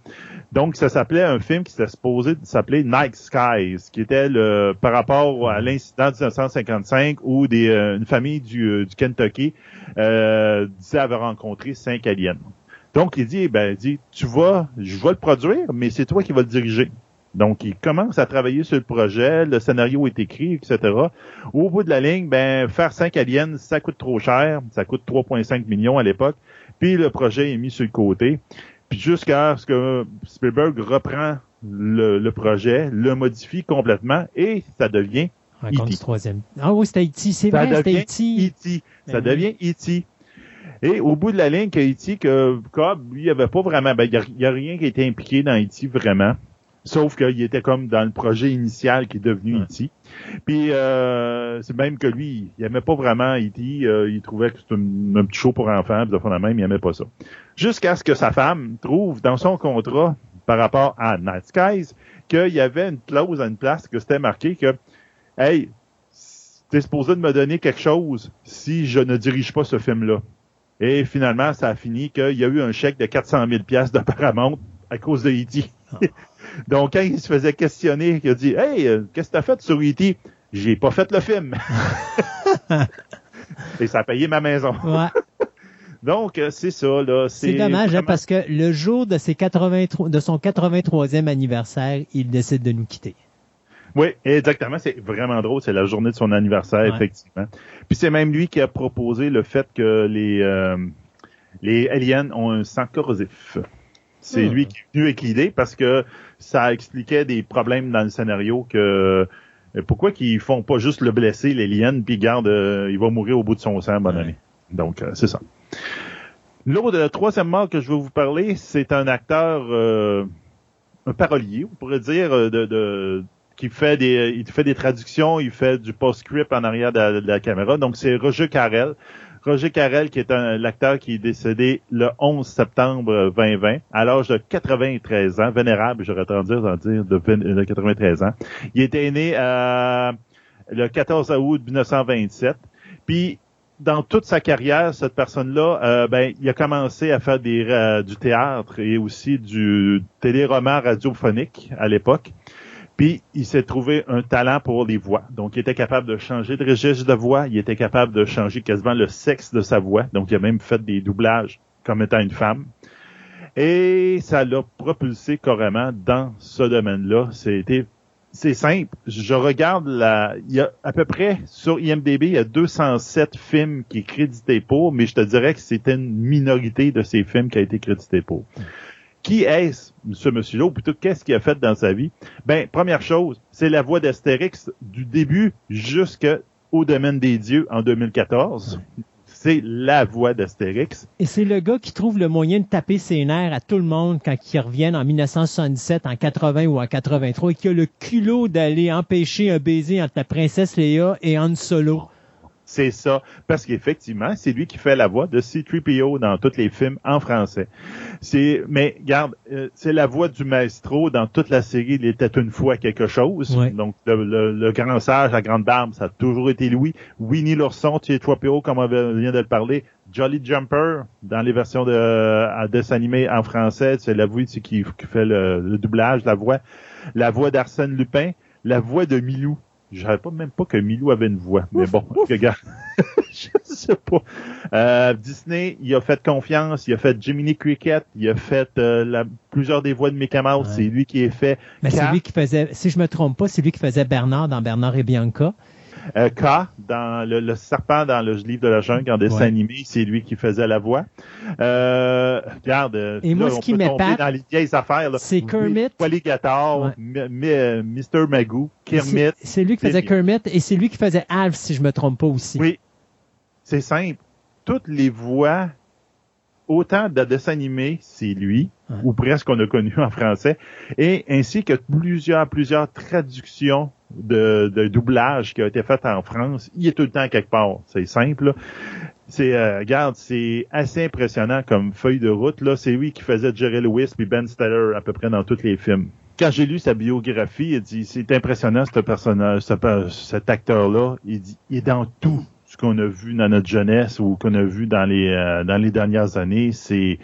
Donc, ça s'appelait un film qui s'était supposé s'appeler Night Skies, qui était le par rapport à l'incident de 1955 où des, euh, une famille du, euh, du Kentucky euh, disait avoir rencontré cinq aliens. Donc, il dit, ben, il dit, tu vas, je vais le produire, mais c'est toi qui vas le diriger. Donc, il commence à travailler sur le projet, le scénario est écrit, etc. Au bout de la ligne, ben, faire cinq aliens, ça coûte trop cher. Ça coûte 3,5 millions à l'époque. Puis le projet est mis sur le côté. Puis jusqu'à ce que Spielberg reprend le, projet, le modifie complètement et ça devient E.T. troisième. Ah oui, c'était E.T. C'est vrai, c'était E.T. E ça ben devient E.T. Et au bout de la ligne, que E.T., que Cobb, lui, il avait pas vraiment, ben, il n'y a, rien qui a été impliqué dans E.T. vraiment. Sauf qu'il était comme dans le projet initial qui est devenu E.T. Puis euh, c'est même que lui, il aimait pas vraiment E.T. Euh, il trouvait que c'était un, petit show pour enfants, puis de même, il aimait pas ça. Jusqu'à ce que sa femme trouve dans son contrat par rapport à Night Skies qu'il y avait une clause à une place que c'était marqué que Hey, t'es supposé de me donner quelque chose si je ne dirige pas ce film-là. Et finalement, ça a fini qu'il y a eu un chèque de 400 000 pièces de Paramount à cause de E.T. Donc, quand il se faisait questionner, il a dit Hey, euh, qu'est-ce que t'as fait sur E.T. J'ai pas fait le film. Et ça a payé ma maison. Ouais. Donc, euh, c'est ça, là. C'est dommage, hein, parce que le jour de, ses 83, de son 83e anniversaire, il décide de nous quitter. Oui, exactement. C'est vraiment drôle. C'est la journée de son anniversaire, Ouais. effectivement. Puis c'est même lui qui a proposé le fait que les, euh, les aliens ont un sang corrosif. C'est Hmm. lui qui est venu avec l'idée parce que ça expliquait des problèmes dans le scénario que euh, pourquoi qu'ils font pas juste le blesser, l'alien, puis garde, euh, il va mourir au bout de son sang, bonne Ouais. année. Donc, euh, c'est ça. L'autre, le troisième mort que je veux vous parler, c'est un acteur, euh, un parolier, on pourrait dire, euh, de, de qui fait des, il fait des traductions, il fait du post-script en arrière de de la caméra. Donc, c'est Roger Carrel. Roger Carrel, qui est un l'acteur qui est décédé le 11 septembre 2020, à l'âge de 93 ans, vénérable, j'aurais tendance à dire, de, vin- de 93 ans. Il était né euh, le 14 août 1927. Puis, dans toute sa carrière, cette personne-là, euh, ben, il a commencé à faire des, euh, du théâtre et aussi du téléroman radiophonique à l'époque. Puis, il s'est trouvé un talent pour les voix. Donc, il était capable de changer de registre de voix. Il était capable de changer quasiment le sexe de sa voix. Donc, il a même fait des doublages comme étant une femme. Et ça l'a propulsé carrément dans ce domaine-là. C'était c'est simple. Je regarde la, il y a à peu près sur IMDb, il y a 207 films qui est crédité pour, mais je te dirais que c'était une minorité de ces films qui a été crédité pour. Qui est-ce, ce monsieur-là, plutôt qu'est-ce qu'il a fait dans sa vie? Ben, première chose, c'est la voix d'Astérix du début jusqu'au domaine des dieux en 2014. C'est la voix d'Astérix. Et c'est le gars qui trouve le moyen de taper ses nerfs à tout le monde quand ils reviennent en 1977, en 80 ou en 83 et qui a le culot d'aller empêcher un baiser entre la princesse Léa et Han Solo. C'est ça. Parce qu'effectivement, c'est lui qui fait la voix de C-3PO dans tous les films en français. C'est, mais garde, euh, c'est la voix du maestro dans toute la série Il était une fois quelque chose. Ouais. Donc, le, le- le grand sage, la grande barbe, ça a toujours été lui. Winnie l'ourson, C-3PO, comme on vient de le parler. Jolly Jumper, dans les versions de, dessin animé en français, c'est la voix qui fait le, le doublage, la voix. La voix d'Arsène Lupin, la voix de Milou. Je savais pas même pas que Milou avait une voix. Mais bon, regarde. je sais pas. Euh, Disney, il a fait confiance, il a fait Jiminy Cricket, il a fait euh, la- plusieurs des voix de Mickey Mouse, Ouais. c'est lui qui est fait. Mais c'est lui qui faisait, si je me trompe pas, c'est lui qui faisait Bernard dans Bernard et Bianca. Euh, K, dans le, le serpent dans le livre de la jungle en dessin Ouais. animé, c'est lui qui faisait la voix. Euh, regarde, Et moi, ce on qui peut tomber dans les vieilles affaires, c'est Kermit. Alligator, Ouais. Mr. Magoo, Kermit. C'est- lui qui faisait. Kermit et c'est lui qui faisait Alf, si je me trompe pas aussi. Oui. C'est simple. Toutes les voix, autant de dessins animés, c'est lui, Ouais. ou presque qu'on a connu en français, et ainsi que plusieurs, plusieurs traductions de, de doublage qui ont été faites en France. Il est tout le temps quelque part. C'est simple. là. C'est, euh, regarde, c'est assez impressionnant comme feuille de route. Là, c'est lui qui faisait Jerry Lewis puis Ben Stiller à peu près dans tous les films. Quand j'ai lu sa biographie, il dit c'est impressionnant ce personnage, ce pe- cet acteur-là. Il dit il est dans tout ce qu'on a vu dans notre jeunesse ou qu'on a vu dans les euh, dans les dernières années. C'est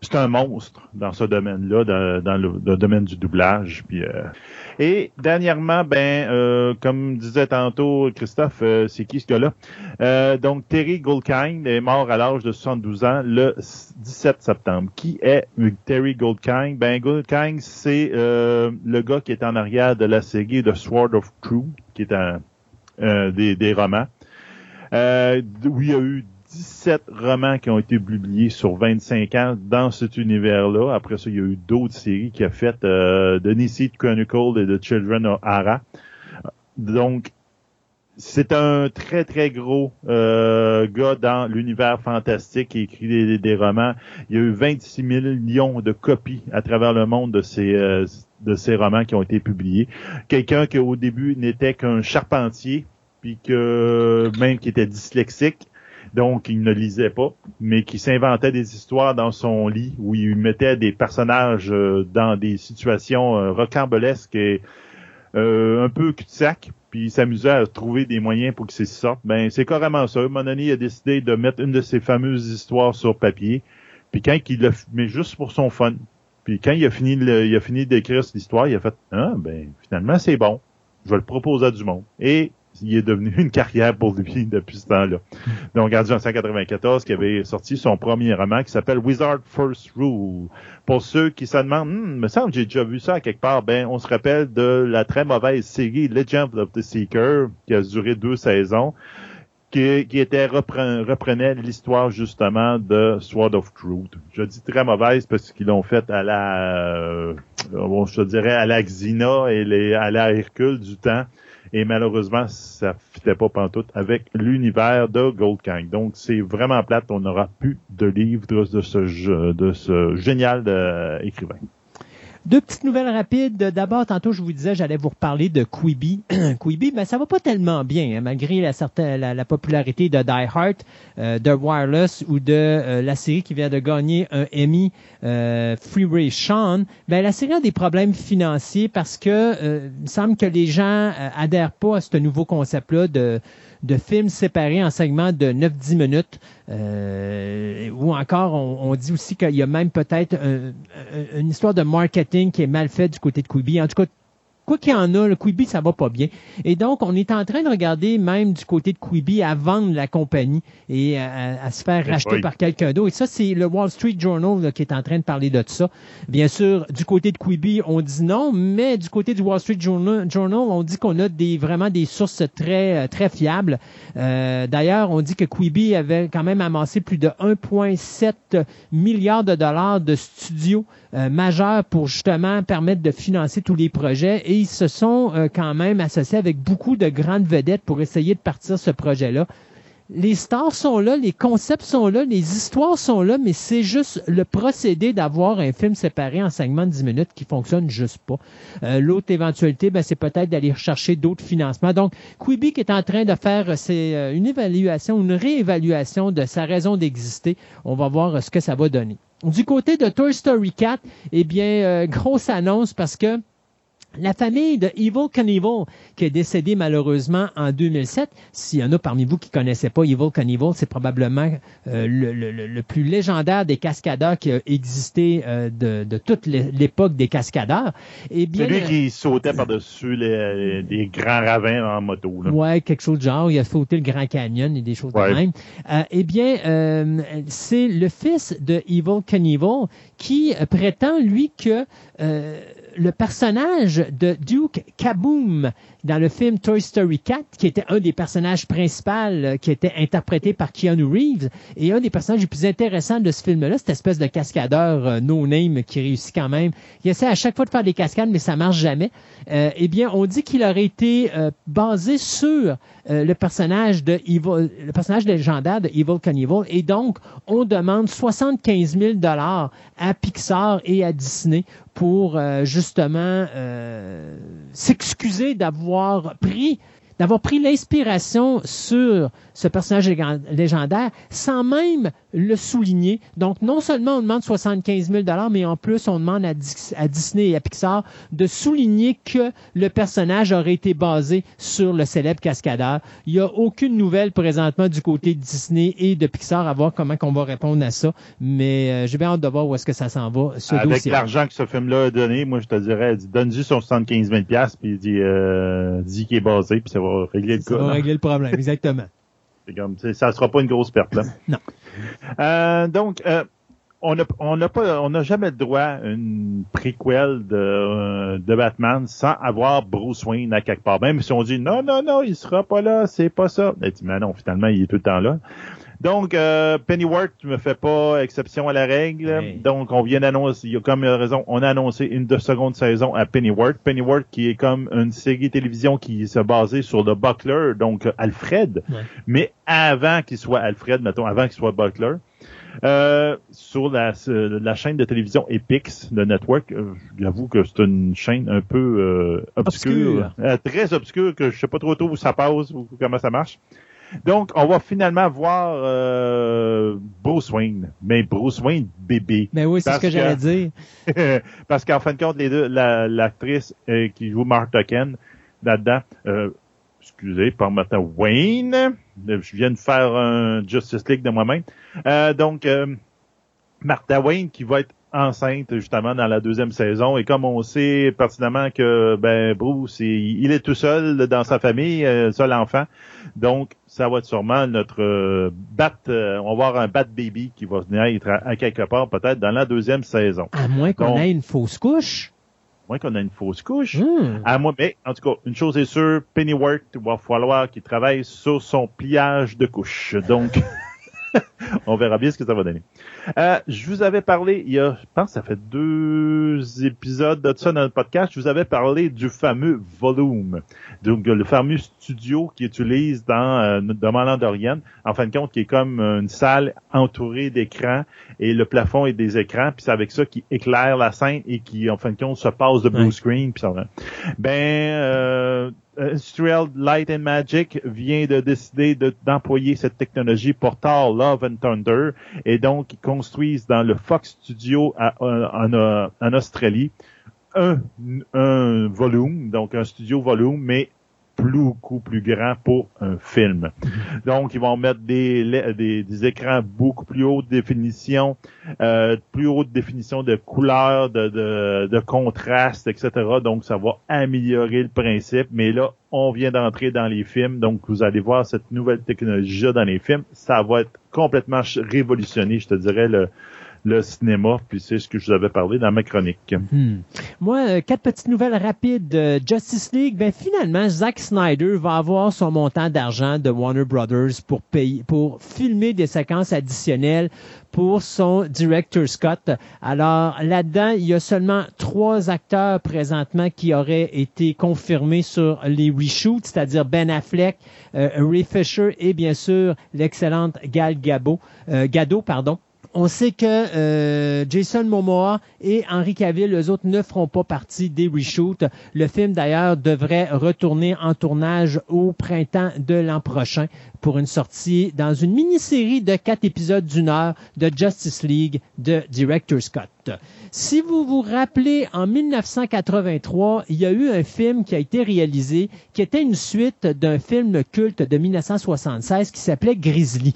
c'est un monstre dans ce domaine-là, dans, le, domaine du doublage. Puis, euh, et dernièrement, ben, euh, comme disait tantôt Christophe, c'est qui ce gars-là? Donc, Terry Goldkind est mort à l'âge de 72 ans le 17 septembre. Qui est Terry Goldkind? Ben, Goldkind, c'est le gars qui est en arrière de la série The Sword of Truth, qui est un, des, des romans, euh, où il y a eu 17 romans qui ont été publiés sur 25 ans dans cet univers-là. Après ça, il y a eu d'autres séries qui a fait euh, The Nissid Chronicle et The Children of Ara. Donc, c'est un très, très gros euh, gars dans l'univers fantastique qui écrit des, des romans. Il y a eu 26 millions de copies à travers le monde de ces, euh, de ces romans qui ont été publiés. Quelqu'un qui au début n'était qu'un charpentier, que même qui était dyslexique, donc il ne lisait pas, mais qui s'inventait des histoires dans son lit où il mettait des personnages euh, dans des situations euh, rocambolesques et euh, un peu cul-de-sac, puis il s'amusait à trouver des moyens pour que ça sorte. Ben c'est carrément ça. Mon ami a décidé de mettre une de ses fameuses histoires sur papier, puis quand il f- met juste pour son fun, Puis quand il a fini il a fini d'écrire cette histoire, il a fait ah ben finalement c'est bon, je vais le proposer à du monde. Et il est devenu une carrière pour lui depuis ce temps-là. Donc, en 1994, qui avait sorti son premier roman qui s'appelle Wizard First Rule. Pour ceux qui se demandent, hmm, me semble que j'ai déjà vu ça quelque part, ben, on se rappelle de la très mauvaise série Legend of the Seeker, qui a duré deux saisons, qui, était reprenait l'histoire justement de Sword of Truth. Je dis très mauvaise parce qu'ils l'ont fait à la, euh, je te dirais à la Xina et à la Hercule du temps et malheureusement, ça fitait pas pantoute avec l'univers de Gold Kang. Donc, c'est vraiment plate. On n'aura plus de livres de ce, de ce génial euh, écrivain. Deux petites nouvelles rapides. D'abord, tantôt, je vous disais, j'allais vous reparler de Quibi. Quibi, ben, ça va pas tellement bien, hein, malgré la, certaine, la, popularité de Die Hard, euh, de Wireless ou de euh, la série qui vient de gagner un Emmy, euh, Freeway Sean. Ben, la série a des problèmes financiers parce que euh, il semble que les gens adhèrent pas à ce nouveau concept-là de de films séparés en segments de 9-10 minutes. Euh, ou encore, on, dit aussi qu'il y a même peut-être une histoire de marketing qui est mal faite du côté de Quibi. En tout cas, quoi qu'il y en a, le Quibi, ça va pas bien. Et donc, on est en train de regarder même du côté de Quibi à vendre la compagnie et à, se faire racheter par quelqu'un d'autre. Et ça, c'est le Wall Street Journal qui est en train de parler de ça. Bien sûr, du côté de Quibi, on dit non, mais du côté du Wall Street Journal, on dit qu'on a des vraiment des sources très très fiables. Euh, D'ailleurs, on dit que Quibi avait quand même amassé plus de 1,7 milliard de dollars de studios euh, majeurs pour justement permettre de financer tous les projets et ils se sont euh, quand même associés avec beaucoup de grandes vedettes pour essayer de partir ce projet-là. Les stars sont là, les concepts sont là, les histoires sont là, mais c'est juste le procédé d'avoir un film séparé en segments de 10 minutes qui fonctionne juste pas. Euh, l'autre éventualité, ben, c'est peut-être d'aller chercher d'autres financements. Donc, Quibi est en train de faire c'est, une évaluation, une réévaluation de sa raison d'exister. On va voir ce que ça va donner. Du côté de Toy Story 4, eh bien, euh, grosse annonce parce que la famille de Evil Knievel, qui est décédée malheureusement en 2007, s'il y en a parmi vous qui connaissaient pas Evil Knievel, c'est probablement euh, le, plus légendaire des cascadeurs qui a existé euh, de, toute l'époque des cascadeurs. Eh bien, c'est lui qui sautait par-dessus les, grands ravins en moto. Là. Ouais, quelque chose de genre. Il a sauté le Grand Canyon et des choses de même. Euh, eh bien, c'est le fils de Evil Knievel qui prétend, lui, que le personnage de Duke Kaboom dans le film Toy Story 4, qui était un des personnages principaux euh, qui était interprété par Keanu Reeves, et un des personnages les plus intéressants de ce film-là, cette espèce de cascadeur euh, no-name qui réussit quand même. Il essaie à chaque fois de faire des cascades, mais ça marche jamais. Euh, eh bien, on dit qu'il aurait été basé sur le personnage de Evil, le personnage légendaire de Evil Knievel, et donc on demande 75 000 dollars à Pixar et à Disney pour justement s'excuser d'avoir pris d'avoir pris l'inspiration sur ce personnage légendaire sans même le souligner. Donc, non seulement on demande 75 000 mais en plus, on demande à, Disney et à Pixar de souligner que le personnage aurait été basé sur le célèbre cascadeur. Il n'y a aucune nouvelle présentement du côté de Disney et de Pixar à voir comment on va répondre à ça. Mais euh, j'ai bien hâte de voir où est-ce que ça s'en va. Avec l'argent que ce film-là a donné, moi, je te dirais, donne-lui son 75 000 puis dis, euh, dis qu'il est basé, puis ça va régler le cas. Ça va régler le problème, exactement. Ça sera pas une grosse perte là. non. Euh, donc, euh, on n'a on a pas, on n'a jamais le droit à une préquelle de, euh, de Batman sans avoir Bruce Wayne à quelque part. Même si on dit non, non, non, il sera pas là, c'est pas ça. Mais, mais non, finalement, il est tout le temps là. Donc, euh, Pennyworth ne me fait pas exception à la règle. Donc, on vient d'annoncer, il y a comme raison, on a annoncé une de seconde saison à Pennyworth. Pennyworth qui est comme une série télévision qui se basait sur le Buckler, donc Alfred, mais avant qu'il soit Alfred, mettons, avant qu'il soit Buckler. Euh, sur la, la, chaîne de télévision Epix, de network, euh, j'avoue que c'est une chaîne un peu euh, obscure, très obscure, que je sais pas trop où ça passe ou comment ça marche. Donc, on va finalement voir euh, Bruce Wayne, mais Bruce Wayne bébé. Mais oui, c'est ce que, j'allais dire. parce qu'en fin de compte, les deux, l'actrice euh, qui joue Martha Ken là-dedans, euh, excusez, par Martha Wayne, je viens de faire un Justice League de moi-même. Euh, donc, Martha Wayne qui va être enceinte justement dans la deuxième saison. Et comme on sait pertinemment que ben Bruce, il, est tout seul dans sa famille, euh, seul enfant. Donc, ça va être sûrement notre euh, bat. Euh, on va avoir un bat baby qui va venir être à, quelque part peut-être dans la deuxième saison. À moins qu'on ait une fausse couche. À moins qu'on ait une fausse couche. Hmm. À moins, mais en tout cas, une chose est sûre, Pennyworth va falloir qu'il travaille sur son pliage de couche. Donc. on verra bien ce que ça va donner. Euh, je vous avais parlé, il y a, je pense ça fait deux épisodes de ça dans le podcast, je vous avais parlé du fameux volume. Donc, le fameux studio qui utilise dans, euh, Mandalorian, en fin de compte, qui est comme une salle entourée d'écrans et le plafond est des écrans, puis c'est avec ça qui éclaire la scène et qui, en fin de compte, se passe de blue screen. Puis ça, ben, euh, Industrial Light and Magic vient de décider d'employer cette technologie pour Love and Thunder et donc ils construisent dans le Fox Studio à, en, en, Australie un volume, donc un studio volume, mais beaucoup plus grand pour un film. Donc, ils vont mettre des, des, écrans beaucoup plus haute définition, euh, plus haute définition de couleur, de, de, de, contraste, etc. Donc, ça va améliorer le principe. Mais là, on vient d'entrer dans les films, donc vous allez voir cette nouvelle technologie dans les films. Ça va être complètement révolutionné, je te dirais, le, le cinéma, puis c'est ce que je vous avais parlé dans ma chronique. Hmm. Moi, euh, quatre petites nouvelles rapides. de Justice League, ben finalement, Zack Snyder va avoir son montant d'argent de Warner Brothers pour payer, pour filmer des séquences additionnelles pour son director Scott. Alors là-dedans, il y a seulement trois acteurs présentement qui auraient été confirmés sur les reshoots, c'est-à-dire Ben Affleck, euh, Ray Fisher et bien sûr l'excellente Gal Gabo, euh, Gadot, pardon. On sait que euh, Jason Momoa et Henry Cavill, eux autres, ne feront pas partie des reshoots. Le film, d'ailleurs, devrait retourner en tournage au printemps de l'an prochain pour une sortie dans une mini-série de quatre épisodes d'une heure de Justice League de Director Scott. Si vous vous rappelez, en 1983, il y a eu un film qui a été réalisé qui était une suite d'un film culte de 1976 qui s'appelait Grizzly.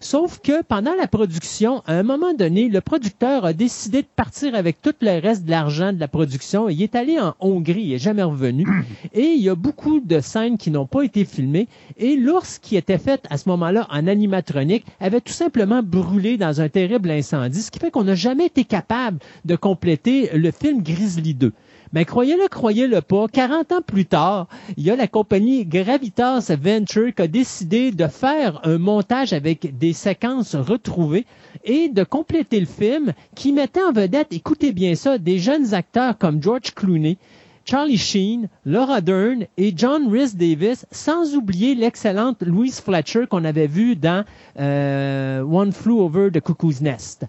Sauf que pendant la production, à un moment donné, le producteur a décidé de partir avec tout le reste de l'argent de la production. Il est allé en Hongrie, il n'est jamais revenu. Et il y a beaucoup de scènes qui n'ont pas été filmées. Et l'ours qui était fait à ce moment-là en animatronique avait tout simplement brûlé dans un terrible incendie, ce qui fait qu'on n'a jamais été capable de compléter le film Grizzly 2. Mais croyez-le, croyez-le pas, 40 ans plus tard, il y a la compagnie Gravitas Venture qui a décidé de faire un montage avec des séquences retrouvées et de compléter le film qui mettait en vedette, écoutez bien ça, des jeunes acteurs comme George Clooney, Charlie Sheen, Laura Dern et John Rhys Davis, sans oublier l'excellente Louise Fletcher qu'on avait vue dans euh, One Flew Over the Cuckoo's Nest.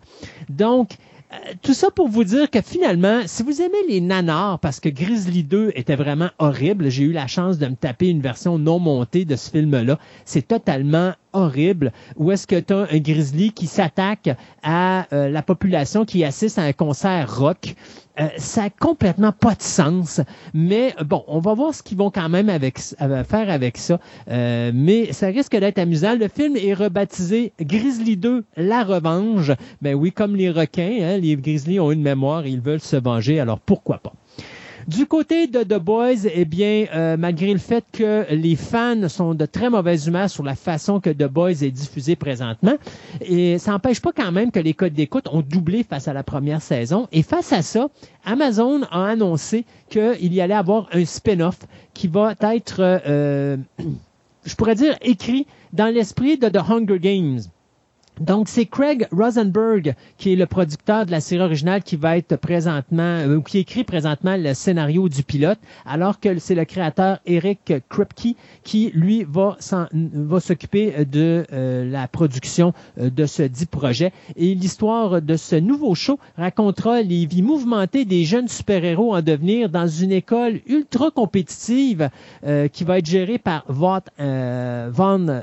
Donc, euh, tout ça pour vous dire que finalement, si vous aimez les nanars, parce que Grizzly 2 était vraiment horrible, j'ai eu la chance de me taper une version non montée de ce film-là. C'est totalement horrible où est-ce que tu as un grizzly qui s'attaque à euh, la population qui assiste à un concert rock? Euh, ça a complètement pas de sens, mais bon, on va voir ce qu'ils vont quand même avec, euh, faire avec ça. mais ça risque d'être amusant. Le film est rebaptisé Grizzly 2, la revanche. Ben oui, comme les requins, hein, les grizzlies ont une mémoire, ils veulent se venger, alors pourquoi pas? Du côté de The Boys, eh bien, euh, malgré le fait que les fans sont de très mauvaise humeur sur la façon que The Boys est diffusé présentement, et ça n'empêche pas quand même que les codes d'écoute ont doublé face à la première saison. Et face à ça, Amazon a annoncé qu'il y allait avoir un spin-off qui va être, euh, je pourrais dire, écrit dans l'esprit de The Hunger Games. Donc, c'est Craig Rosenberg qui est le producteur de la série originale qui va être présentement, euh, ou qui écrit présentement le scénario du pilote, alors que c'est le créateur Eric Kripke qui, lui, va, va s'occuper de euh, la production euh, de ce dit projet. Et l'histoire de ce nouveau show racontera les vies mouvementées des jeunes super-héros en devenir dans une école ultra compétitive qui va être gérée par Vought, Von,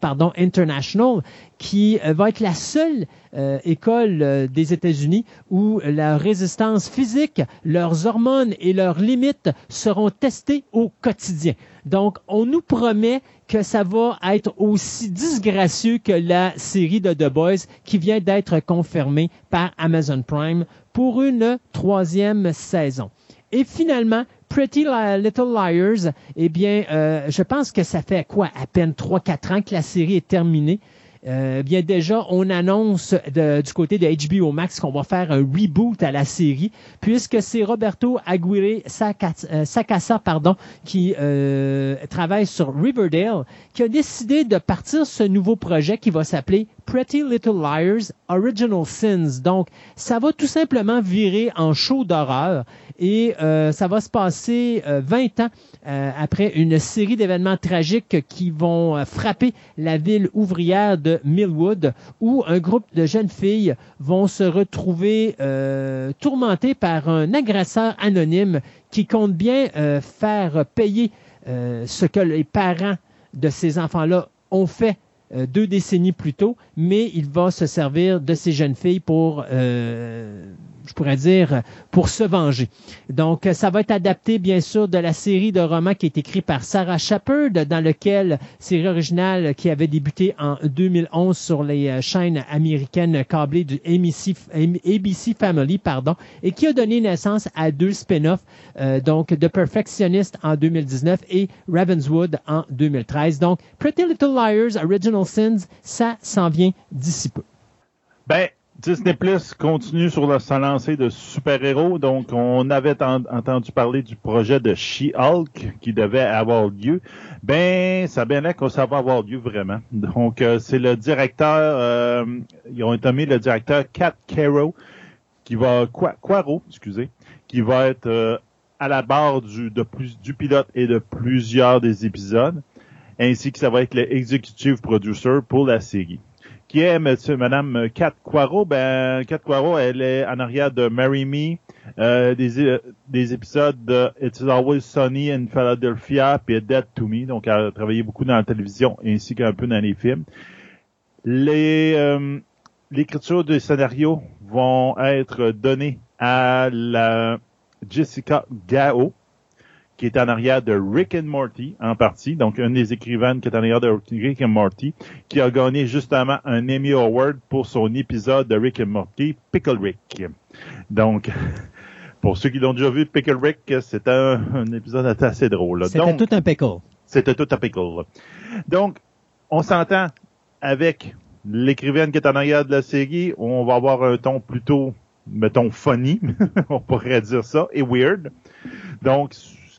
pardon, International qui euh, va être la seule euh, école euh, des États-Unis où la résistance physique, leurs hormones et leurs limites seront testées au quotidien. Donc, on nous promet que ça va être aussi disgracieux que la série de The Boys qui vient d'être confirmée par Amazon Prime pour une troisième saison. Et finalement, Pretty Little Liars, eh bien, euh, je pense que ça fait quoi, à peine 3-4 ans que la série est terminée. Euh, bien déjà, on annonce du côté de HBO Max qu'on va faire un reboot à la série, puisque c'est Roberto Aguirre euh, Sacasa, pardon, qui euh, travaille sur Riverdale, qui a décidé de partir ce nouveau projet qui va s'appeler Pretty Little Liars Original Sins. Donc, ça va tout simplement virer en show d'horreur et euh, ça va se passer 20 ans euh, après une série d'événements tragiques qui vont euh, frapper la ville ouvrière de Millwood, où un groupe de jeunes filles vont se retrouver euh, tourmentées par un agresseur anonyme qui compte bien faire payer ce que les parents de ces enfants-là ont fait deux décennies plus tôt, mais il va se servir de ces jeunes filles pour je pourrais dire, pour se venger. Donc, ça va être adapté, bien sûr, de la série de romans qui est écrite par Sarah Shepard, dans lequel, série originale qui avait débuté en 2011 sur les euh, chaînes américaines câblées du ABC, ABC Family, pardon, et qui a donné naissance à deux spin-offs, euh, donc The Perfectionist en 2019 et Ravenswood en 2013. Donc, Pretty Little Liars, Original Sins, ça s'en vient d'ici peu. Ben, Disney Plus continue sur la, sa lancée de super-héros. Donc, on avait entendu parler du projet de She-Hulk qui devait avoir lieu. Ben, ça bien là que ça va avoir lieu vraiment. Donc, euh, c'est le directeur, euh, ils ont nommé le directeur Cat Caro, qui va, Quaro, excusez, qui va être euh, à la barre du, plus, du pilote et de plusieurs des épisodes, ainsi que ça va être l'executive producer pour la série qui est monsieur, madame Kat Quaro. Ben, Kat Quaro, elle est en arrière de Marry Me, euh, des, euh, des épisodes de It's Always Sunny in Philadelphia, puis Dead to Me. Donc, elle a travaillé beaucoup dans la télévision ainsi qu'un peu dans les films. Les, euh, l'écriture des scénarios vont être données à la Jessica Gao, qui est en arrière de Rick and Morty en partie, donc une des écrivaines qui est en arrière de Rick and Morty, qui a gagné justement un Emmy Award pour son épisode de Rick and Morty, Pickle Rick. Donc, pour ceux qui l'ont déjà vu, Pickle Rick, c'était un, épisode assez drôle. C'était tout un pickle. C'était tout un pickle. Donc, on s'entend avec l'écrivaine qui est en arrière de la série, on va avoir un ton plutôt, mettons, funny, on pourrait dire ça, et weird. Donc,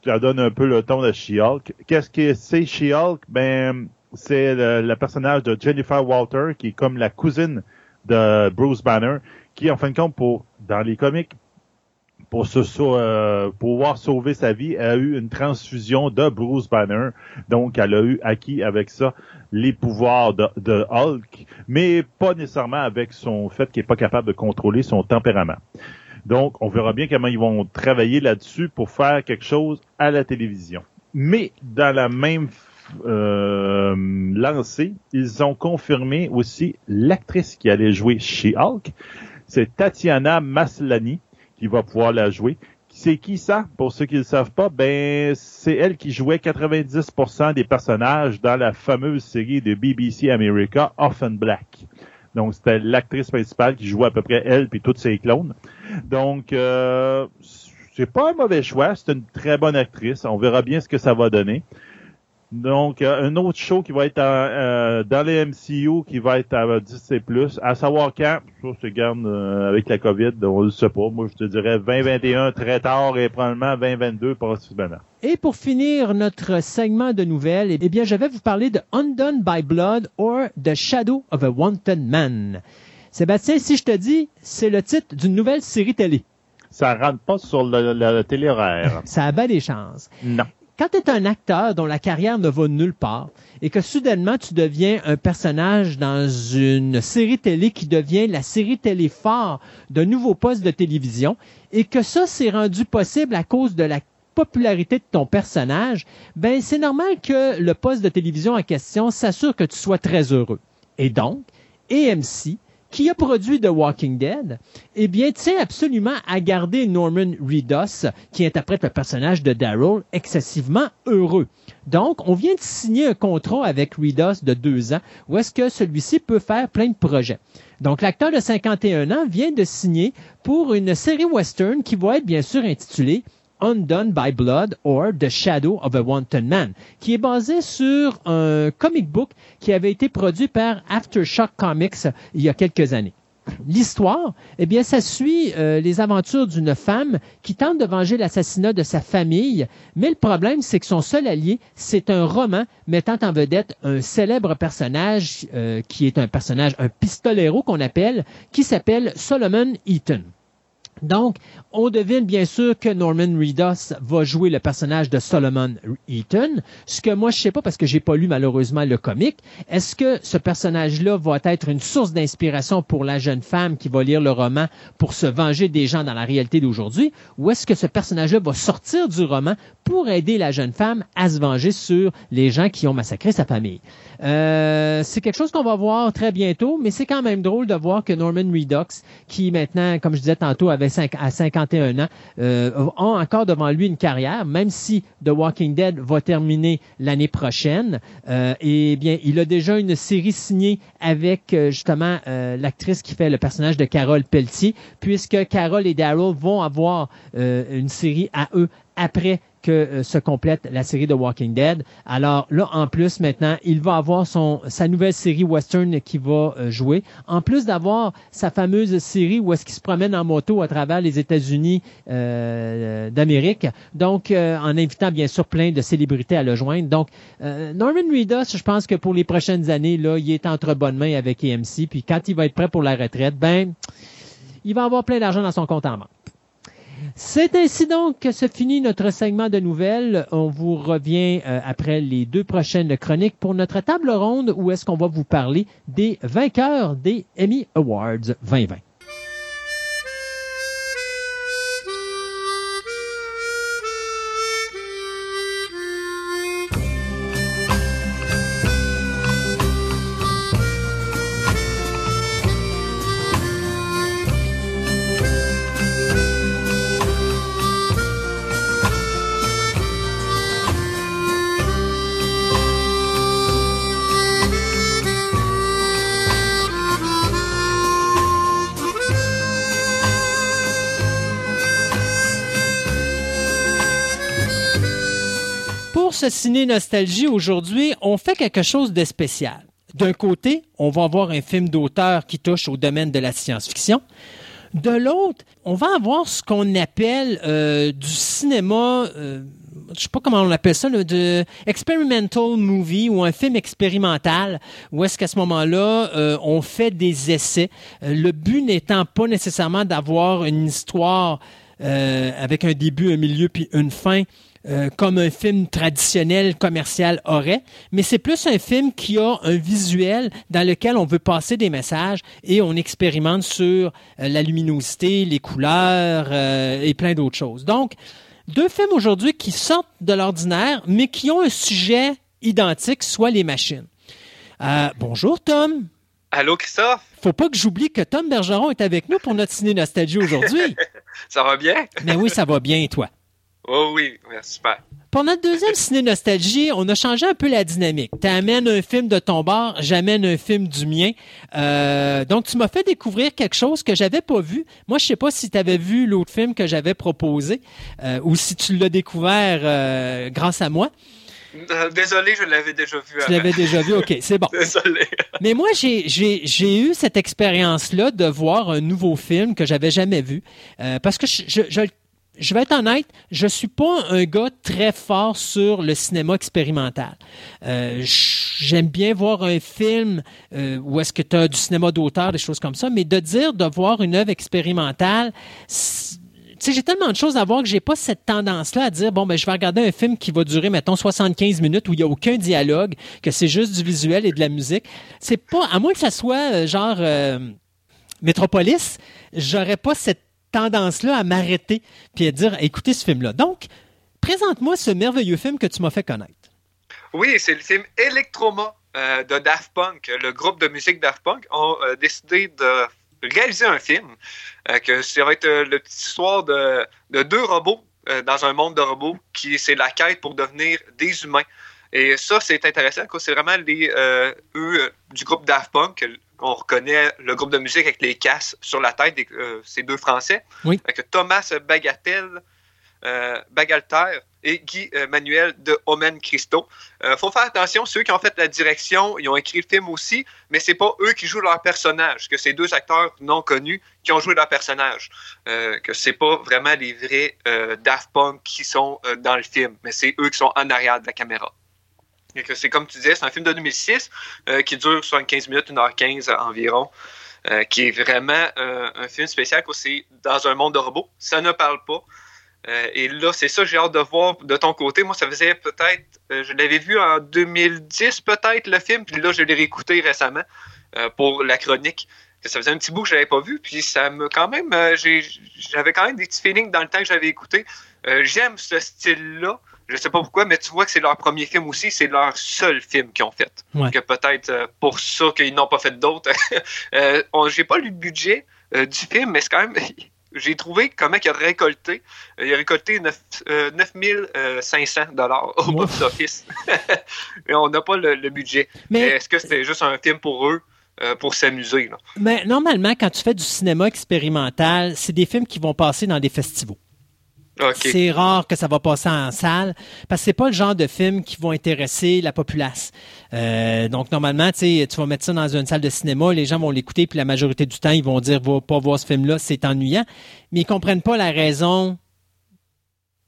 ça donne un peu le ton de She-Hulk. Qu'est-ce que c'est She-Hulk? Ben, c'est le, personnage de Jennifer Walter, qui est comme la cousine de Bruce Banner, qui, en fin de compte, pour, dans les comics, pour se euh, pouvoir sauver sa vie, a eu une transfusion de Bruce Banner. Donc, elle a eu acquis avec ça les pouvoirs de, Hulk, mais pas nécessairement avec son fait qu'il est pas capable de contrôler son tempérament. Donc, on verra bien comment ils vont travailler là-dessus pour faire quelque chose à la télévision. Mais dans la même euh, lancée, ils ont confirmé aussi l'actrice qui allait jouer chez Hulk. C'est Tatiana Maslany qui va pouvoir la jouer. C'est qui ça? Pour ceux qui ne le savent pas, ben c'est elle qui jouait 90% des personnages dans la fameuse série de BBC America, Often Black. Donc, c'était l'actrice principale qui jouait à peu près elle puis toutes ses clones. Donc, euh, c'est pas un mauvais choix. C'est une très bonne actrice. On verra bien ce que ça va donner. Donc, euh, un autre show qui va être euh, dans les MCU, qui va être à Disney+, à savoir quand, ça se garde euh, avec la COVID, on ne sait pas. Moi, je te dirais 2021 très tard et probablement 2022 possiblement. Et pour finir notre segment de nouvelles, eh bien, je vais vous parler de Undone by Blood or The Shadow of a Wanted Man. Sébastien, si je te dis, c'est le titre d'une nouvelle série télé. Ça rentre pas sur le, télé horaire. ça a bien des chances. Non. Quand tu es un acteur dont la carrière ne va nulle part et que soudainement tu deviens un personnage dans une série télé qui devient la série télé phare d'un nouveau poste de télévision et que ça s'est rendu possible à cause de la popularité de ton personnage, ben c'est normal que le poste de télévision en question s'assure que tu sois très heureux. Et donc, AMC, qui a produit The Walking Dead, eh bien, tient absolument à garder Norman Reedus, qui interprète le personnage de Daryl, excessivement heureux. Donc, on vient de signer un contrat avec Reedus de deux ans, où est-ce que celui-ci peut faire plein de projets. Donc, l'acteur de 51 ans vient de signer pour une série western qui va être bien sûr intitulée Undone by Blood or The Shadow of a Wanted Man, qui est basé sur un comic book qui avait été produit par Aftershock Comics il y a quelques années. L'histoire, eh bien, ça suit euh, les aventures d'une femme qui tente de venger l'assassinat de sa famille, mais le problème, c'est que son seul allié, c'est un roman mettant en vedette un célèbre personnage euh, qui est un personnage, un pistolero qu'on appelle, qui s'appelle Solomon Eaton. Donc, on devine bien sûr que Norman Reedus va jouer le personnage de Solomon Eaton, ce que moi je sais pas parce que j'ai pas lu malheureusement le comic. Est-ce que ce personnage-là va être une source d'inspiration pour la jeune femme qui va lire le roman pour se venger des gens dans la réalité d'aujourd'hui, ou est-ce que ce personnage-là va sortir du roman pour aider la jeune femme à se venger sur les gens qui ont massacré sa famille? Euh, c'est quelque chose qu'on va voir très bientôt, mais c'est quand même drôle de voir que Norman Reedus, qui maintenant, comme je disais tantôt, avait à 51 ans, euh, a encore devant lui une carrière, même si The Walking Dead va terminer l'année prochaine. Euh, et bien, il a déjà une série signée avec euh, justement euh, l'actrice qui fait le personnage de Carole Pelletier, puisque Carole et Daryl vont avoir une série à eux après que euh, se complète la série de Walking Dead. Alors là, en plus, maintenant, il va avoir son, sa nouvelle série western qui va euh, jouer. En plus d'avoir sa fameuse série où est-ce qu'il se promène en moto à travers les États-Unis euh, d'Amérique. Donc, en invitant bien sûr plein de célébrités à le joindre. Donc, Norman Reedus, je pense que pour les prochaines années, là, il est entre bonnes mains avec AMC. Puis quand il va être prêt pour la retraite, ben, il va avoir plein d'argent dans son compte en banque. C'est ainsi donc que se finit notre segment de nouvelles. On vous revient euh, après les deux prochaines chroniques pour notre table ronde où est-ce qu'on va vous parler des vainqueurs des Emmy Awards 2020. Ciné Nostalgie aujourd'hui, on fait quelque chose de spécial. D'un côté, on va avoir un film d'auteur qui touche au domaine de la science-fiction. De l'autre, on va avoir ce qu'on appelle euh, du cinéma, euh, je sais pas comment on appelle ça, de experimental movie ou un film expérimental, où est-ce qu'à ce, moment-là, euh, on fait des essais. le but n'étant pas nécessairement d'avoir une histoire avec un début, un milieu puis une fin euh, comme un film traditionnel commercial aurait, mais c'est plus un film qui a un visuel dans lequel on veut passer des messages et on expérimente sur euh, la luminosité, les couleurs euh, et plein d'autres choses. Donc, deux films aujourd'hui qui sortent de l'ordinaire, mais qui ont un sujet identique, soit les machines. bonjour Tom. Allô Christophe? Faut pas que j'oublie que Tom Bergeron est avec nous pour notre ciné nostalgie aujourd'hui. ça va bien? Mais oui, ça va bien, toi? Oh oui, super. Pour notre deuxième ciné-nostalgie, on a changé un peu la dynamique. Tu amènes un film de ton bar, j'amène un film du mien. Euh, donc, tu m'as fait découvrir quelque chose que j'avais pas vu. Moi, je sais pas si tu avais vu l'autre film que j'avais proposé euh, ou si tu l'as découvert euh, grâce à moi. Désolé, je l'avais déjà vu. Tu l'avais déjà vu, ok, c'est bon. Désolé. Mais moi, j'ai eu cette expérience-là de voir un nouveau film que j'avais jamais vu. parce que je, je, je, je vais être honnête, je suis pas un gars très fort sur le cinéma expérimental. Euh, j'aime bien voir un film euh, où est-ce que tu as du cinéma d'auteur, des choses comme ça, mais de dire de voir une œuvre expérimentale, j'ai tellement de choses à voir que j'ai pas cette tendance-là à dire bon ben je vais regarder un film qui va durer mettons 75 minutes où il y a aucun dialogue, que c'est juste du visuel et de la musique. C'est pas à moins que ça soit euh, genre Métropolis, j'aurais pas cette tendance-là à m'arrêter puis à dire écoutez ce film-là. Donc, présente-moi ce merveilleux film que tu m'as fait connaître. Oui, c'est le film Electroma euh, de Daft Punk, le groupe de musique Daft Punk, ont euh, décidé de réaliser un film. Euh, que ça va être euh, histoire de, de deux robots dans un monde de robots qui c'est la quête pour devenir des humains. Et ça, c'est intéressant, c'est vraiment les, eux du groupe Daft Punk. On reconnaît le groupe de musique avec les casses sur la tête, des, euh, ces deux Français. Oui. Avec Thomas Bagatelle, euh, Bagalter et Guy euh, Manuel de Omen Christo. Euh, faut faire attention, ceux qui ont fait la direction, ils ont écrit le film aussi, mais c'est pas eux qui jouent leur personnage, que c'est deux acteurs non connus qui ont joué leur personnage. Que c'est pas vraiment les vrais Daft Punk qui sont dans le film, mais c'est eux qui sont en arrière de la caméra. C'est comme tu disais, c'est un film de 2006 euh, qui dure 75 minutes, 1h15 environ, euh, qui est vraiment euh, un film spécial c'est dans un monde de robots. Ça ne parle pas. Et là, c'est ça, j'ai hâte de voir de ton côté. Moi, ça faisait peut-être, je l'avais vu en 2010 peut-être le film, puis là, je l'ai réécouté récemment pour la chronique. Ça faisait un petit bout que je l'avais pas vu, puis ça me quand même, j'avais quand même des petits feelings dans le temps que j'avais écouté. J'aime ce style-là. Je sais pas pourquoi, mais tu vois que c'est leur premier film aussi, c'est leur seul film qu'ils ont fait. Ouais. Que peut-être euh, pour ça qu'ils n'ont pas fait d'autres. euh, J'ai pas lu le budget euh, du film, mais c'est quand même. J'ai trouvé comment il a récolté. Euh, Il a récolté 9, euh, 9500 dollars au box-office. Et on n'a pas le, le budget. Mais- Mais est-ce que c'était juste un film pour eux, pour s'amuser? Mais normalement, quand tu fais du cinéma expérimental, c'est des films qui vont passer dans des festivals. C'est rare que ça va passer en salle parce que c'est pas le genre de film qui vont intéresser la populace. Euh, donc normalement, tu vas mettre ça dans une salle de cinéma, les gens vont l'écouter puis la majorité du temps ils vont dire va pas voir ce film-là, c'est ennuyant, mais ils comprennent pas la raison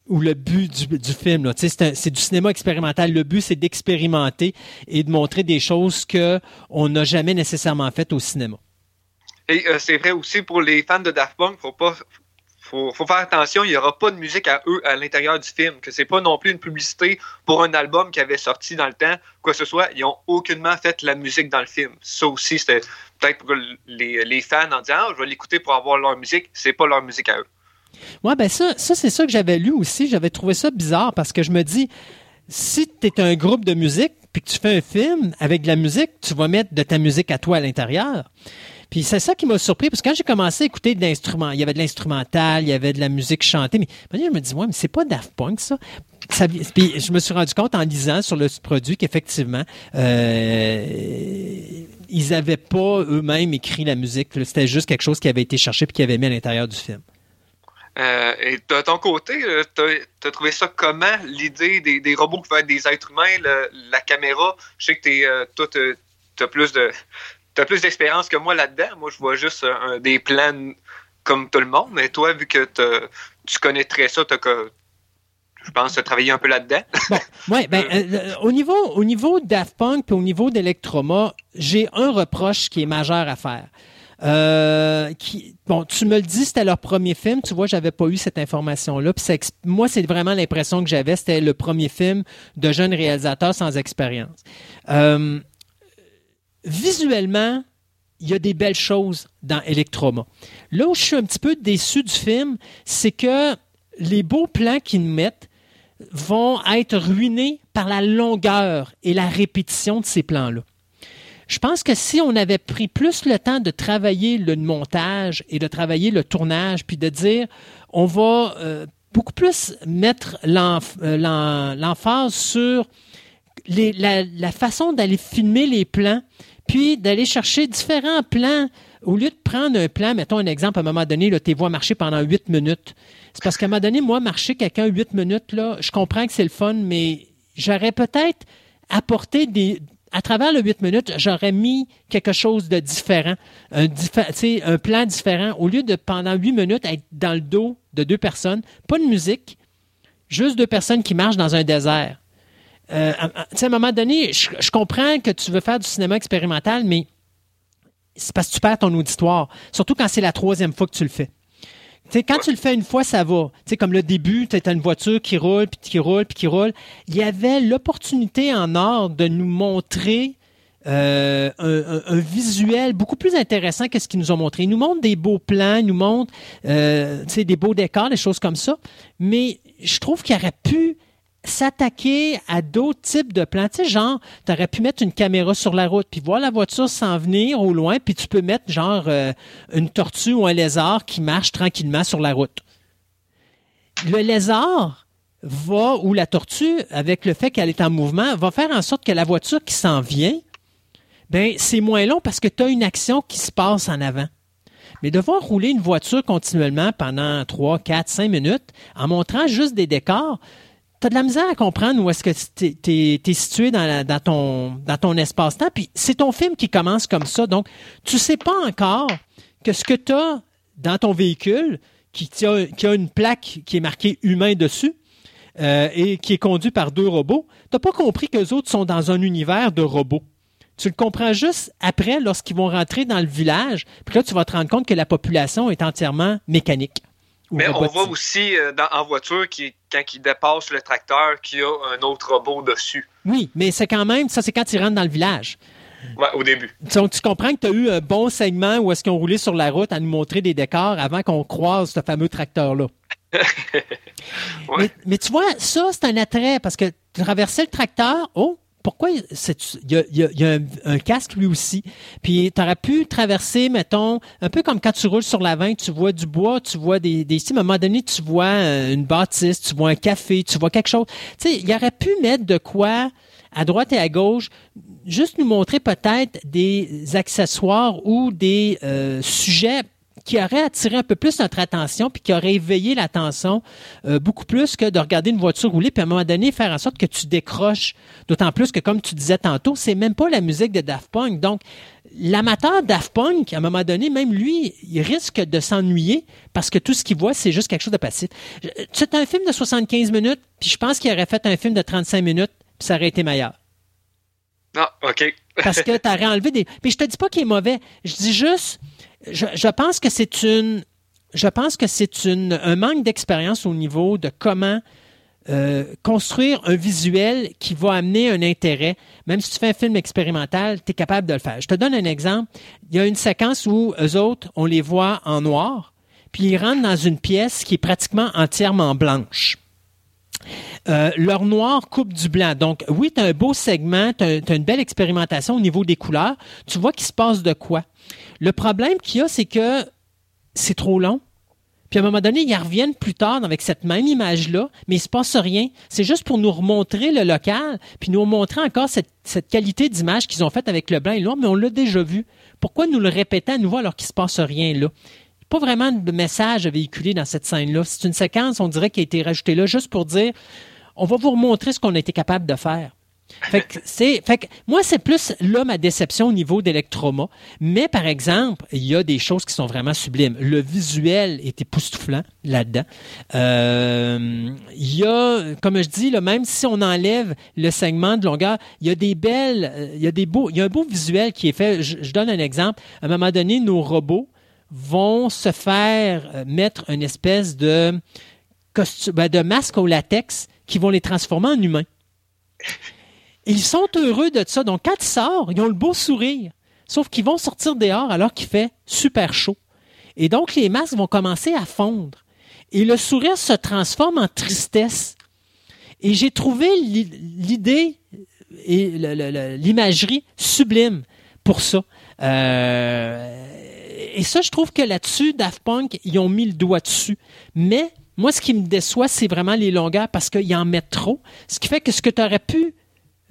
ou le but du, du film. là. C'est du cinéma expérimental. Le but, c'est d'expérimenter et de montrer des choses que on n'a jamais nécessairement faites au cinéma. Et euh, c'est vrai aussi pour les fans de Daft Punk, faut pas. Faut, faut faire attention, il n'y aura pas de musique à eux à l'intérieur du film, que c'est pas non plus une publicité pour un album qui avait sorti dans le temps, quoi que ce soit, ils ont aucunement fait la musique dans le film. Ça aussi, c'était peut-être pour les, les fans en disant ah, je vais l'écouter pour avoir leur musique, c'est pas leur musique à eux. Ouais, ben ça, ça c'est ça que j'avais lu aussi. J'avais trouvé ça bizarre parce que je me dis, si tu es un groupe de musique puis que tu fais un film avec de la musique, tu vas mettre de ta musique à toi à l'intérieur. Puis c'est ça qui m'a surpris parce que quand j'ai commencé à écouter de l'instrument, il y avait de l'instrumental, il y avait de la musique chantée, mais je me dis ouais, mais c'est pas Daft Punk ça. Puis je me suis rendu compte en lisant sur le produit qu'effectivement, euh, ils n'avaient pas eux-mêmes écrit la musique. C'était juste quelque chose qui avait été cherché puis qui avait mis à l'intérieur du film. Euh, et de ton côté, euh, t'as as trouvé ça comment, l'idée des, robots qui vont être des êtres humains, la caméra? Je sais que t'es, euh, t'as plus de t'as plus d'expérience que moi là-dedans. Moi, je vois juste euh, des plans comme tout le monde, mais toi, vu que tu connais très ça, que- je pense tu as travaillé un peu là-dedans. Oui, ben, euh, euh, au niveau, au niveau de Daft Punk puis au niveau d'Electroma, j'ai un reproche qui est majeur à faire. Euh, qui, bon, tu me le dis, c'était leur premier film. Tu vois, j'avais pas eu cette information-là. Moi, c'est vraiment l'impression que j'avais. C'était le premier film de jeunes réalisateurs sans expérience. Euh, visuellement, il y a des belles choses dans Electroma. Là où je suis un petit peu déçu du film, c'est que les beaux plans qu'ils nous mettent vont être ruinés par la longueur et la répétition de ces plans-là. Je pense que si on avait pris plus le temps de travailler le montage et de travailler le tournage, puis de dire, on va euh, beaucoup plus mettre euh, l'emphase sur la, façon d'aller filmer les plans, puis d'aller chercher différents plans. Au lieu de prendre un plan, mettons un exemple, à un moment donné, tu vois marcher pendant huit minutes. C'est parce qu'à un moment donné, moi, marcher quelqu'un huit minutes, là, je comprends que c'est le fun, mais j'aurais peut-être apporté des. À travers le huit minutes, j'aurais mis quelque chose de différent, un, un plan différent. Au lieu de pendant huit minutes être dans le dos de deux personnes, pas de musique, juste deux personnes qui marchent dans un désert. Euh, à, un moment donné, je, je comprends que tu veux faire du cinéma expérimental, mais c'est parce que tu perds ton auditoire. Surtout quand c'est la troisième fois que tu le fais. Quand tu le fais une fois, ça va. Comme le début, tu as une voiture qui roule, puis qui roule, puis qui roule. Il y avait l'opportunité en or de nous montrer euh, un, un- un visuel beaucoup plus intéressant que ce qu'ils nous ont montré. Ils nous montrent des beaux plans, ils nous montrent euh, des beaux décors, des choses comme ça. Mais je trouve qu'il aurait pu s'attaquer à d'autres types de plans. Tu sais, genre, tu aurais pu mettre une caméra sur la route, puis voir la voiture s'en venir au loin, puis tu peux mettre genre euh, une tortue ou un lézard qui marche tranquillement sur la route. Le lézard va, ou la tortue, avec le fait qu'elle est en mouvement, va faire en sorte que la voiture qui s'en vient, ben c'est moins long parce que tu as une action qui se passe en avant. Mais devoir rouler une voiture continuellement pendant 3, 4, 5 minutes en montrant juste des décors, tu as de la misère à comprendre où est-ce que tu es, situé dans, dans ton, dans ton espace-temps. Puis c'est ton film qui commence comme ça. Donc, tu sais pas encore que ce que tu as dans ton véhicule, qui, a, qui a une plaque qui est marquée humain dessus, euh, et qui est conduit par deux robots, tu n'as pas compris que les autres sont dans un univers de robots. Tu le comprends juste après lorsqu'ils vont rentrer dans le village, puis là, tu vas te rendre compte que la population est entièrement mécanique. Mais on voit aussi euh, en voiture, qui, quand il dépasse le tracteur, qu'il y a un autre robot dessus. Oui, mais c'est quand même, ça c'est quand ils rentrent dans le village. Ouais, au début. Donc, tu comprends que tu as eu un bon segment où est-ce qu'ils ont roulé sur la route à nous montrer des décors avant qu'on croise ce fameux tracteur-là. mais, tu vois, ça, c'est un attrait parce que tu traversais le tracteur. Oh, pourquoi il y a, un, casque lui aussi? Puis tu aurais pu traverser, mettons, un peu comme quand tu roules sur la 20, tu vois du bois, tu vois des, des à un moment donné, tu vois euh, une bâtisse, tu vois un café, tu vois quelque chose. Tu sais, il aurait pu mettre de quoi à droite et à gauche, juste nous montrer peut-être des accessoires ou des euh, sujets qui aurait attiré un peu plus notre attention, puis qui aurait éveillé l'attention euh, beaucoup plus que de regarder une voiture rouler, puis à un moment donné, faire en sorte que tu décroches. D'autant plus que, comme tu disais tantôt, c'est même pas la musique de Daft Punk. Donc, l'amateur Daft Punk, à un moment donné, même lui, il risque de s'ennuyer parce que tout ce qu'il voit, c'est juste quelque chose de passif. C'est un film de 75 minutes, puis je pense qu'il aurait fait un film de 35 minutes, puis ça aurait été meilleur. Non, ah, OK. parce que tu aurais enlevé des... Mais je te dis pas qu'il est mauvais. Je dis juste je, pense que c'est une, je pense que c'est un manque d'expérience au niveau de comment euh, construire un visuel qui va amener un intérêt. Même si tu fais un film expérimental, tu es capable de le faire. Je te donne un exemple. Il y a une séquence où eux autres, on les voit en noir, puis ils rentrent dans une pièce qui est pratiquement entièrement blanche. Euh, leur noir coupe du blanc. Donc, oui, tu as un beau segment, tu as, une belle expérimentation au niveau des couleurs. Tu vois qu'il se passe de quoi. Le problème qu'il y a, c'est que c'est trop long. Puis à un moment donné, ils reviennent plus tard avec cette même image-là, mais il ne se passe rien. C'est juste pour nous remontrer le local, puis nous montrer encore cette, qualité d'image qu'ils ont faite avec le blanc et le noir, mais on l'a déjà vu. Pourquoi nous le répéter à nouveau alors qu'il ne se passe rien là? Pas vraiment de message à véhiculer dans cette scène-là. C'est une séquence, on dirait, qui a été rajoutée là juste pour dire on va vous remontrer ce qu'on a été capable de faire. Fait que c'est, fait que moi, c'est plus là ma déception au niveau d'Electroma. Mais par exemple, il y a des choses qui sont vraiment sublimes. Le visuel est époustouflant là-dedans. Euh, il y a, comme je dis, là, même si on enlève le segment de longueur, il y a des belles, euh, il y a des beaux, il y a un beau visuel qui est fait. Je, donne un exemple. À un moment donné, nos robots vont se faire euh, mettre une espèce de costume, ben, de masque au latex qui vont les transformer en humains. Ils sont heureux de ça. Donc, quand ils sortent, ils ont le beau sourire. Sauf qu'ils vont sortir dehors alors qu'il fait super chaud. Et donc, les masques vont commencer à fondre. Et le sourire se transforme en tristesse. Et j'ai trouvé l'idée et l'imagerie sublime pour ça. Euh, et ça, je trouve que là-dessus, Daft Punk, ils ont mis le doigt dessus. Mais moi, ce qui me déçoit, c'est vraiment les longueurs parce qu'ils en mettent trop. Ce qui fait que ce que tu aurais pu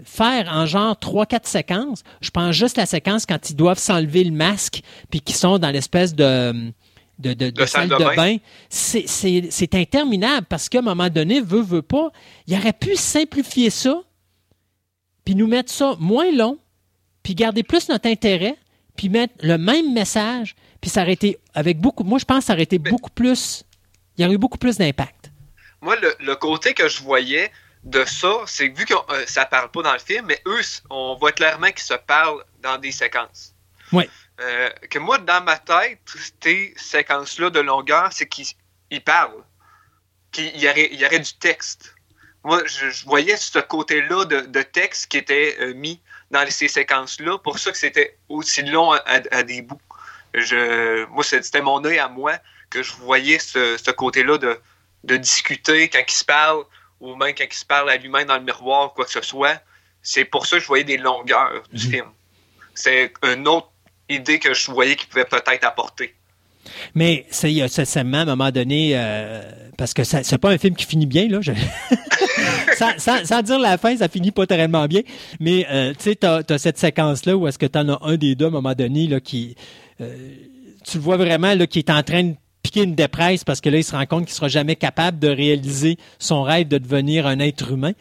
faire en genre 3-4 séquences. Je pense juste la séquence quand ils doivent s'enlever le masque puis qu'ils sont dans l'espèce de de, de, salle, de, bain, c'est interminable parce qu'à un moment donné, veut, veut pas, il aurait pu simplifier ça, puis nous mettre ça moins long, puis garder plus notre intérêt, puis mettre le même message, puis ça aurait été avec beaucoup, moi je pense que ça aurait été beaucoup plus, il y aurait eu beaucoup plus d'impact. Moi, le, le, côté que je voyais, de ça, c'est que vu que euh, ça parle pas dans le film, mais eux, on voit clairement qu'ils se parlent dans des séquences. Oui. Euh, que moi, dans ma tête, ces séquences-là de longueur, c'est qu'ils parlent. Qu'il y aurait, y aurait du texte. Moi, je, voyais ce côté-là de, texte qui était euh, mis dans ces séquences-là. Pour ça que c'était aussi long à, des bouts. Je, moi, c'était mon œil à moi que je voyais ce, côté-là de, de discuter quand ils se parlent ou même quand il se parle à lui-même dans le miroir ou quoi que ce soit. C'est pour ça que je voyais des longueurs du Mhm. film. C'est une autre idée que je voyais qu'il pouvait peut-être apporter. Mais c'est il ce segment à un moment donné, euh, parce que c'est pas un film qui finit bien, là. je- sans, sans- sans dire la fin, ça finit pas tellement bien. Mais euh, tu sais, t'as as cette séquence-là où est-ce que t'en as un des deux à un moment donné là, qui. Euh, tu le vois vraiment là, qui est en train de piquer une dépresse parce que là, il se rend compte qu'il sera jamais capable de réaliser son rêve de devenir un être humain.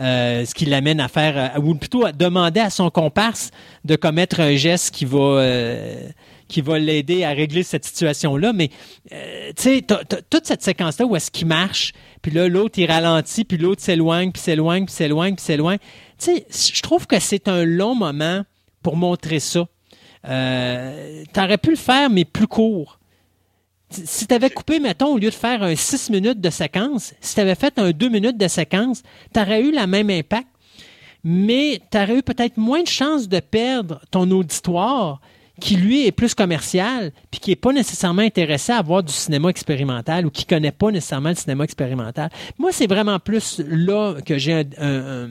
Euh, ce qui l'amène à faire, euh, ou plutôt à demander à son comparse de commettre un geste qui va. l'aider à régler cette situation-là. Mais, tu sais, toute cette séquence-là où est-ce qu'il marche, puis là, l'autre, il ralentit, puis l'autre s'éloigne, puis s'éloigne, puis s'éloigne, puis s'éloigne. Tu sais, je trouve que c'est un long moment pour montrer ça. Euh, T'aurais pu le faire, mais plus court. Si tu avais coupé, mettons, au lieu de faire un 6 minutes de séquence, si tu avais fait un 2 minutes de séquence, tu aurais eu la même impact, mais tu aurais eu peut-être moins de chances de perdre ton auditoire qui, lui, est plus commercial, puis qui n'est pas nécessairement intéressé à voir du cinéma expérimental ou qui connaît pas nécessairement le cinéma expérimental. Moi, c'est vraiment plus là que j'ai un, un- un-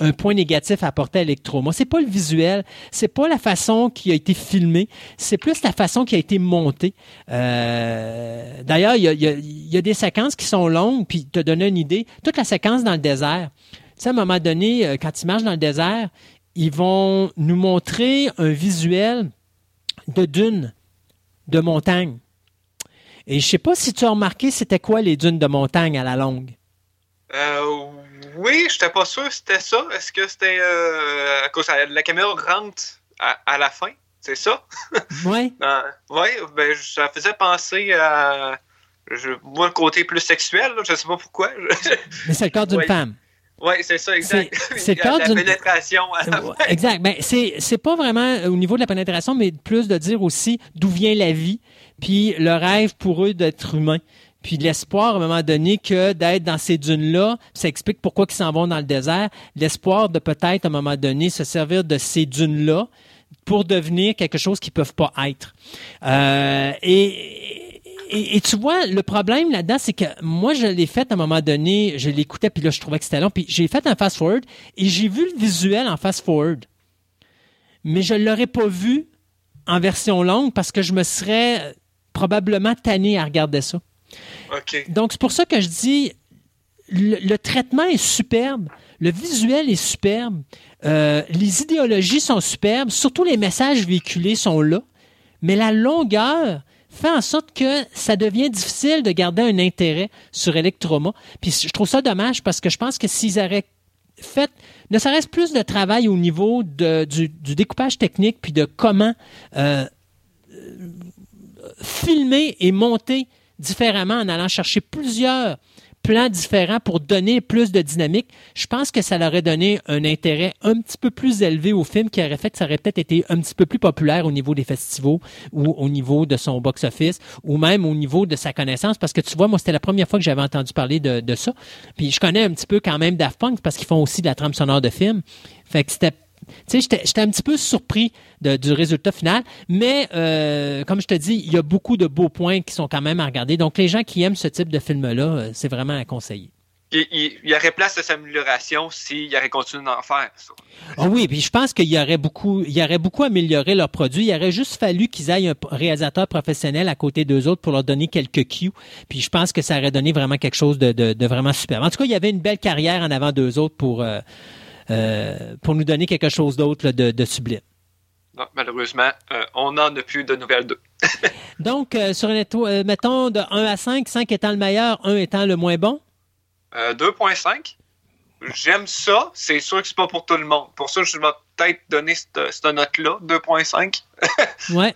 un point négatif à apporter à Electro. Moi, c'est pas le visuel, c'est pas la façon qui a été filmée, c'est plus la façon qui a été montée. Euh, D'ailleurs, il y a des séquences qui sont longues, puis te donner une idée, toute la séquence dans le désert. Tu sais, à un moment donné, euh, quand ils marchent dans le désert, ils vont nous montrer un visuel de dunes, de montagnes. Et je sais pas si tu as remarqué, c'était quoi les dunes de montagne à la longue? Euh, oui, je n'étais pas sûr c'était ça. Est-ce que c'était euh, à cause de la caméra rentre à, à la fin? C'est ça? Ouais. oui, ben, ça faisait penser à. Je, moi, le côté plus sexuel, là, je sais pas pourquoi. Mais c'est le corps d'une Ouais. femme. oui, c'est ça, exact. C'est- le cas la pénétration à la fin. Exact. Ben, c'est, pas vraiment euh, au niveau de la pénétration, mais plus de dire aussi d'où vient la vie, puis le rêve pour eux d'être humain. Puis l'espoir, à un moment donné, que d'être dans ces dunes-là, ça explique pourquoi ils s'en vont dans le désert. L'espoir de peut-être, à un moment donné, se servir de ces dunes-là pour devenir quelque chose qu'ils peuvent pas être. Euh, et, tu vois, le problème là-dedans, c'est que moi, je l'ai fait à un moment donné, je l'écoutais, puis là, je trouvais que c'était long, puis j'ai fait un fast-forward, et j'ai vu le visuel en fast-forward. Mais je l'aurais pas vu en version longue parce que je me serais probablement tanné à regarder ça. Donc, c'est pour ça que je dis, le, traitement est superbe, le visuel est superbe, euh, les idéologies sont superbes, surtout les messages véhiculés sont là, mais la longueur fait en sorte que ça devient difficile de garder un intérêt sur Electroma. Puis je trouve ça dommage parce que je pense que s'ils auraient fait ne serait-ce plus de travail au niveau du découpage technique puis de comment euh, euh, filmer et monter différemment en allant chercher plusieurs plans différents pour donner plus de dynamique, je pense que ça leur aurait donné un intérêt un petit peu plus élevé au film qui aurait fait que ça aurait peut-être été un petit peu plus populaire au niveau des festivals ou au niveau de son box-office ou même au niveau de sa connaissance parce que tu vois, moi, c'était la première fois que j'avais entendu parler de, de ça. Puis je connais un petit peu quand même Daft Punk parce qu'ils font aussi de la trame sonore de film. Fait que c'était tu sais, j'étais- un petit peu surpris de- du résultat final, mais euh, comme je te dis, il y a beaucoup de beaux points qui sont quand même à regarder. Donc, les gens qui aiment ce type de film-là, euh, c'est vraiment à conseiller. Il, il- il y aurait place à sa amélioration s'il aurait continué d'en faire. ça. Ah oui, puis je pense qu'il y aurait beaucoup, il y aurait beaucoup amélioré leur produit. Il aurait juste fallu qu'ils aillent un réalisateur professionnel à côté d'eux autres pour leur donner quelques cues. Puis je pense que ça aurait donné vraiment quelque chose de, de- de vraiment super. En tout cas, il y avait une belle carrière en avant d'eux autres pour, euh, euh, pour nous donner quelque chose d'autre de, de sublime. Non, malheureusement, euh, on n'en a plus de nouvelles d'eux. Donc, euh, sur une étoile, mettons de 1 à 5, 5 étant le meilleur, 1 étant le moins bon? Euh, 2.5. J'aime ça. C'est sûr que c'est pas pour tout le monde. Pour ça, je vais peut-être donner cette, cette note-là, 2.5. Ouais.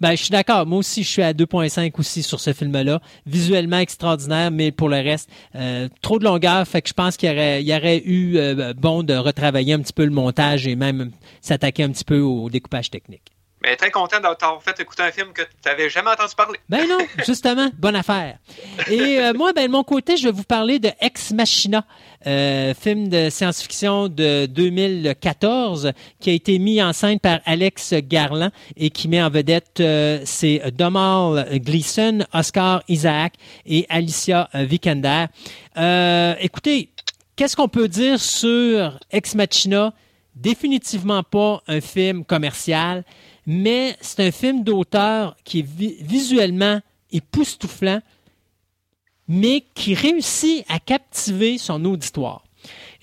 Ben, je suis d'accord. Moi aussi, je suis à 2.5 aussi sur ce film-là. Visuellement extraordinaire, mais pour le reste, euh, trop de longueur. Fait que je pense qu'il y aurait, il y aurait eu euh, bon de retravailler un petit peu le montage et même s'attaquer un petit peu au découpage technique. Mais très content d'avoir fait écouter un film que tu n'avais jamais entendu parler. Ben non, justement, bonne affaire. Et euh, moi, ben de mon côté, je vais vous parler de Ex Machina, euh, film de science-fiction de 2014 qui a été mis en scène par Alex Garland et qui met en vedette euh, Domal Gleason, Oscar Isaac et Alicia Vikander. Euh, écoutez, qu'est-ce qu'on peut dire sur Ex Machina? Définitivement pas un film commercial, mais c'est un film d'auteur qui est visuellement époustouflant, mais qui réussit à captiver son auditoire.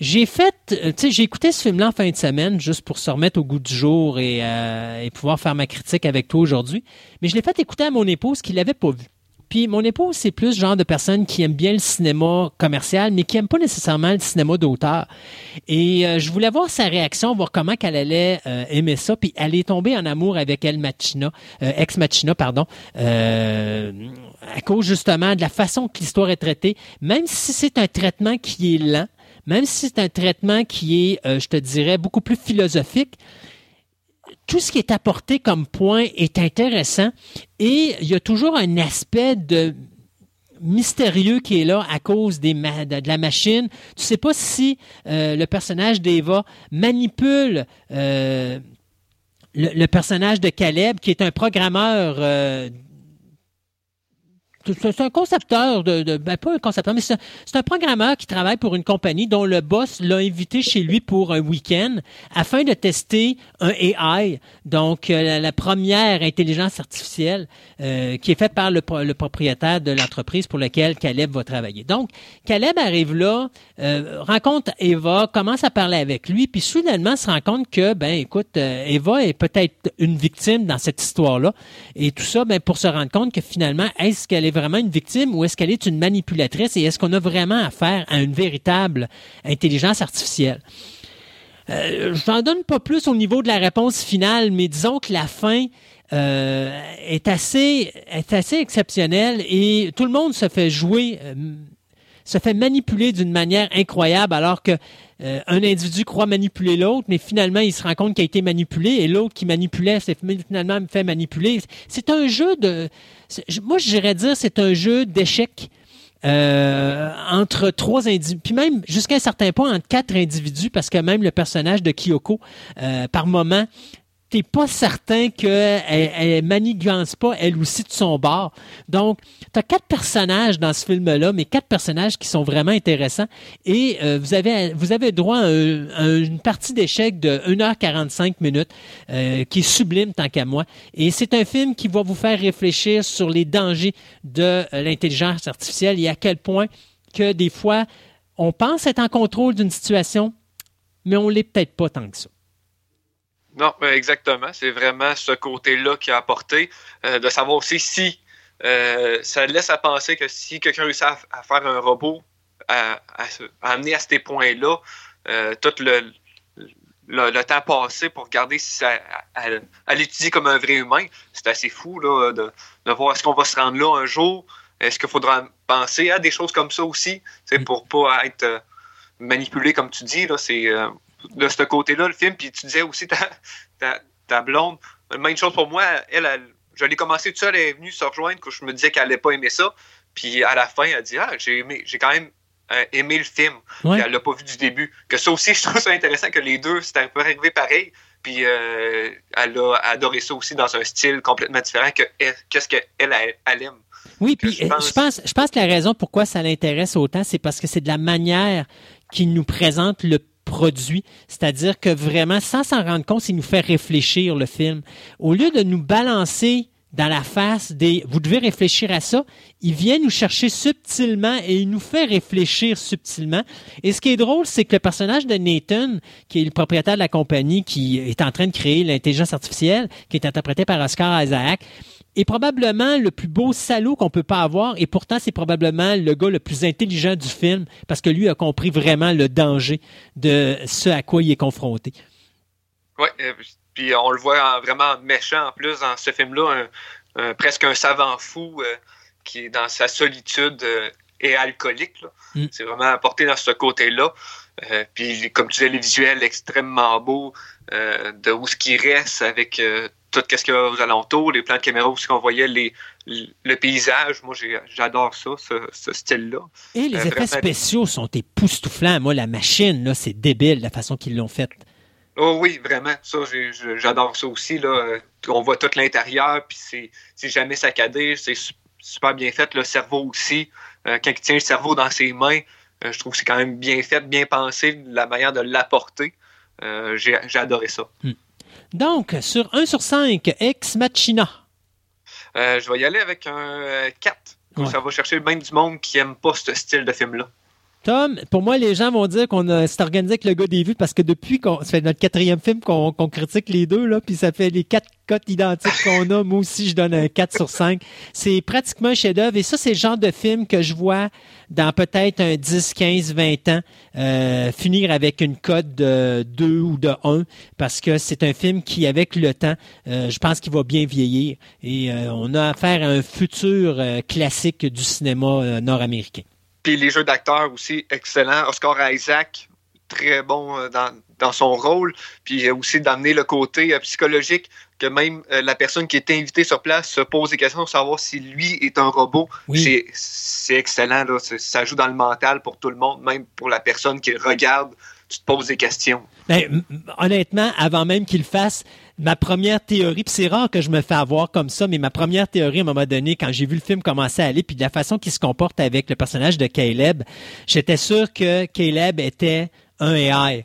J'ai fait, euh, tu sais, j'ai écouté ce film-là en fin de semaine juste pour se remettre au goût du jour et, euh, pouvoir faire ma critique avec toi aujourd'hui. Mais je l'ai fait écouter à mon épouse qui l'avait pas vu. Puis mon épouse, c'est plus le genre de personne qui aime bien le cinéma commercial, mais qui aime pas nécessairement le cinéma d'auteur. Et euh, je voulais voir sa réaction, voir comment qu'elle allait aimer ça. Puis elle est tombée en amour avec Elle Machina, Ex Machina, pardon, à cause justement de la façon que l'histoire est traitée. Même si c'est un traitement qui est lent, même si c'est un traitement qui est, euh, je te dirais, beaucoup plus philosophique, tout ce qui est apporté comme point est intéressant et il y a toujours un aspect de mystérieux qui est là à cause de la machine. Tu sais pas si euh, le personnage d'Eva manipule euh, le, personnage de Caleb, qui est un programmeur c'est un concepteur de, ben pas un concepteur, mais c'est un, programmeur qui travaille pour une compagnie dont le boss l'a invité chez lui pour un week-end afin de tester un AI, donc euh, la, première intelligence artificielle euh, qui est faite par le, propriétaire de l'entreprise pour laquelle Caleb va travailler. Donc Caleb arrive là, euh, rencontre Eva, commence à parler avec lui, puis soudainement se rend compte que ben écoute, Eva est peut-être une victime dans cette histoire-là, et tout ça ben pour se rendre compte que finalement est-ce qu'elle est vraiment une victime ou est-ce qu'elle est une manipulatrice et est-ce qu'on a vraiment affaire à une véritable intelligence artificielle? Euh, je n'en donne pas plus au niveau de la réponse finale, mais disons que la fin euh, est assez exceptionnelle et tout le monde se fait jouer, euh, se fait manipuler d'une manière incroyable, alors que euh, un individu croit manipuler l'autre, mais finalement il se rend compte qu'il a été manipulé et l'autre qui manipulait s'est finalement fait manipuler. C'est un jeu de moi, j'irais dire c'est un jeu d'échecs. Euh, entre trois individus, puis même jusqu'à un certain point entre quatre individus, parce que même le personnage de Kyoko, euh, par moment, t'es pas certain qu'elle elle manigance pas elle aussi de son bord. Donc, tu as quatre personnages dans ce film-là, mais quatre personnages qui sont vraiment intéressants. Et euh, vous avez vous avez droit à, une partie d'échec de 1h45 minutes euh, qui est sublime tant qu'à moi. Et c'est un film qui va vous faire réfléchir sur les dangers de euh, l'intelligence artificielle et à quel point que des fois, on pense être en contrôle d'une situation, mais on l'est peut-être pas tant que ça. Non, exactement. C'est vraiment ce côté-là qui a apporté, euh, de savoir aussi si euh, ça laisse à penser que si quelqu'un réussit à, faire un robot, à, amener à ces points-là, euh, tout le, le, temps passé pour regarder si ça, à, l'étudier comme un vrai humain, c'est assez fou là, de, de voir est-ce qu'on va se rendre là un jour, est-ce qu'il faudra penser à des choses comme ça aussi, c'est mm. pour pas être manipulé comme tu dis là, c'est de ce côté-là, le film. Puis tu disais aussi ta, ta, ta blonde. Même chose pour moi, elle, je l'ai commencé toute seule, elle est venue se rejoindre, que je me disais qu'elle n'allait pas aimer ça. Puis à la fin, elle dit Ah, j'ai aimé, j'ai quand même euh, aimé le film. Puis elle l'a pas vu du début. Que ça aussi, je trouve ça intéressant que les deux, c'était un peu arrivé pareil. Puis euh, elle a adoré ça aussi dans un style complètement différent que qu'est-ce qu'elle elle, elle aime. Oui, puis je pense... je pense, je pense que la raison pourquoi ça l'intéresse autant, c'est parce que c'est de la manière qu'il nous présente le produit. C'est-à-dire que vraiment, sans s'en rendre compte, il nous fait réfléchir le film. Au lieu de nous balancer dans la face des vous devez réfléchir à ça, il vient nous chercher subtilement et il nous fait réfléchir subtilement. Et ce qui est drôle, c'est que le personnage de Nathan, qui est le propriétaire de la compagnie qui est en train de créer l'intelligence artificielle, qui est interprété par Oscar Isaac, est probablement le plus beau salaud qu'on peut pas avoir et pourtant c'est probablement le gars le plus intelligent du film parce que lui a compris vraiment le danger de ce à quoi il est confronté. Oui, euh, puis on le voit vraiment méchant en plus dans ce film-là, presque un savant fou euh, qui est dans sa solitude euh, et alcoolique. Mm. C'est vraiment apporté dans ce côté-là. puis comme tu disais, les visuels extrêmement beaux de où ce qui reste avec tout ce qu'il y a aux alentours, les plans de caméra où qu'on voyait les, le paysage. Moi, j'adore ça, ce, style-là. Et les euh, effets spéciaux sont époustouflants. Moi, la machine, là, c'est débile la façon qu'ils l'ont faite. Oh oui, vraiment. Ça, j'adore ça aussi. Là. On voit tout l'intérieur, puis c'est jamais saccadé. C'est super bien fait. Le cerveau aussi. Euh, quand il tient le cerveau dans ses mains, je trouve que c'est quand même bien fait, bien pensé, la manière de l'apporter. J'ai adoré ça. Hmm. Donc, sur 1 sur 5, Ex Machina. je vais y aller avec un 4. Ça va chercher même du monde qui aime pas ce style de film-là. Tom, pour moi, les gens vont dire qu'on s'est organisé avec le gars des vues parce que depuis qu'on ça fait notre quatrième film qu'on critique les deux, là, puis ça fait les quatre cotes identiques qu'on a. Moi aussi, je donne un 4 sur 5. C'est pratiquement un chef-d'œuvre. Et ça, c'est le genre de film que je vois dans peut-être un 10, 15, 20 ans euh, finir avec une cote de 2 ou de 1 parce que c'est un film qui, avec le temps, euh, je pense qu'il va bien vieillir. Et euh, on a affaire à un futur classique du cinéma nord-américain. Puis les jeux d'acteurs aussi, excellents. Oscar Isaac, très bon euh, dans, son rôle. Puis aussi d'amener le côté euh, psychologique que même euh, la personne qui est invitée sur place se pose des questions pour savoir si lui est un robot. C'est excellent. Ça joue dans le mental pour tout le monde, même pour la personne qui regarde. Tu te poses des questions. Ben, honnêtement, avant même qu'il fasse, ma première théorie, puis c'est rare que je me fais avoir comme ça, mais ma première théorie à un moment donné, quand j'ai vu le film commencer à aller, puis de la façon qu'il se comporte avec le personnage de Caleb, j'étais sûr que Caleb était un AI.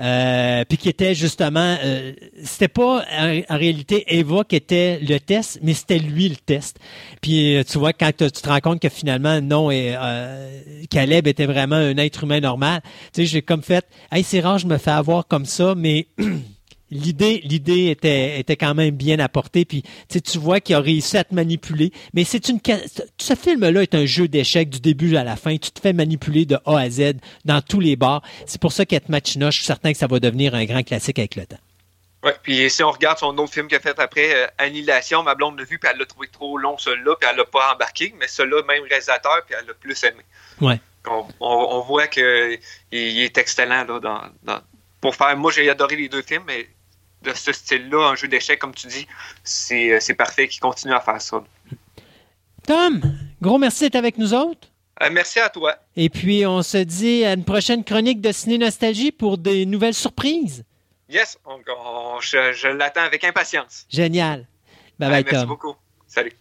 Euh, puis qui était justement, euh, c'était pas en, réalité Eva qui était le test, mais c'était lui le test. Puis euh, tu vois quand tu te rends compte que finalement non, et, euh, Caleb était vraiment un être humain normal. Tu sais, j'ai comme fait, hey c'est rare, je me fais avoir comme ça, mais l'idée l'idée était était quand même bien apportée puis tu vois qu'il a réussi à te manipuler mais c'est une ce film là est un jeu d'échecs du début à la fin tu te fais manipuler de A à Z dans tous les bars c'est pour ça qu'être Machina je suis certain que ça va devenir un grand classique avec le temps oui, puis si on regarde son autre film qu'il a fait après, euh, Annihilation, ma blonde l'a vu, puis elle l'a trouvé trop long, celui-là, puis elle l'a pas embarqué, mais celui-là, même réalisateur, puis elle l'a plus aimé. Ouais. On, voit qu'il est excellent là, dans, pour faire. Moi, j'ai adoré les deux films, mais de ce style-là, un jeu d'échecs, comme tu dis, c'est euh, parfait qu'il continue à faire ça. Tom, gros merci d'être avec nous autres. Euh, merci à toi. Et puis, on se dit à une prochaine chronique de Ciné Nostalgie pour des nouvelles surprises. Yes, je, l'attends avec impatience. Génial. Bye bye, Tom. Merci beaucoup. Salut.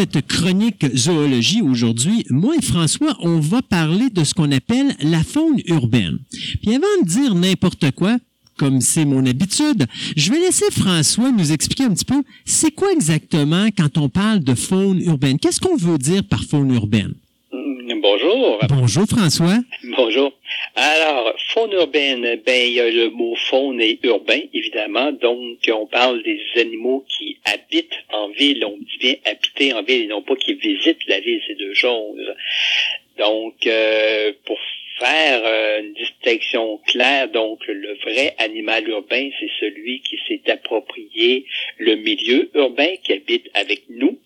Cette chronique zoologie aujourd'hui, moi et François, on va parler de ce qu'on appelle la faune urbaine. Puis avant de dire n'importe quoi, comme c'est mon habitude, je vais laisser François nous expliquer un petit peu c'est quoi exactement quand on parle de faune urbaine? Qu'est-ce qu'on veut dire par faune urbaine? Bonjour. Bonjour François. Bonjour. Alors, faune urbaine, ben il y a le mot faune et urbain, évidemment. Donc, on parle des animaux qui habitent en ville. On dit bien habiter en ville et non pas qui visitent la ville, c'est deux choses. Donc, euh, pour faire euh, une distinction claire, donc le vrai animal urbain, c'est celui qui s'est approprié le milieu urbain, qui habite avec nous,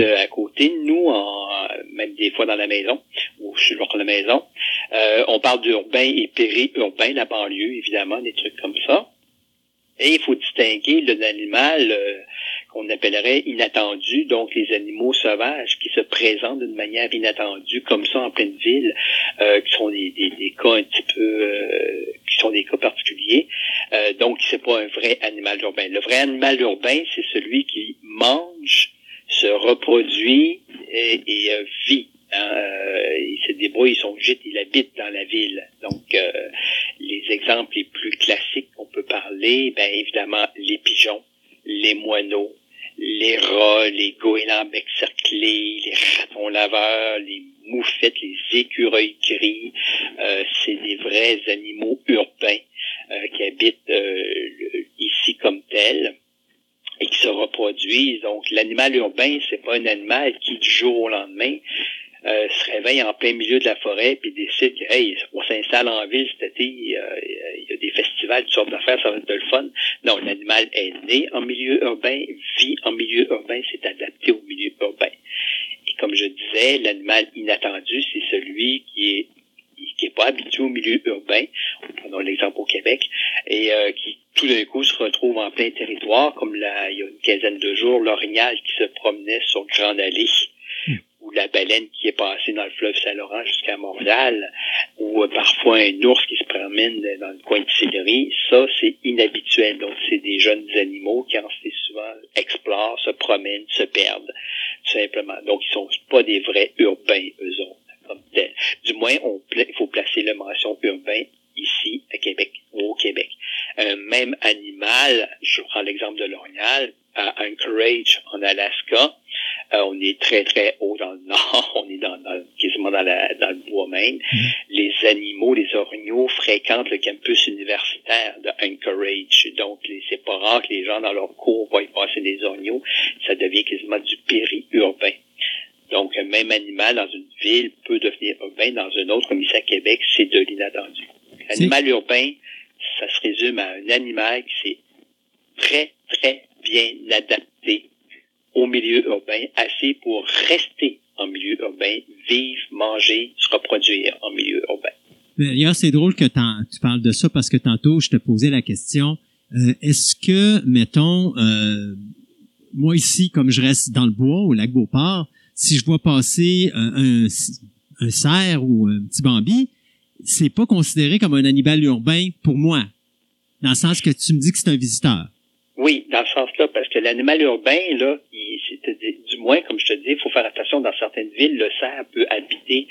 euh, à côté de nous, en, même des fois dans la maison ou sur la maison. Euh, on parle d'urbain et périurbain, la banlieue, évidemment, des trucs comme ça. Et il faut distinguer l'animal qu'on appellerait inattendu, donc les animaux sauvages qui se présentent d'une manière inattendue, comme ça en pleine ville, euh, qui sont des, des, cas un petit peu, euh, qui sont des cas particuliers. Euh, donc c'est pas un vrai animal urbain. Le vrai animal urbain, c'est celui qui mange, se reproduit et, et euh, vit. Hein, il se débrouille, il son gîte, il habite dans la ville. Donc, les exemples les plus classiques qu'on peut parler, ben évidemment les pigeons, les moineaux, les rats, les goélands bec cerclés, les ratons laveurs, les moufettes, les écureuils gris, euh, c'est des vrais animaux urbains euh, qui habitent euh, ici comme tels et qui se reproduisent. Donc l'animal urbain, c'est pas un animal qui du jour au lendemain euh, se réveille en plein milieu de la forêt puis décide que hey, on s'installe en ville cet été, il y a des festivals, toutes sortes d'affaires, ça va être de le fun. Non, l'animal est né en milieu urbain, vit en milieu urbain, s'est adapté au milieu urbain. Et comme je disais, l'animal inattendu, c'est celui qui est qui est pas habitué au milieu urbain, prenons l'exemple au Québec, et qui tout d'un coup se retrouve en plein territoire, comme là, il y a une quinzaine de jours, l'orignal qui se promenait sur Grande Allée ou la baleine qui est passée dans le fleuve Saint-Laurent jusqu'à Montréal, ou euh, parfois un ours qui se promène dans le coin de Sillery, ça, c'est inhabituel. Donc, c'est des jeunes animaux qui, en fait, souvent, explorent, se promènent, se perdent, tout simplement. Donc, ils sont pas des vrais urbains, eux autres, comme. Du moins, on, il faut placer la mention urbain ici, à Québec, ou au Québec. Un même animal, je prends l'exemple de l'orignal, à Anchorage, en Alaska. Euh, on est très, très haut dans le nord. On est dans, quasiment dans, la, dans, le bois même. Mm-hmm. Les animaux, les orignaux fréquentent le campus universitaire de Anchorage. Donc, c'est pas rare que les gens dans leur cours voient passer des orignaux. Ça devient quasiment du périurbain. Donc, un même animal dans une ville peut devenir urbain dans une autre, comme ici à Québec, c'est de l'inattendu. Animal urbain, ça se résume à un animal qui s'est très, très bien adapté au milieu urbain, assez pour rester en milieu urbain, vivre, manger, se reproduire en milieu urbain. D'ailleurs, c'est drôle que tu parles de ça parce que tantôt, je te posais la question, euh, est-ce que, mettons, euh, moi ici, comme je reste dans le bois, au lac Beauport, si je vois passer un, un cerf ou un petit bambi, c'est pas considéré comme un animal urbain pour moi, dans le sens que tu me dis que c'est un visiteur. Oui, dans ce sens-là, parce que l'animal urbain, là, il, du moins, comme je te dis, il faut faire attention dans certaines villes, le cerf peut habiter.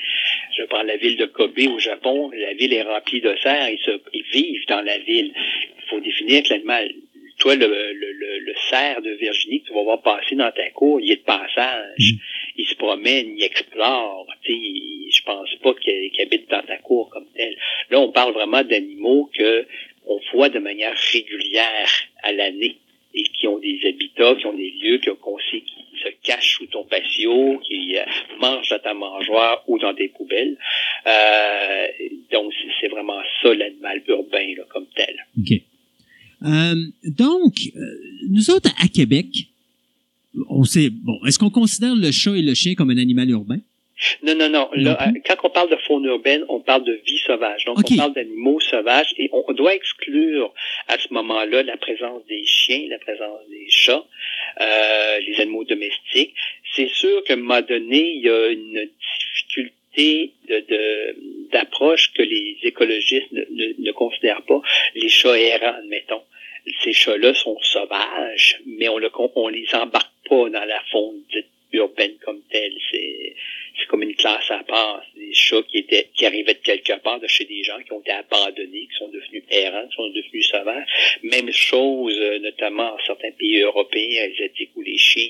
Je prends la ville de Kobe au Japon, la ville est remplie de cerfs, ils, se, ils vivent dans la ville. Il faut définir que l'animal, toi, le, le, le, le, cerf de Virginie que tu vas voir passer dans ta cour, il est de passage. Mm. Il se promène, il explore. Sais, je pense pas qu'il habite dans ta cour comme tel. Là, on parle vraiment d'animaux que on voit de manière régulière à l'année et qui ont des habitats, qui ont des lieux qu'on sait qui se cachent sous ton patio, qui euh, mangent dans ta mangeoire ou dans des poubelles. Euh, donc, c'est vraiment ça l'animal urbain là, comme tel. OK. Euh, donc, nous autres, à Québec, on sait, bon, est-ce qu'on considère le chat et le chien comme un animal urbain? Non, non, non. Là, quand on parle de faune urbaine, on parle de vie sauvage. Donc, on parle d'animaux sauvages et on doit exclure à ce moment-là la présence des chiens, la présence des chats, euh, les animaux domestiques. C'est sûr qu'à un moment donné, il y a une difficulté de, d'approche que les écologistes ne, ne, considèrent pas. Les chats errants, admettons. Ces chats-là sont sauvages, mais on, le, on les embarque pas dans la faune dite urbaine comme telle. C'est c'est comme une classe à part. Des chats qui étaient, qui arrivaient de quelque part de chez des gens qui ont été abandonnés, qui sont devenus errants, qui sont devenus sauvages. Même chose, euh, notamment en certains pays européens, asiatiques où les chiens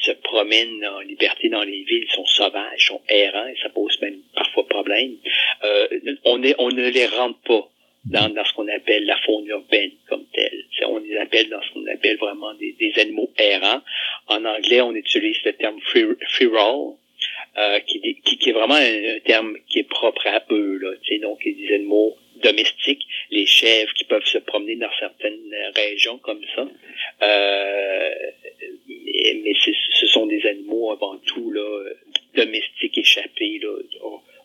se promènent en liberté dans les villes, sont sauvages, sont errants, et ça pose même parfois problème. Euh, on, est, on ne les rentre pas dans, dans ce qu'on appelle la faune urbaine comme telle. On les appelle dans ce qu'on appelle vraiment des, des, animaux errants. En anglais, on utilise le terme free, free euh, qui, qui, est vraiment un, terme qui est propre à eux. Là, donc, des animaux domestiques, les chèvres qui peuvent se promener dans certaines régions comme ça. Euh, mais ce sont des animaux avant tout là, domestiques, échappés, là,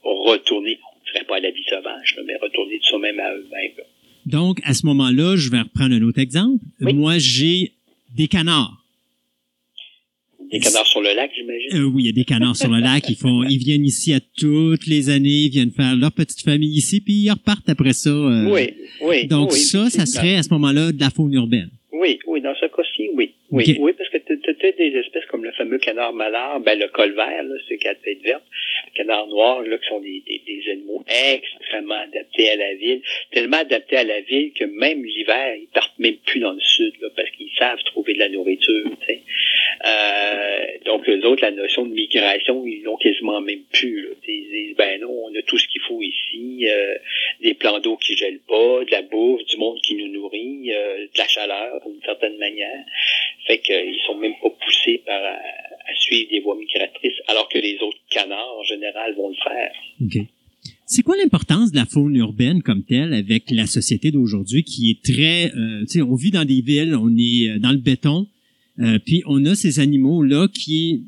retournés, dirait pas à la vie sauvage, mais retournés de soi-même à eux-mêmes. Donc, à ce moment-là, je vais reprendre un autre exemple. Moi, j'ai des canards. Des canards sur le lac, j'imagine? Euh, oui, il y a des canards sur le lac. Ils font, ils viennent ici à toutes les années, ils viennent faire leur petite famille ici, puis ils repartent après ça. Euh. oui, oui. Donc ça, ça serait à ce moment-là de la faune urbaine. Oui, oui, dans ce cas-ci, oui. Oui, oui, parce que tu as des espèces comme le fameux canard malard, ben le colvert, là, c'est quatre têtes vertes, le canard noir, là, qui sont des, des, des, animaux extrêmement adaptés à la ville, tellement adaptés à la ville que même l'hiver, ils partent même plus dans le sud, là, parce qu'ils savent trouver de la nourriture, donc, eux autres, la notion de migration, ils l'ont quasiment même plus, là. Ils disent, ben non, on a tout ce qu'il faut ici, euh, des plans d'eau qui gèlent pas, de la bouffe, du monde qui nous nourrit, euh, de la chaleur, d'une certaine manière. Fait qu'ils sont même pas poussés par à, suivre des voies migratrices, alors que les autres canards, en général, vont le faire. OK. C'est quoi l'importance de la faune urbaine comme telle avec la société d'aujourd'hui qui est très, euh, tu sais, on vit dans des villes, on est euh, dans le béton, euh, puis on a ces animaux là qui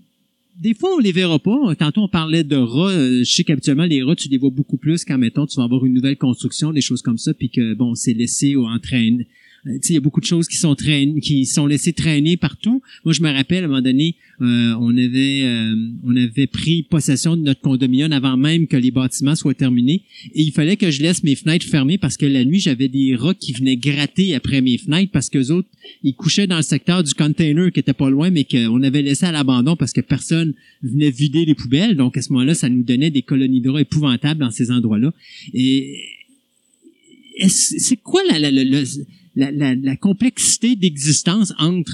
des fois, on les verra pas. Tantôt, on parlait de rats. Euh, Je sais qu'habituellement, les rats, tu les vois beaucoup plus quand, mettons, tu vas avoir une nouvelle construction, des choses comme ça, puis que, bon, c'est laissé ou entraîné. Euh, il y a beaucoup de choses qui sont traînées, qui sont laissées traîner partout. Moi, je me rappelle, à un moment donné, euh, on avait euh, on avait pris possession de notre condominium avant même que les bâtiments soient terminés. Et il fallait que je laisse mes fenêtres fermées parce que la nuit, j'avais des rats qui venaient gratter après mes fenêtres parce que autres, ils couchaient dans le secteur du container qui était pas loin, mais qu'on avait laissé à l'abandon parce que personne venait vider les poubelles. Donc, à ce moment-là, ça nous donnait des colonies de rats épouvantables dans ces endroits-là. Et c'est quoi la, la, la, la, la, la- la complexité d'existence entre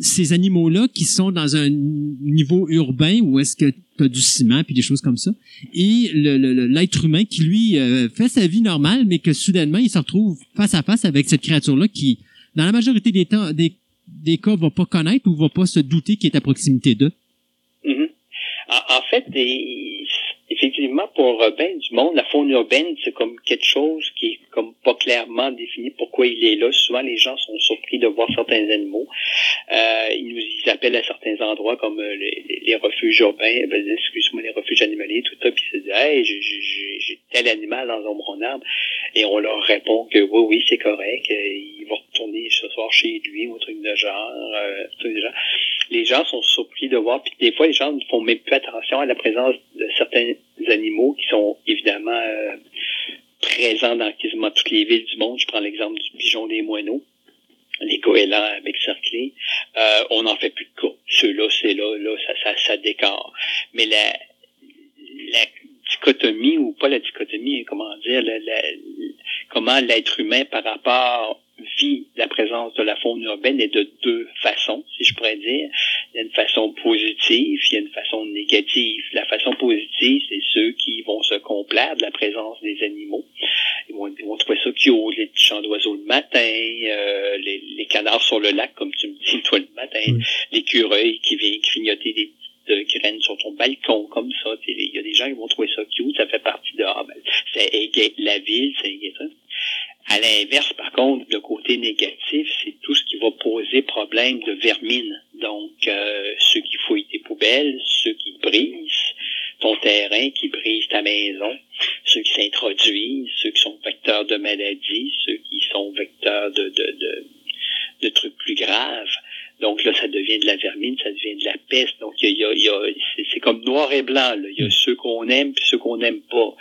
ces animaux-là qui sont dans un niveau urbain où est-ce que tu as du ciment puis des choses comme ça et l'être humain qui lui euh, fait sa vie normale mais que soudainement il se retrouve face à face avec cette créature-là qui dans la majorité des temps des, des cas va pas connaître ou va pas se douter qu'il est à proximité d'eux. Mhm. En, en fait, effectivement, pour du monde, la faune urbaine, c'est comme quelque chose qui est comme pas clairement défini pourquoi il est là. Souvent, les gens sont surpris de voir certains animaux. Euh, ils nous ils appellent à certains endroits comme euh, les, les- les refuges urbains, ben, excuse-moi, les refuges animaliers, tout ça, puis ils se disent Hey, j'ai- tel animal dans un mon arbre. Et on leur répond que oui, oui, c'est correct, euh, va retourner ce soir chez lui ou un truc de genre. euh, truc de les gens sont surpris de voir, puis des fois, les gens ne font même plus attention à la présence de certains animaux qui sont évidemment euh, présents dans quasiment toutes les villes du monde. Je prends l'exemple du pigeon des moineaux, les goélands avec cerclés. Euh, on n'en fait plus de cas. Ceux-là, c'est là, là, ça, ça, ça décore. Mais la, la dichotomie, ou pas la dichotomie, comment dire, la- la- comment l'être humain par rapport vit la présence de la faune urbaine est de deux façons, si je pourrais dire. Il y a une façon positive, il y a une façon négative. La façon positive, c'est ceux qui vont se complaire de la présence des animaux. Ils vont, ils vont trouver ça cute, les petits chants d'oiseaux le matin, euh, les, les canards sur le lac, comme tu me dis, toi, le matin, l'écureuil qui vient grignoter des petites graines sur ton balcon, comme ça. Il y a des gens qui vont trouver ça cute, ça fait partie de ah, ben, égaye la ville, c'est égaye ça. À l'inverse, par contre, le côté négatif, c'est tout ce qui va poser problème de vermine. Donc, euh, ceux qui fouillent tes poubelles, ceux qui brisent ton terrain, qui brisent ta maison, ceux qui s'introduisent, ceux qui sont vecteurs de maladies, ceux qui sont vecteurs de, de, de, de trucs plus graves. Donc là, ça devient de la vermine, ça devient de la peste. Donc il y a, y a, c'est, comme noir et blanc. Il y a ceux qu'on aime puis ceux qu'on n'aime pas.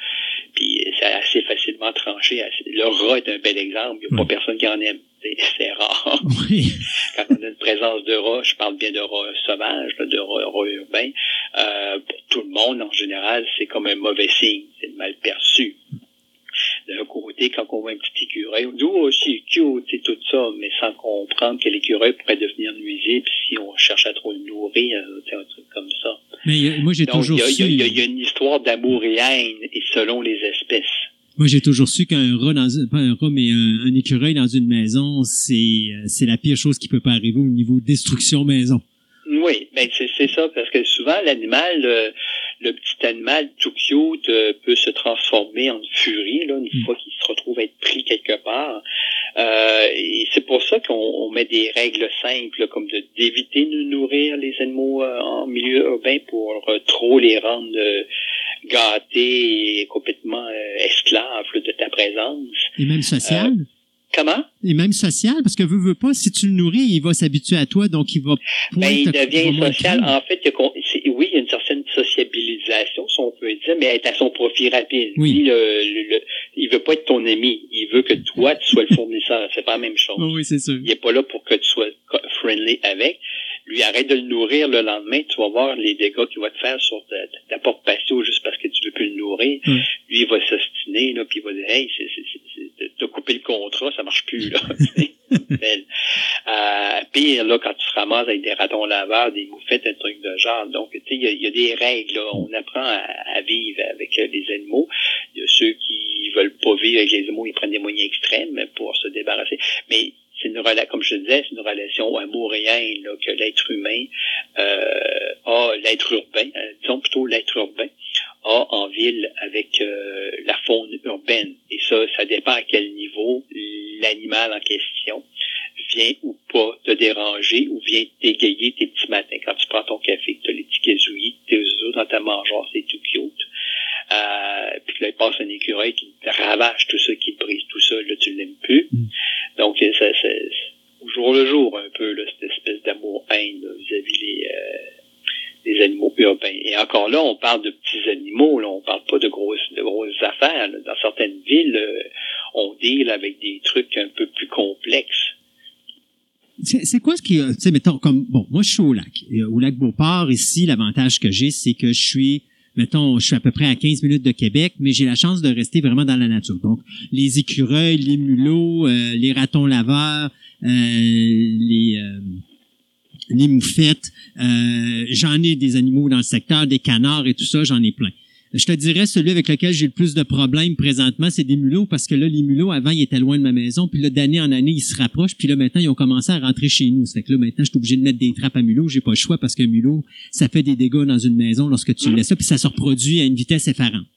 Puis c'est assez facilement tranché. assez- Le rat est un bel exemple. Il n'y a Mm. pas personne qui en aime. C'est, rare. Oui. Quand on a une présence de rats, je parle bien de rats sauvages, de rats, rats urbains, euh, pour tout le monde en général, c'est comme un mauvais signe. C'est mal perçu. D'un côté, quand on voit un petit écureuil, on dit « Oh, c'est cute, c'est tout ça », mais sans comprendre que l'écureuil pourrait devenir nuisible si on cherche à trop le nourrir, euh, un truc comme ça. Mais euh, moi, j'ai toujours il y a, su. il y a- il y a une histoire d'amour et haine, et selon les espèces. Moi, j'ai toujours su qu'un rat dans pas un rat, mais un, un écureuil dans une maison, c'est euh, c'est la pire chose qui peut pas arriver au niveau destruction maison. Oui, ben c'est c'est ça, parce que souvent l'animal, le, le petit animal tout cute euh, peut se transformer en furie là, une Mm. fois qu'il se retrouve à être pris quelque part. Euh, et c'est pour ça qu'on on met des règles simples, comme de d'éviter de nourrir les animaux euh, en milieu urbain pour euh, trop les rendre euh, gâtés et complètement euh, esclaves là, de ta présence. Et même social? Comment? Et même social, parce que veut, veut pas, si tu le nourris, il va s'habituer à toi, donc il va Ben, il devient social. En fait, il y a con- c'est- oui, il y a une certaine sociabilisation, si on peut dire, mais est à son profit rapide. Oui. Lui, le, le- le- il veut pas être ton ami. Il veut que toi, tu sois le fournisseur. C'est pas la même chose. Oui, c'est sûr. Il est pas là pour que tu sois friendly avec. Lui, arrête de le nourrir le lendemain. Tu vas voir les dégâts qu'il va te faire sur ta, porte patio juste parce que tu veux plus le nourrir. Mm. Lui, il va s'ostiner, là, puis il va dire, hey, c'est, c'est, c'est, c'est- t'as coupé le contrat, ça marche plus, là. Belle. Euh, pire, là, quand tu te ramasses avec des ratons laveurs, des moufettes, un truc de genre. Donc, tu sais, il y a, il y a des règles, là. On apprend à, à vivre avec euh, les animaux. Il y a ceux qui veulent pas vivre avec les animaux, ils prennent des moyens extrêmes pour se débarrasser. Mais c'est une relation, comme je disais, c'est une relation amour et haine, là, que l'être humain euh, a, l'être urbain, euh, disons plutôt l'être urbain, a en ville avec euh, la faune urbaine. Et ça, ça dépend à quel niveau l'animal en question vient ou pas te déranger ou vient t'égayer tes petits matins quand tu prends ton café, tu as les petits gazouillis, tes œufs dans ta mangeoire, c'est tout cute. Euh, puis là, il passe un écureuil qui ravage tout ça, qui brise tout ça, là, tu l'aimes plus. Mm. Donc, c'est au jour le jour, un peu, là, cette espèce d'amour-haine vis-à-vis les, euh, les animaux urbains. Et encore là, on parle de petits animaux, là, on parle pas de grosses, de grosses affaires. Dans certaines villes, euh, on deal avec des trucs un peu plus complexes. C'est quoi ce qui, tu sais, mettons, comme, bon, moi, je suis au lac. Au lac Beauport, ici, l'avantage que j'ai, c'est que je suis, mettons, je suis à peu près à 15 minutes de Québec, mais j'ai la chance de rester vraiment dans la nature. Donc, les écureuils, les mulots, euh, les ratons laveurs, euh, les, euh, les moufettes, j'en ai des animaux dans le secteur, des canards et tout ça, j'en ai plein. Je te dirais, celui avec lequel j'ai le plus de problèmes présentement, c'est des mulots, parce que là, les mulots, avant, ils étaient loin de ma maison, puis là, d'année en année, ils se rapprochent, puis là, maintenant, ils ont commencé à rentrer chez nous. Ça fait que là, maintenant, je suis obligé de mettre des trappes à mulots, j'ai pas le choix, parce qu'un mulot, ça fait des dégâts dans une maison lorsque tu laisses ça, puis ça se reproduit à une vitesse effarante.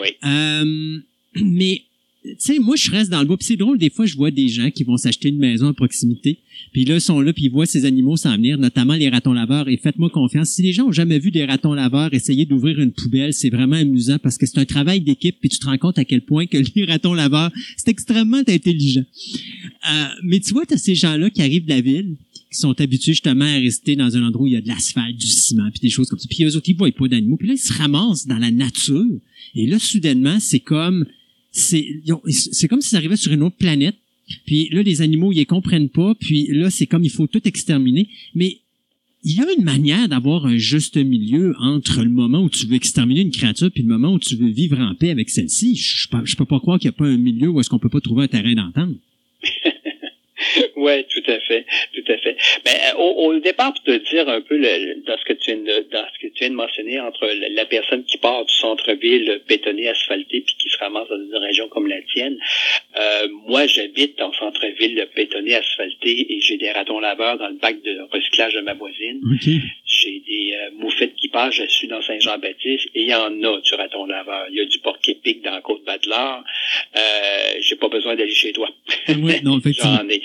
Oui. Euh, mais tu sais, moi, je reste dans le bois. Puis c'est drôle, des fois, je vois des gens qui vont s'acheter une maison à proximité. Puis là, ils sont là, puis ils voient ces animaux s'en venir, notamment les ratons laveurs. Et faites-moi confiance, si les gens ont jamais vu des ratons laveurs essayer d'ouvrir une poubelle, c'est vraiment amusant parce que c'est un travail d'équipe, puis tu te rends compte à quel point que les ratons laveurs, c'est extrêmement intelligent. Euh, mais tu vois, tu as ces gens-là qui arrivent de la ville, qui sont habitués justement à rester dans un endroit où il y a de l'asphalte, du ciment, puis des choses comme ça. Puis eux autres, ils voient pas d'animaux. Puis là, ils se ramassent dans la nature. Et là, soudainement, c'est comme c'est comme si ça arrivait sur une autre planète. Puis là, les animaux, ils les comprennent pas. Puis là, c'est comme il faut tout exterminer. Mais il y a une manière d'avoir un juste milieu entre le moment où tu veux exterminer une créature puis le moment où tu veux vivre en paix avec celle-ci. Je, je, je peux pas croire qu'il n'y a pas un milieu où est-ce qu'on peut pas trouver un terrain d'entente. Oui, tout à fait, tout à fait. Mais euh, au, départ, pour te dire un peu le, dans ce que tu viens de, dans ce que tu viens de mentionner entre la, personne qui part du centre-ville bétonné, asphalté, puis qui se ramasse dans une région comme la tienne. Euh, moi, j'habite en centre-ville bétonné, asphalté, et j'ai des ratons laveurs dans le bac de recyclage de ma voisine. J'ai des euh, moufettes qui passent, je suis dans Saint-Jean-Baptiste, et il y en a du raton laveur. Il y a du porc-épic dans la côte Badelard. Euh, j'ai pas besoin d'aller chez toi. Oui, non, effectivement. J'en ai.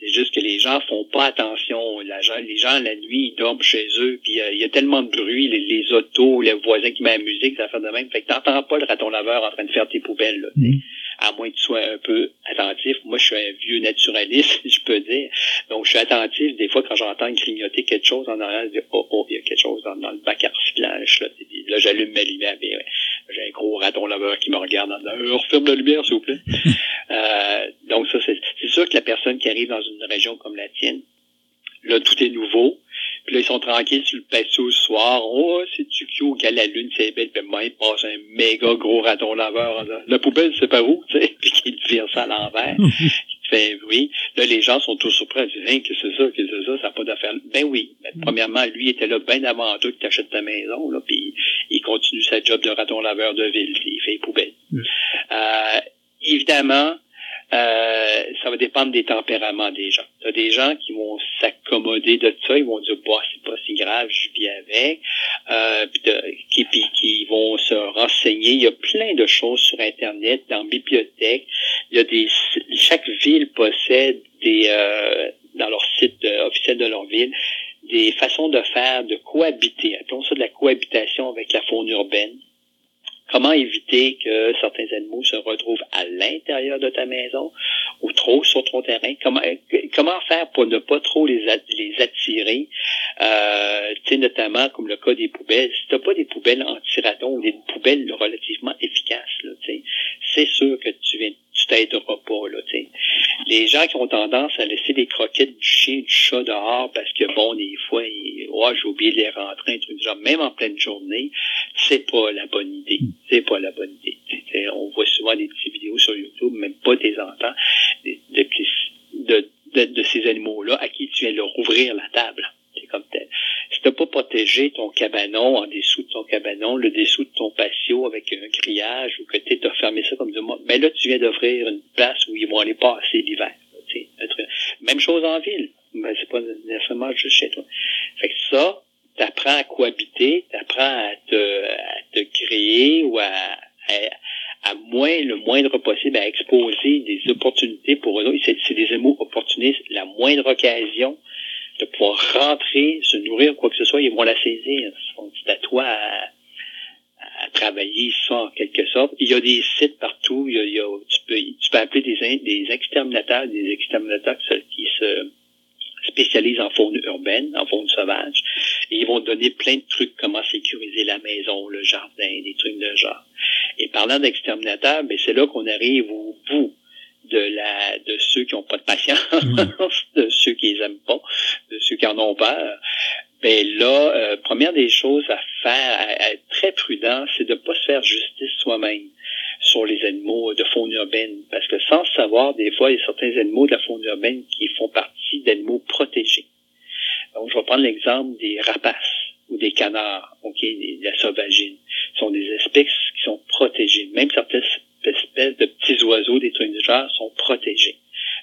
C'est juste que les gens font pas attention. La les gens, la nuit, ils dorment chez eux, puis euh, il y a tellement de bruit, les, les, autos, les voisins qui mettent la musique, ça fait de même. Fait que t'entends pas le raton laveur en train de faire tes poubelles, là, Mm. À moins que tu sois un peu attentif. Moi, je suis un vieux naturaliste, je peux dire. Donc, je suis attentif. Des fois, quand j'entends grignoter quelque chose en arrière, je dis, oh, oh, il y a quelque chose dans, dans le bac à recyclage, là. Là, j'allume ma lumière, puis ouais, j'ai un gros raton laveur qui me regarde en disant, euh, referme la lumière, s'il vous plaît. euh, donc, ça, c'est c'est sûr que la personne qui arrive dans une région comme la tienne, là, tout est nouveau. Puis là, ils sont tranquilles sur le patio le soir. Oh, c'est du qu'à la lune, c'est belle. Puis moi, il passe un méga gros raton laveur. disant, La poubelle, c'est pas où, tu sais? Puis qu'il vire ça à l'envers. il fait oui. Là, les gens sont tous surpris. Ils disent, hein, que c'est ça, que c'est ça, ça n'a pas d'affaire. Ben oui. Ben, premièrement, lui, il était là bien avant toi que tu achètes ta maison, là. Puis il continue sa job de raton laveur de ville. Il fait les poubelles. Euh, évidemment, euh, ça va dépendre des tempéraments des gens. Il y a des gens qui vont s'accommoder de ça, ils vont dire bah c'est pas si grave, je vis avec, euh, puis, de, qui, qui vont se renseigner. Il y a plein de choses sur Internet, dans bibliothèque. Il y a des chaque ville possède des euh, dans leur site euh, officiel de leur ville des façons de faire, de cohabiter. Appelons ça de la cohabitation avec la faune urbaine. Comment éviter que certains animaux se retrouvent à l'intérieur de ta maison ou trop sur ton terrain? Comment, faire pour ne pas trop les, attirer? Euh, tu sais, notamment comme le cas des poubelles. Si tu n'as pas des poubelles anti-ratons ou des poubelles relativement efficaces, c'est sûr que tu viens tu t'aideras pas, là, tu sais. Les gens qui ont tendance à laisser des croquettes du chien, du chat dehors parce que, bon, des fois, ils, oh, j'ai oublié de les rentrer, un truc du genre, même en pleine journée, c'est pas la bonne idée. C'est pas la bonne idée. T'sais, on voit souvent des petites vidéos sur YouTube, même pas des enfants, de, de, de, de ces animaux-là à qui tu viens leur ouvrir la table. C'est comme tel. Si t'as pas protégé ton cabanon en dessous de ton cabanon, le dessous de ton patio avec un grillage ou que tu as fermé ça comme du monde, ben là, tu viens d'offrir une place où ils vont aller passer l'hiver. Même chose en ville. Ben, c'est pas nécessairement juste chez toi. Fait que ça, t'apprends à cohabiter, t'apprends à te, à te créer ou à, à, moins, le moindre possible, à exposer des opportunités pour eux. C'est, des animaux opportunistes la moindre occasion de pouvoir rentrer, se nourrir, quoi que ce soit, ils vont la saisir. C'est à toi à, à, travailler ça en quelque sorte. Il y a des sites partout. Il y a, tu, peux, tu peux appeler des, des exterminateurs, des exterminateurs qui se spécialisent en faune urbaine, en faune sauvage, et ils vont donner plein de trucs, comment sécuriser la maison, le jardin, des trucs de genre. Et parlant d'exterminateurs, ben c'est là qu'on arrive au bout de la de ceux qui n'ont pas de patience, de ceux qui les aiment pas, de ceux qui en ont peur. Ben là, euh, première des choses à faire, à, être très prudent, c'est de ne pas se faire justice soi-même sur les animaux de faune urbaine. Parce que sans savoir, des fois, il y a certains animaux de la faune urbaine qui font partie d'animaux protégés. Donc, je vais prendre l'exemple des rapaces ou des canards, ok, de la sauvagine. Ce sont des espèces qui sont protégées. Même certaines espèces de petits oiseaux, des trucs du genre, sont protégés.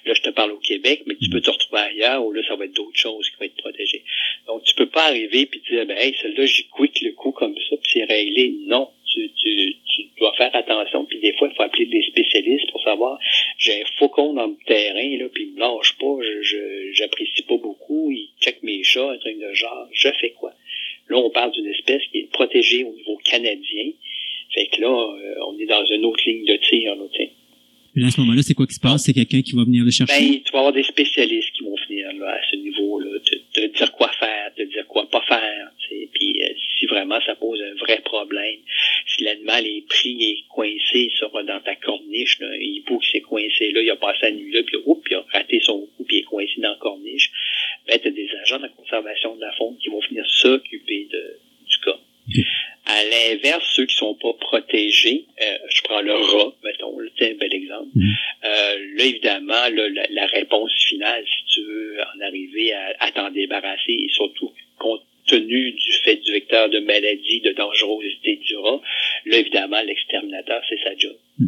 Là, je te parle au Québec, mais tu peux te retrouver ailleurs où là, ça va être d'autres choses qui vont être protégées. Donc, tu peux pas arriver puis dire, ben, hey, celle-là, j'y quitte le coup comme ça, puis c'est réglé. Non. Tu, tu, tu, dois faire attention. Puis des fois, il faut appeler des spécialistes pour savoir, j'ai un faucon dans le terrain, là, puis il me lâche pas, je, j'apprécie pas beaucoup, il check mes chats, un truc de genre, je fais quoi? Là, on parle d'une espèce qui est protégée au niveau canadien. Fait que là, euh, on est dans une autre ligne de tir, là, sais. Mais à ce moment-là, c'est quoi qui se passe? C'est quelqu'un qui va venir le chercher? Ben, tu vas avoir des spécialistes qui vont venir là, à ce niveau-là, te, te dire quoi faire, te dire quoi pas faire. Puis euh, si vraiment ça pose un vrai problème, si l'animal est pris et coincé sur, dans ta corniche, là, il faut qu'il s'est coincé là, il a passé la nuit là, puis oups, il a raté son coup, puis il est coincé dans la corniche, ben, tu as des agents de la conservation de la faune qui vont venir s'occuper de, du cas. À l'inverse, ceux qui sont pas protégés, euh, je prends le rat, mettons, c'est un bel exemple. Mm-hmm. Euh, là, évidemment, la, la, réponse finale, si tu veux en arriver à, à t'en débarrasser, et surtout compte tenu du fait du vecteur de maladie, de dangerosité du rat, là, évidemment, l'exterminateur, c'est sa job. Mm.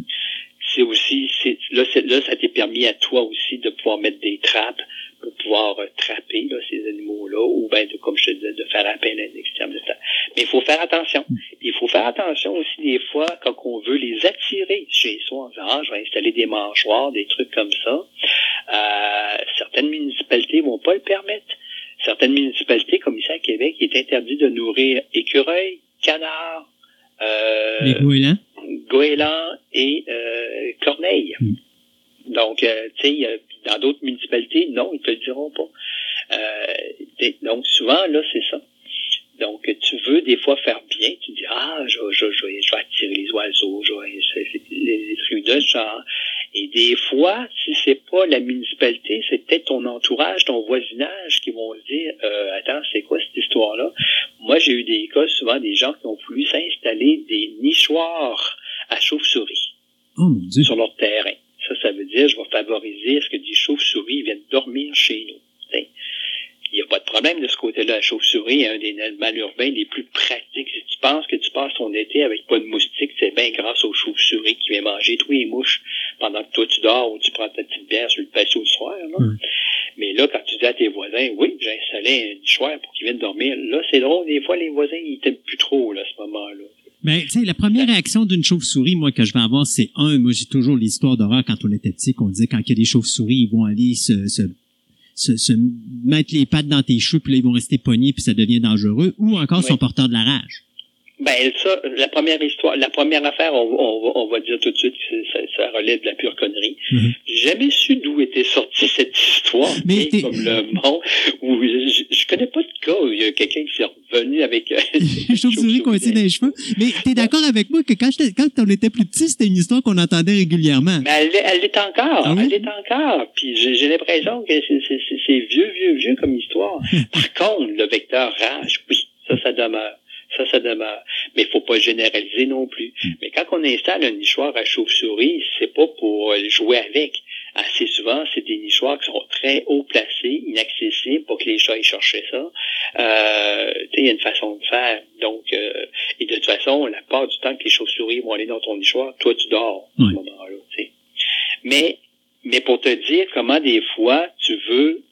C'est aussi, c'est, là, là, ça t'est permis à toi aussi de pouvoir mettre des trappes pour pouvoir euh, trapper là, ces animaux-là, ou bien, de, comme je te disais, de faire appel à un exterminateur. Mais il faut faire attention. Il faut faire attention aussi des fois quand on veut les attirer chez soi en disant, ah, je vais installer des mangeoires, des trucs comme ça. Euh, certaines municipalités vont pas le permettre. Certaines municipalités, comme ici à Québec, il est interdit de nourrir écureuils, canards, les goélands, goélands et euh, corneilles. Hmm. Donc, euh, tu sais, dans d'autres municipalités, non, ils te le diront pas. Euh, donc, souvent, là, c'est ça. Donc, tu veux des fois faire bien, tu dis, ah, je, je, je, vais attirer les oiseaux, je vais, les, les trucs de genre. Et des fois, si c'est pas la municipalité, c'est peut-être ton entourage, ton voisinage qui vont se dire, euh, attends, c'est quoi cette histoire-là? Moi, j'ai eu des cas, souvent, des gens qui ont voulu s'installer des nichoirs à chauve-souris oh, sur leur terrain. Ça, ça veut dire, je vais favoriser ce que des chauves-souris viennent dormir chez nous. Il n'y a pas de problème de ce côté-là. La chauve-souris est un des animaux urbains les plus pratiques. Si tu penses que tu passes ton été avec pas de moustiques, c'est bien grâce aux chauves-souris qui viennent manger tous les mouches pendant que toi tu dors ou tu prends ta petite bière sur le patio le soir. Là. Mais là, quand tu dis à tes voisins, oui, j'ai installé un nichoir pour qu'ils viennent dormir, là, c'est drôle. Des fois, les voisins, ils t'aiment plus trop, là, à ce moment-là. Ben, tu sais, la première réaction d'une chauve-souris, moi, que je vais avoir, c'est un, moi, j'ai toujours l'histoire d'horreur quand on était petit, qu'on disait quand il y a des chauves-souris, ils vont aller se, se se, se, mettre les pattes dans tes cheveux, puis là, ils vont rester pognés, puis ça devient dangereux, ou encore sont porteurs de la rage. Ben ça, la première histoire, la première affaire, on, on, on va dire tout de suite que ça, ça, relève de la pure connerie. Mm-hmm. J'ai jamais su d'où était sortie cette histoire, Mais comme le monde. Où je, je, connais pas de cas où il y a quelqu'un qui s'est revenu avec. Une chauve-souris coincée dans les cheveux. Mais t'es d'accord avec moi que quand, quand on était plus petit, c'était une histoire qu'on entendait régulièrement. Mais elle, elle est encore, ah elle est encore. Puis j'ai l'impression que c'est vieux, vieux, vieux comme histoire. Par contre, le vecteur rage, oui, ça, ça demeure. Ça, ça demeure. Mais il faut pas généraliser non plus. Hmm. Mais quand on installe un nichoir à chauve-souris, c'est pas pour jouer avec. Assez souvent, c'est des nichoirs qui sont très haut placés, inaccessibles, pour que les chats aillent chercher ça. Euh, il y a une façon de faire. Donc, euh, et de toute façon, la part du temps que les chauves-souris vont aller dans ton nichoir, toi, tu dors à ce moment-là. Mais, mais pour te dire comment des fois tu veux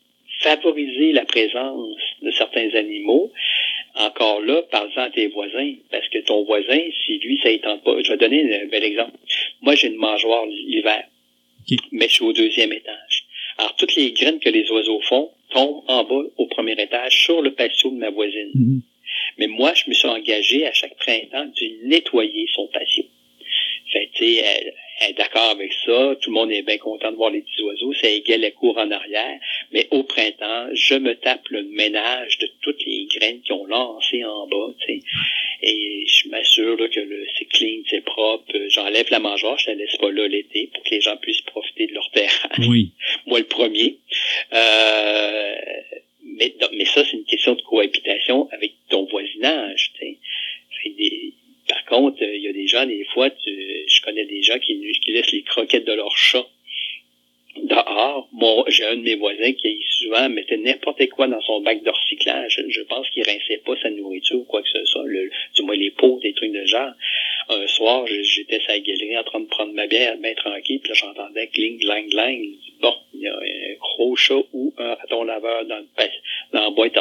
favoriser la présence de certains animaux, encore là, parle-en à tes voisins, parce que ton voisin, si lui, ça ne tente pas, je vais donner un bel exemple. Moi, j'ai une mangeoire l'hiver, mais je suis au deuxième étage. Alors, toutes les graines que les oiseaux font tombent en bas au premier étage sur le patio de ma voisine. Mhm. Mais moi, je me suis engagé à chaque printemps de nettoyer son patio. Fait tu sais, elle, elle est d'accord avec ça. Tout le monde est bien content de voir les petits oiseaux. Ça égale la cour en arrière. Mais au printemps, je me tape le ménage de toutes les graines qui ont lancé en bas, tu sais. Et je m'assure que le, c'est clean, c'est propre. J'enlève la mangeoire, je la laisse pas là l'été pour que les gens puissent profiter de leur terrasse. Oui. Moi, le premier. Euh, mais, mais ça, c'est une question de cohabitation avec ton voisinage, tu sais. Des- contre, euh, il y a des gens, des fois, tu- je connais des gens qui, qui laissent les croquettes de leur chat dehors. Bon, j'ai un de mes voisins qui souvent mettait n'importe quoi dans son bac de recyclage. Je pense qu'il rinçait pas sa nourriture ou quoi que ce soit. Le, du moins les pots, des trucs de genre. Un soir, j'étais à la galerie en train de prendre ma bière, bien tranquille, puis là, j'entendais cling. Je dis, Bon, il y a un gros chat ou un raton laveur dans le dans la boîte.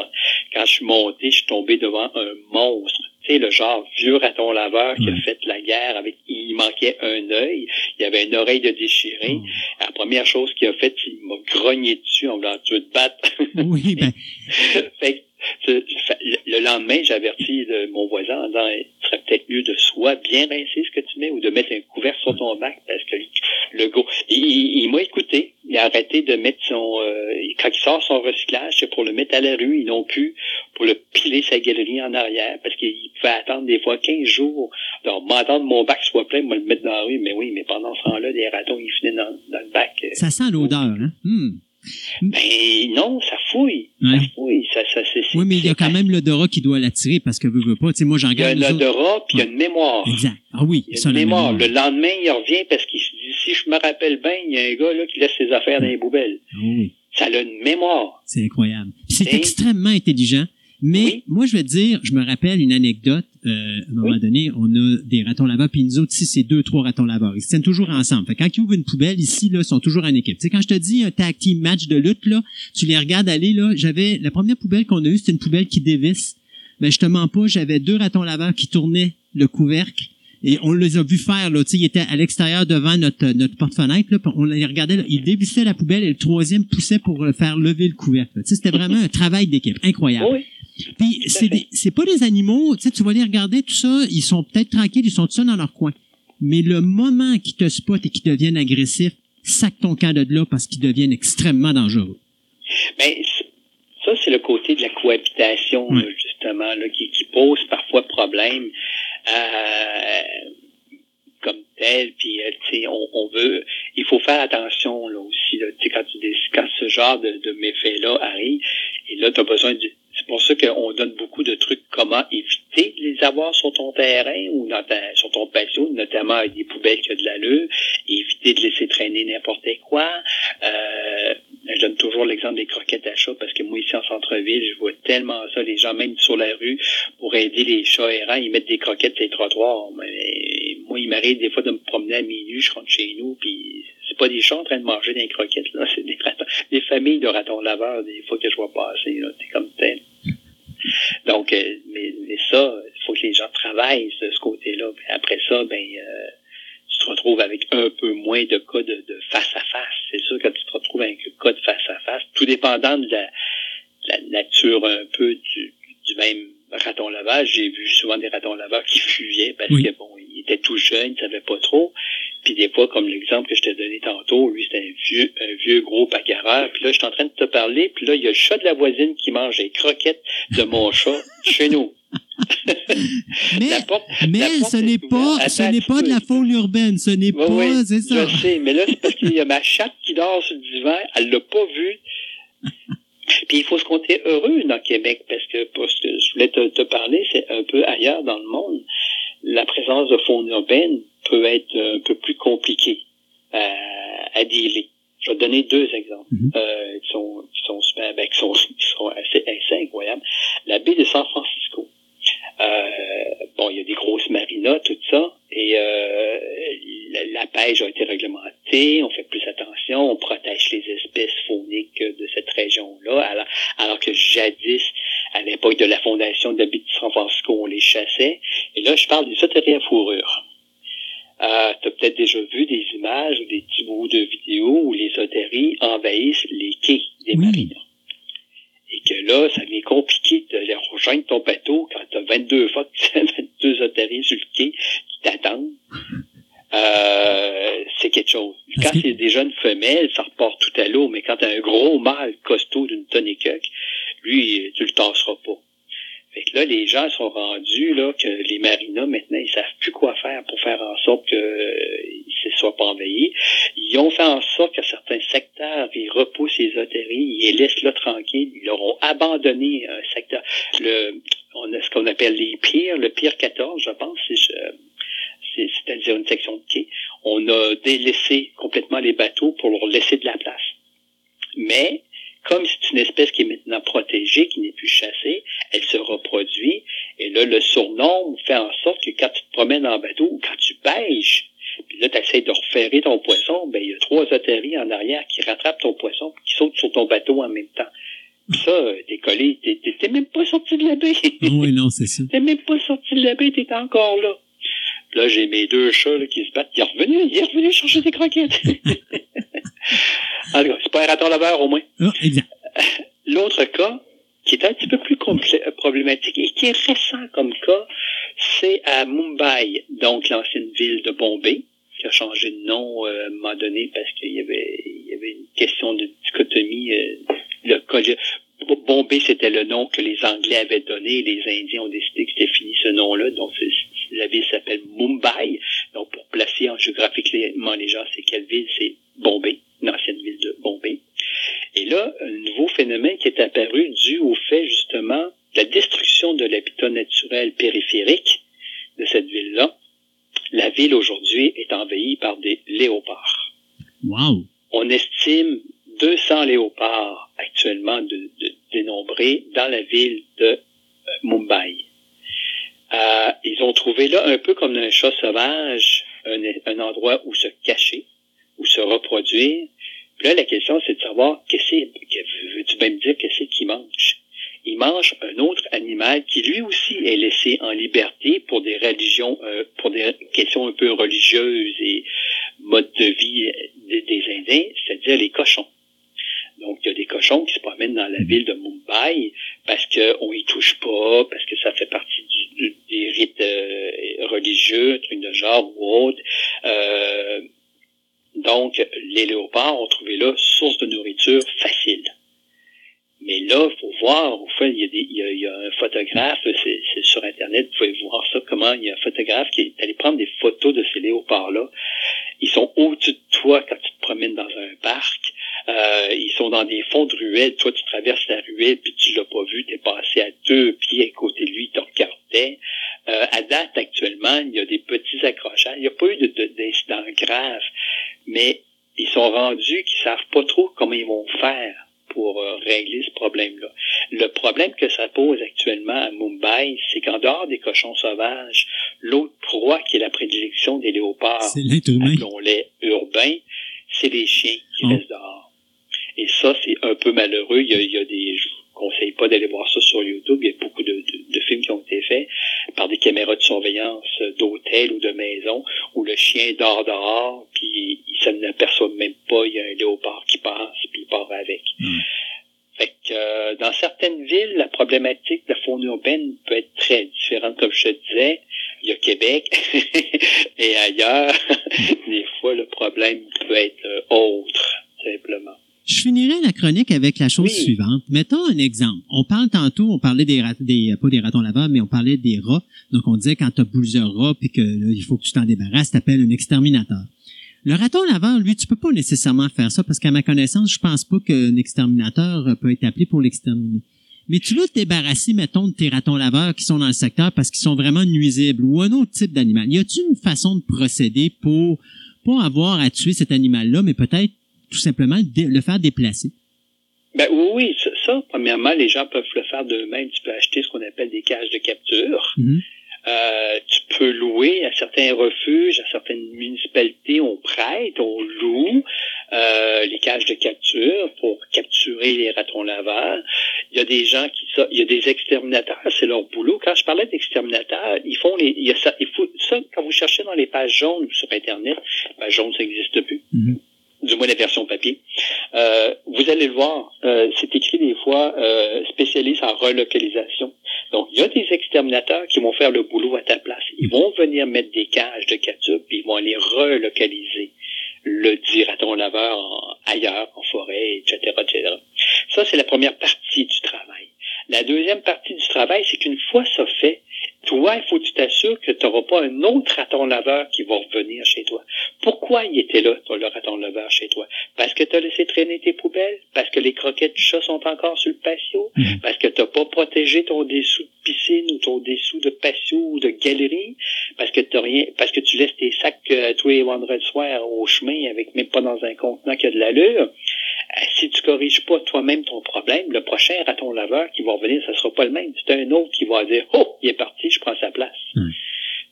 Quand je suis monté, je suis tombé devant un monstre. Sais, le genre vieux raton laveur qui a fait la guerre avec, il manquait un œil, il avait une oreille de déchiré. Oh. La première chose qu'il a faite, il m'a grogné dessus en voulant tu veux te battre. Oui, ben, fait que, le- le lendemain, j'avertis mon voisin en disant, il serait peut-être mieux de soit bien rincer ce que tu mets ou de mettre un couvercle sur ton bac parce que le gros, il, il- il m'a écouté. Il a arrêté de mettre son, euh, quand il sort son recyclage, c'est pour le mettre à la rue. Ils n'ont plus pour le piler sa galerie en arrière parce qu'il pouvait attendre des fois 15 jours. Donc, m'entendre mon bac soit plein, moi le mettre dans la rue. Mais oui, mais pendant ce temps-là, des ratons, ils finaient dans, dans le bac. euh, ça sent l'odeur, hein? Hmm. ben non, ça fouille. Ouais. Ça fouille. Ça, ça, c'est, c'est- Oui, mais il y a quand même l'odorat qui doit l'attirer parce que veut, veut pas. Tu sais, moi, j'en Il y a regarde. un nous autres- odorat, puis il y a une mémoire. Exact. Ah oui, Il y a ça, une la mémoire. mémoire. Le lendemain, il revient parce qu'il se si je me rappelle bien, il y a un gars là qui laisse ses affaires dans les poubelles. Ah oui, Ça a une mémoire. c'est incroyable. C'est extrêmement intelligent. Mais Oui. moi, je vais te dire, je me rappelle une anecdote. euh, à un moment Oui. donné, on a des ratons laveurs, puis nous autres ici, c'est deux, trois ratons laveurs. Ils se tiennent toujours ensemble. Fait que quand ils ouvrent une poubelle, ici, là, ils sont toujours en équipe. Tu sais, quand je te dis un tag team match de lutte, là, tu les regardes aller, là, j'avais, la première poubelle qu'on a eue, c'était une poubelle qui dévisse. Ben, je te mens pas, j'avais deux ratons laveurs qui tournaient le couvercle. Et on les a vus faire, là, tu sais, ils étaient à l'extérieur devant notre, notre porte-fenêtre, là, on les regardait, là, ils dévissaient la poubelle et le troisième poussait pour le faire lever le couvercle. Tu sais, c'était vraiment un travail d'équipe. Incroyable. Oui. Puis c'est des- c'est pas des animaux, tu sais, tu vas les regarder tout ça, ils sont peut-être tranquilles, ils sont tout seuls dans leur coin. Mais le moment qu'ils te spotent et qu'ils deviennent agressifs, sac ton camp de là parce qu'ils deviennent extrêmement dangereux. Ben, c- ça, c'est le côté de la cohabitation, Oui. là, justement, là, qui, qui pose parfois problème. Euh, comme tel, puis euh, on, on veut, il faut faire attention là aussi, là, quand, tu, quand ce genre de, de méfaits-là arrive, et là, tu as besoin de... C'est pour ça qu'on donne beaucoup de trucs comment éviter de les avoir sur ton terrain ou dans ta, sur ton patio, notamment avec des poubelles qui ont de l'allure, éviter de laisser traîner n'importe quoi. Euh, je donne toujours l'exemple des croquettes à chat parce que moi, ici en centre-ville, je vois tellement ça, les gens, même sur la rue, pour aider les chats errants, ils mettent des croquettes sur les trottoirs. Moi, il m'arrive des fois de me promener à minuit, je rentre chez nous, puis c'est pas des chats en train de manger des croquettes, là, c'est des ratons, des familles de ratons laveurs, des fois que je vois passer, là, c'est comme tel. Donc, euh, mais, mais ça, il faut que les gens travaillent de ce côté-là. Après ça, ben, euh, tu te retrouves avec un peu moins de cas de, de face à face. C'est sûr que tu te retrouves avec un cas de face à face, tout dépendant de la, de la nature un peu du, du même raton lavage. J'ai vu souvent des ratons laveurs qui fuyaient parce Oui. que bon, ils étaient tout jeunes, ils savaient pas trop. Puis des fois, comme l'exemple que je t'ai donné tantôt, lui, c'était un vieux, un vieux gros bagarreur. Puis là, je suis en train de te parler, puis là, il y a le chat de la voisine qui mange les croquettes de mon chat chez nous. Mais, porte- mais ce est n'est pas, Attends ce n'est pas de la folie urbaine, ce n'est Oui, pas, oui, c'est ça. Je sais, mais là, c'est parce qu'il y a ma chatte qui dort sur le divan, elle l'a pas vu. Puis il faut se compter heureux dans Québec, parce que, parce que je voulais te, te parler, c'est un peu ailleurs dans le monde. La présence de faune urbaine peut être un peu plus compliquée à, à dealer. Je vais te donner deux exemples Mhm. euh, qui sont qui sont ben, qui sont, qui sont assez, assez incroyables. La baie de San Francisco. Euh, bon, il y a des grosses marinas, tout ça, et euh, la, la pêche a été réglementée, on fait plus attention, on protège les espèces fauniques de cette région-là, alors, alors que jadis, à l'époque de la fondation de la baie de San Francisco, on les chassait. Et là, je parle des sauterelles à fourrure. Euh, tu as peut-être déjà vu des images ou des petits bouts de vidéos où les otaries envahissent les quais des marinas. Et que là, ça devient compliqué de les rejoindre ton bateau quand tu as 22 fois 22 otaries sur le quai qui t'attendent. Euh, c'est quelque chose. Quand c'est des jeunes femelles, ça repart tout à l'eau, mais quand tu as un gros mâle costaud d'une tonne et lui, tu le tasseras pas. Fait que là, les gens sont rendus là que les marinas, maintenant, ils savent plus quoi faire pour faire en sorte qu'ils ne soient pas envahis. Ils ont fait en sorte que certains secteurs, ils repoussent les oteries, ils les laissent là tranquilles. Ils leur ont abandonné un secteur. Le, on a ce qu'on appelle les pires, le pire 14, je pense, c'est-à-dire une section de quai. On a délaissé complètement les bateaux pour leur laisser de la place. Mais comme c'est une espèce qui est maintenant protégée, qui n'est plus chassée, elle se reproduit. Et là, le surnom fait en sorte que quand tu te promènes en bateau ou quand tu pêches, puis là, tu essaies de referrer ton poisson, ben il y a trois otaries en arrière qui rattrapent ton poisson qui sautent sur ton bateau en même temps. Puis ça, t'es collé, t'es même pas sorti de la baie. Ah oui, non, c'est ça. T'es même pas sorti de la baie, t'es encore là. Puis là, j'ai mes deux chats qui se battent. Il est revenu, il est revenu chercher des croquettes. en tout cas, c'est pas un raton laveur au moins. Exact. L'autre cas, qui est un petit peu plus problématique et qui est récent comme cas, c'est à Mumbai, donc l'ancienne ville de Bombay, qui a changé de nom euh, à un moment donné parce qu'il y avait, il y avait une question de dichotomie. Euh, le Bombay, c'était le nom que les Anglais avaient donné. Les Indiens ont décidé que c'était fini ce nom-là. Donc, la ville s'appelle Mumbai. Donc, pour placer en géographiquement les gens, c'est quelle ville? C'est Bombay, une ancienne ville de Bombay. Et là, un nouveau phénomène qui est apparu dû au fait justement de la destruction de l'habitat naturel périphérique de cette ville-là. La ville aujourd'hui est envahie par des léopards. Wow. On estime 200 léopards actuellement de, dénombrés dans la ville de euh, Mumbai. Euh, ils ont trouvé là, un peu comme un chat sauvage, un, un endroit où se cacher, où se reproduire, là, la question, c'est de savoir, qu'est-ce que veux-tu même dire qu'est-ce qu'il mange? Il mange un autre animal qui lui aussi est laissé en liberté pour des religions, euh, pour des questions un peu religieuses et mode de vie des, Indiens, c'est-à-dire les cochons. Donc, il y a des cochons qui se promènent dans la ville de Mumbai parce qu'on y touche pas, parce que ça fait partie du, des rites euh, religieux, trucs de genre ou autre. Euh, donc, les léopards ont trouvé là source de nourriture facile. Mais là, faut voir, au fait, il y a, des, il y a, un photographe, c'est sur Internet, vous pouvez voir ça, comment il y a un photographe qui est allé prendre des photos de ces léopards-là. Ils sont au-dessus de toi quand tu te promènes dans un parc. Euh, ils sont dans des fonds de ruelles. Toi, tu traverses la ruelle, puis tu l'as pas vu. Tu es passé à deux pieds à côté de lui, il te regardait. Euh, à date, actuellement, il y a des petits accrochages. Il n'y a pas eu d'incident grave, mais ils sont rendus qu'ils savent pas trop comment ils vont faire pour euh, régler ce problème-là. Le problème que ça pose actuellement à Mumbai, c'est qu'en dehors des cochons sauvages, l'autre proie qui est la prédilection des léopards, appelons-les urbains, c'est les chiens qui oh. restent dehors. Et ça, c'est un peu malheureux. Il y a, il y a des, je vous conseille pas d'aller voir ça sur YouTube. Il y a beaucoup de, de, films qui ont été faits par des caméras de surveillance d'hôtel ou de maison où le chien dort dehors, puis il ne n'aperçoit même pas, il y a un léopard qui passe, puis il part avec. Hmm. Fait que euh, dans certaines villes, la problématique de la faune urbaine peut être très différente, comme je te disais. Il y a Québec et ailleurs, des fois le problème peut être euh, autre, simplement. Je finirai la chronique avec la chose suivante. Mettons un exemple. On parle tantôt, on parlait des, ratons, des pas des ratons laveurs, mais on parlait des rats. Donc on disait quand tu as plusieurs rats puis que il faut que tu t'en débarrasses, t'appelles un exterminateur. Le raton laveur, lui, tu peux pas nécessairement faire ça parce qu'à ma connaissance, je pense pas qu'un exterminateur peut être appelé pour l'exterminer. Mais tu veux te débarrasser, mettons, de tes ratons laveurs qui sont dans le secteur parce qu'ils sont vraiment nuisibles ou un autre type d'animal. Y a-t-il une façon de procéder pour pas avoir à tuer cet animal-là, mais peut-être tout simplement le faire déplacer? Ben oui, oui, ça, premièrement, les gens peuvent le faire d'eux-mêmes. Tu peux acheter ce qu'on appelle des cages de capture. Mm-hmm. Euh, tu peux louer à certains refuges, à certaines municipalités, on prête, on loue euh, les cages de capture pour capturer les ratons laveurs. Il y a des gens qui ça. Il y a des exterminateurs, c'est leur boulot. Quand je parlais d'exterminateurs, ils font les, il y a ça, il faut, ça, quand vous cherchez dans les pages jaunes sur Internet, pages jaunes, ça n'existe plus. Mhm. Du moins la version papier. Euh, vous allez le voir, euh, c'est écrit des fois euh, spécialiste en relocalisation. Donc, il y a des exterminateurs qui vont faire le boulot à ta place. Ils vont venir mettre des cages de catsup, puis ils vont aller relocaliser le dit raton laveur en- ailleurs, en forêt, etc., etc. Ça, c'est la première partie du travail. La deuxième partie du travail, c'est qu'une fois ça fait, toi, il faut que tu t'assures que tu n'auras pas un autre raton laveur qui va revenir chez toi. Pourquoi il était là, le raton laveur chez toi? Parce que tu as laissé traîner tes poubelles? Parce que les croquettes du chat sont encore sur le patio? Mhm. Parce que tu n'as pas protégé ton dessous de piscine ou ton dessous de patio ou de galerie? Parce que t'as rien, parce que tu laisses tes sacs euh, tous les vendredis soirs au chemin avec même pas dans un contenant qui a de l'allure? Euh, si tu corriges pas toi-même ton problème, le prochain raton laveur qui va revenir, ça sera pas le même. C'est un autre qui va dire, oh, il est parti, je prends sa place. Hmm.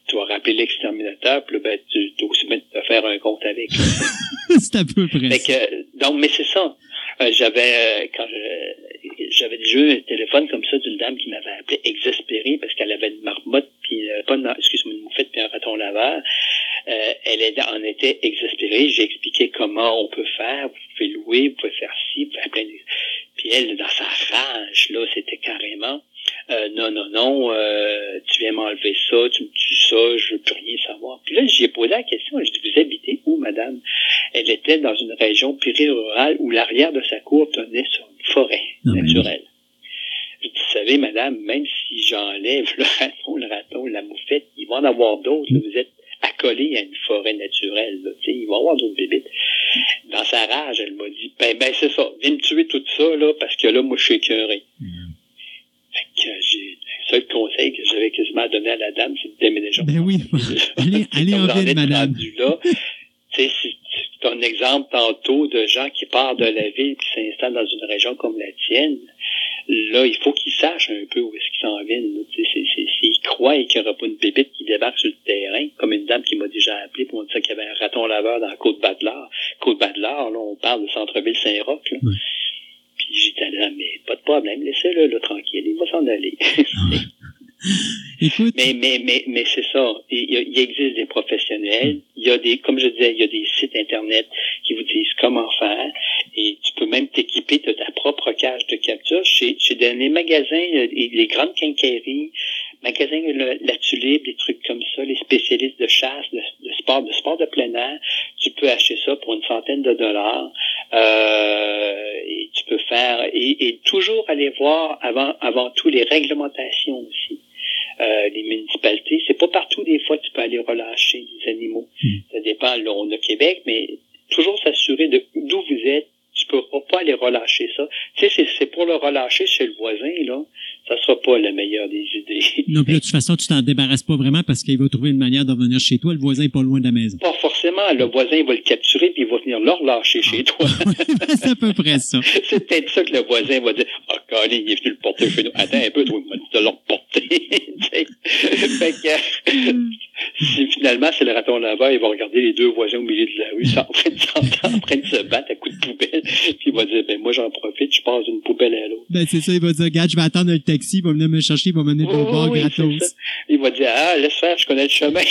Tu vas rappeler l'exterminateur, puis là, ben, tu dois aussi mettre te faire un compte avec. c'est à peu près Fait que, donc, mais c'est ça. Euh, j'avais, euh, quand je- j'avais déjà eu un téléphone comme ça d'une dame qui m'avait appelé exaspérée parce qu'elle avait une marmotte, puis, euh, pas une, excuse-moi, une moufette, puis un raton laveur. Euh, elle en était exaspérée. J'ai expliqué comment on peut faire. Vous pouvez louer, vous pouvez faire ci, vous pouvez faire plein de... Puis elle, dans sa rage, là, c'était carrément, euh, non, non, non, euh, tu viens m'enlever ça, tu me tues ça, je veux plus rien savoir. Puis là, j'ai posé la question, je dis, vous habitez où, madame? Elle était dans une région périrurale où l'arrière de sa cour tenait sur une forêt Ah, naturelle. Je dis, vous savez, madame, même si j'enlève le raton, le raton, la moufette, il va en avoir d'autres. Vous êtes accolé à une forêt naturelle. Là. Tu sais, Il va y avoir d'autres bébites. Dans sa rage, elle m'a dit, ben, ben c'est ça, viens me tuer tout ça, là, parce que là, moi, je suis écœuré. Le seul conseil que j'avais quasiment donné à la dame, c'est de déménager. Ben oui. Allez- allez en ville, madame. là. si tu as un exemple tantôt de gens qui partent de la ville et s'installent dans une région comme la tienne, là, il faut qu'ils sachent un peu où est-ce qu'ils s'en viennent. S'ils croient qu'il n'y aura pas une bébite qui débarque sur le terrain, comme une dame qui m'a déjà appelé pour me dire qu'il y avait un raton laveur dans la Côte-Badelard. Côte-Badelard, là, on parle de centre-ville Saint-Roch. Puis j'étais là, mais pas de problème, laissez-le là, tranquille, il va s'en aller. Écoute, Mais, mais, mais, mais c'est ça. Il, il existe des professionnels. Il y a des, comme je disais, il y a des sites Internet qui vous disent comment faire. Et tu peux même t'équiper de ta propre cage de capture. Chez, chez des- les magasins, euh, et les grandes quincailleries, magasins le- La Tulipe, des trucs comme ça, les spécialistes de chasse, de, de sport, de sport de plein air, tu peux acheter ça pour une centaine de dollars. Euh, et tu peux faire, et, et toujours aller voir avant, avant tout les réglementations aussi euh, les municipalités. C'est pas partout des fois que tu peux aller relâcher des animaux. Mm. Ça dépend, là, on est au Québec, mais toujours s'assurer de d'où vous êtes. Tu peux pas aller relâcher ça. Tu sais, c'est- c'est pour le relâcher chez le voisin, là. Ça sera pas la meilleure des idées. non, puis là, de toute façon, tu t'en débarrasses pas vraiment parce qu'il va trouver une manière de revenir chez toi. Le voisin est pas loin de la maison. Pas forcément. Le voisin va le capturer puis il va venir le relâcher chez toi. c'est à peu près ça. c'est peut-être ça que le voisin va dire. Ah, Colin, il est venu le porter chez nous. Attends un peu, toi, il m'a dit de le reporter. Fait que, si finalement c'est le raton laveur, il va regarder les deux voisins au milieu de la rue, sont en s'entendre, en train de se battre à coups de poubelle, puis il va dire, ben moi j'en profite, je passe d'une poubelle à l'autre. Ben, c'est ça, il va dire, regarde, je vais attendre le taxi, il va venir me chercher, il va m'amener au c'est gratos. Il va dire, ah, laisse faire, je connais le chemin.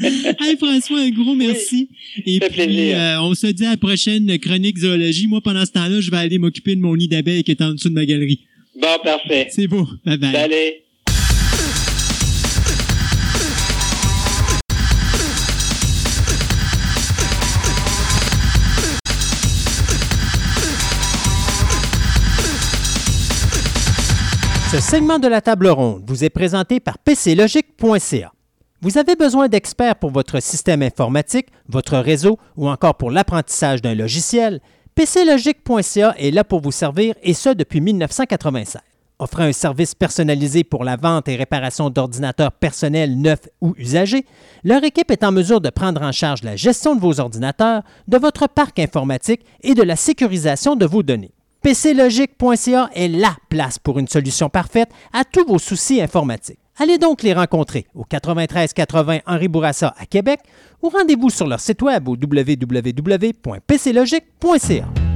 Hey François, un gros merci. Et Ça fait puis, plaisir. euh, on se dit à la prochaine chronique zoologie. Moi, pendant ce temps-là, je vais aller m'occuper de mon nid d'abeilles qui est en dessous de ma galerie. bon, parfait. C'est beau. Bye bye. Allez. Ce segment de la table ronde vous est présenté par PCLogic.ca. Vous avez besoin d'experts pour votre système informatique, votre réseau ou encore pour l'apprentissage d'un logiciel? PCLogic.ca est là pour vous servir et ce depuis 1996. Offrant un service personnalisé pour la vente et réparation d'ordinateurs personnels neufs ou usagés, leur équipe est en mesure de prendre en charge la gestion de vos ordinateurs, de votre parc informatique et de la sécurisation de vos données. PCLogic.ca est la place pour une solution parfaite à tous vos soucis informatiques. Allez donc les rencontrer au 93 80 Henri Bourassa à Québec ou rendez-vous sur leur site web au www.pclogic.ca.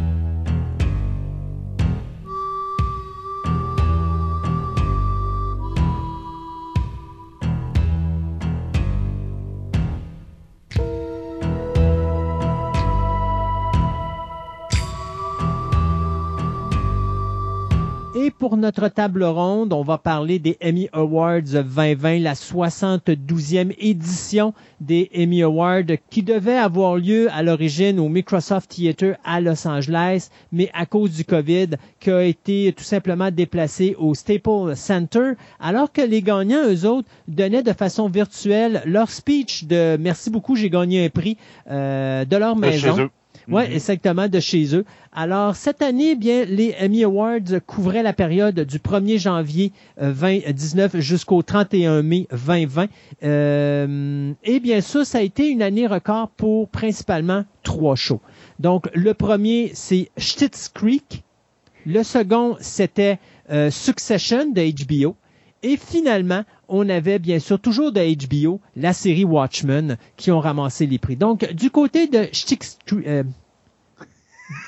Et pour notre table ronde, on va parler des Emmy Awards 2020, la 72e édition des Emmy Awards qui devait avoir lieu à l'origine au Microsoft Theater à Los Angeles, mais à cause du COVID, qui a été tout simplement déplacé au Staples Center, alors que les gagnants, eux autres, donnaient de façon virtuelle leur speech de merci beaucoup, j'ai gagné un prix euh, de leur maison. Oui, mm-hmm. exactement, de chez eux. Alors, cette année, bien, les Emmy Awards couvraient la période du 1er janvier 2019 euh, jusqu'au 31 mai 2020. Euh, et bien sûr, ça a été une année record pour principalement trois shows. Donc, le premier, c'est Schitt's Creek. Le second, c'était euh, Succession de HBO. Et finalement, on avait bien sûr toujours de HBO la série Watchmen qui ont ramassé les prix. Donc, du côté de Stick euh,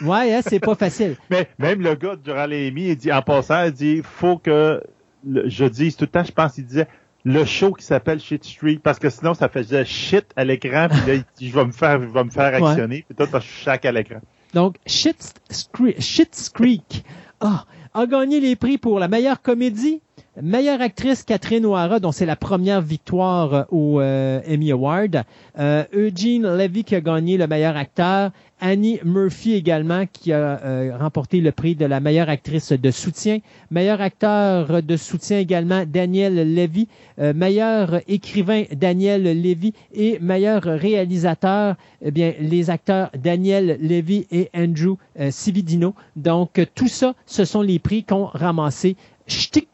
Ouais, hein, c'est pas facile. Mais même le gars durant les il dit, en passant, il dit, faut que je dise tout le temps, je pense, il disait, le show qui s'appelle Shit Street parce que sinon ça faisait shit à l'écran puis là je vais me faire je vais me faire actionner puis je suis chaque à l'écran. Donc Shit Creek ah, a gagné les prix pour la meilleure comédie, Meilleure actrice, Catherine O'Hara, dont c'est la première victoire euh, au euh, Emmy Award. Euh, Eugene Levy qui a gagné le meilleur acteur. Annie Murphy également qui a remporté le prix de la meilleure actrice de soutien. Meilleur acteur de soutien également Daniel Levy. meilleur écrivain Daniel Levy et meilleur réalisateur eh bien les acteurs Daniel Levy et Andrew Cividino. Donc tout ça, ce sont les prix qu'ont ramassé Stick,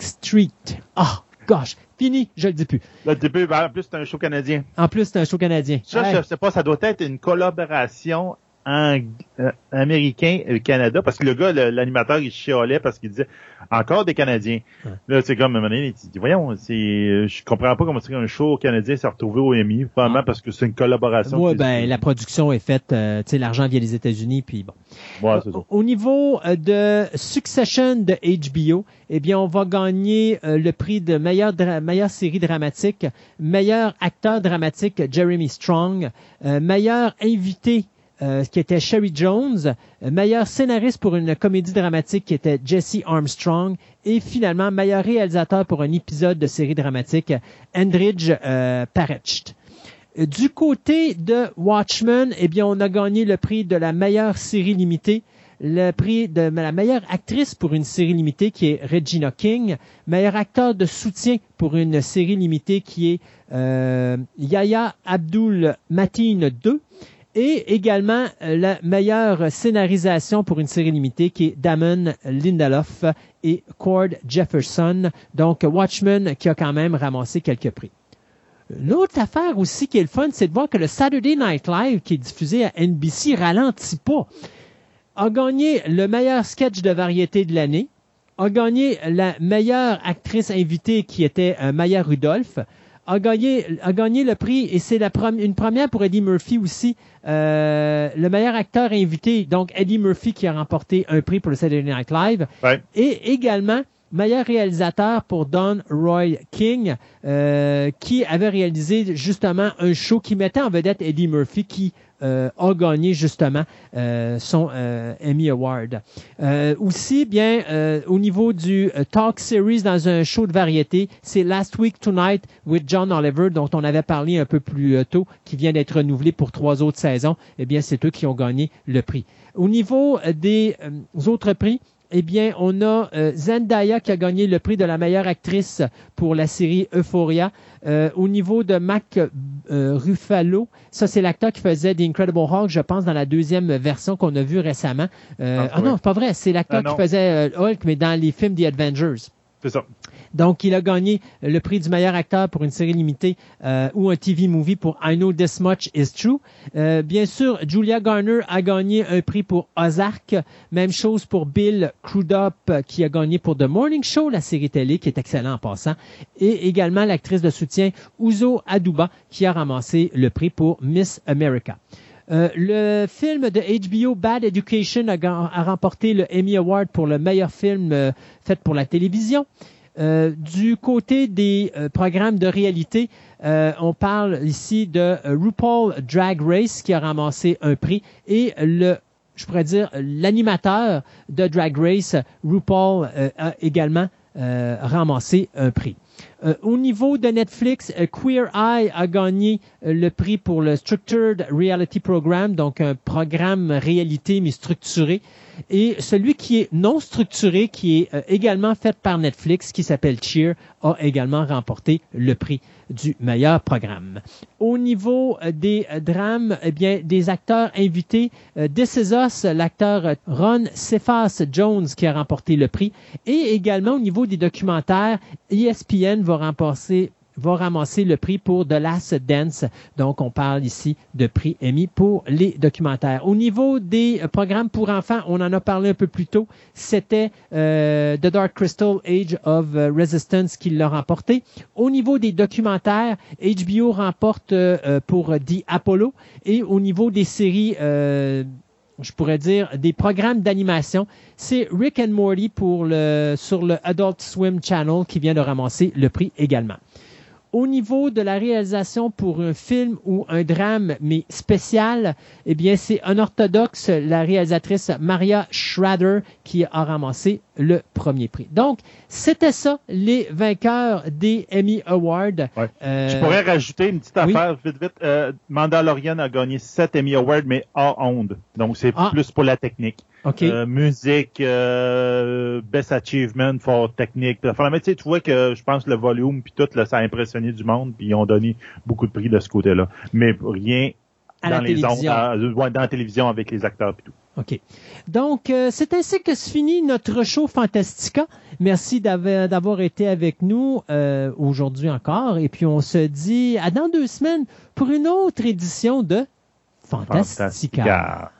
Street. Ah, gosh, fini, je le dis plus. Le début, ben, en plus, c'est un show canadien. En plus, c'est un show canadien. Ça, je sais pas, ça doit être une collaboration en, euh, américain et Canada parce que le gars, l'animateur, il chialait parce qu'il disait encore des Canadiens. Là, c'est comme un moment donné, il dit voyons, c'est, euh, je comprends pas comment c'est un show canadien s'est retrouvé au EMI, probablement ah. parce que c'est une collaboration. Oui, ben la production est faite, euh, tu sais, l'argent vient des États-Unis, puis bon. Ouais, au, niveau de Succession de HBO, eh bien, on va gagner le prix de meilleure, meilleure série dramatique, meilleur acteur dramatique Jeremy Strong, meilleur invité euh, qui était Sherry Jones, euh, meilleur scénariste pour une comédie dramatique qui était Jesse Armstrong, et finalement meilleur réalisateur pour un épisode de série dramatique, Andridge euh, Parecht. Du côté de Watchmen, eh bien, on a gagné le prix de la meilleure série limitée, le prix de la meilleure actrice pour une série limitée qui est Regina King, meilleur acteur de soutien pour une série limitée qui est euh, Yaya Abdul Mateen 2 et également euh, la meilleure scénarisation pour une série limitée qui est Damon Lindelof et Cord Jefferson. Donc Watchmen qui a quand même ramassé quelques prix. L'autre affaire aussi qui est le fun, c'est de voir que le Saturday Night Live qui est diffusé à NBC ralentit pas. A gagné le meilleur sketch de variété de l'année, a gagné la meilleure actrice invitée qui était euh, Maya Rudolph, a gagné, a gagné le prix et c'est la une première pour Eddie Murphy aussi, euh, le meilleur acteur invité, donc Eddie Murphy qui a remporté un prix pour le Saturday Night Live, et également meilleur réalisateur pour Don Roy King, euh, qui avait réalisé justement un show qui mettait en vedette Eddie Murphy, qui euh, a gagné justement euh, son euh, Emmy Award. aussi, bien, au niveau du Talk Series dans un show de variété, c'est Last Week Tonight with John Oliver, dont on avait parlé un peu plus tôt, qui vient d'être renouvelé pour trois autres saisons. Eh bien, c'est eux qui ont gagné le prix. Au niveau des autres prix, eh bien, on a euh, Zendaya qui a gagné le prix de la meilleure actrice pour la série Euphoria. Euh, au niveau de Mac euh, Ruffalo, ça c'est l'acteur qui faisait The Incredible Hulk, je pense, dans la deuxième version qu'on a vue récemment. ah, ah non, c'est pas vrai, c'est l'acteur ah, qui faisait Hulk, mais dans les films The Avengers. C'est ça. Donc, il a gagné le prix du meilleur acteur pour une série limitée euh, ou un TV movie pour I Know This Much Is True. Euh, bien sûr, Julia Garner a gagné un prix pour Ozark. Même chose pour Bill Crudup qui a gagné pour The Morning Show, la série télé qui est excellent en passant. Et également l'actrice de soutien Uzo Aduba qui a ramassé le prix pour Miss America. Euh, le film de HBO Bad Education a, remporté le Emmy Award pour le meilleur film fait pour la télévision. Euh, du côté des euh, programmes de réalité, euh, on parle ici de RuPaul Drag Race qui a ramassé un prix et le je pourrais dire, l'animateur de Drag Race, RuPaul, a également ramassé un prix. Euh, au niveau de Netflix, euh, Queer Eye a gagné euh, le prix pour le Structured Reality Program, donc un programme réalité mais structuré. Et celui qui est non structuré, qui est également fait par Netflix, qui s'appelle Cheer, a également remporté le prix du meilleur programme. Au niveau euh, des euh, drames, eh bien, des acteurs invités, euh, This l'acteur Ron Cephas Jones qui a remporté le prix, et également au niveau des documentaires, ESPN va remporter va ramasser le prix pour The Last Dance. Donc, on parle ici de prix émis pour les documentaires. Au niveau des euh, programmes pour enfants, on en a parlé un peu plus tôt. C'était euh, The Dark Crystal Age of euh, Resistance qui l'a remporté. Au niveau des documentaires, HBO remporte pour The Apollo. Et au niveau des séries, je pourrais dire, des programmes d'animation, c'est Rick and Morty pour le, sur le Adult Swim Channel qui vient de ramasser le prix également au niveau de la réalisation pour un film ou un drame, mais spécial, eh bien, c'est un orthodoxe, la réalisatrice Maria Schrader, qui a ramassé le premier prix. Donc, c'était ça, les vainqueurs des Emmy Awards. Euh, Je pourrais rajouter une petite affaire, vite, vite. Euh, Mandalorian a gagné 7 Emmy Awards, mais hors onde. Donc, c'est ah. plus pour la technique. Euh, musique, euh, best achievement for technique. Mais tu, tu vois que je pense le volume puis tout, là, ça a impressionné du monde, puis ils ont donné beaucoup de prix de ce côté-là. Mais rien dans les ondes, dans la télévision avec les acteurs et tout. OK. Donc, euh, c'est ainsi que se finit notre show Fantastica. Merci d'avoir été avec nous aujourd'hui encore. Et puis, on se dit à dans deux semaines pour une autre édition de Fantastica.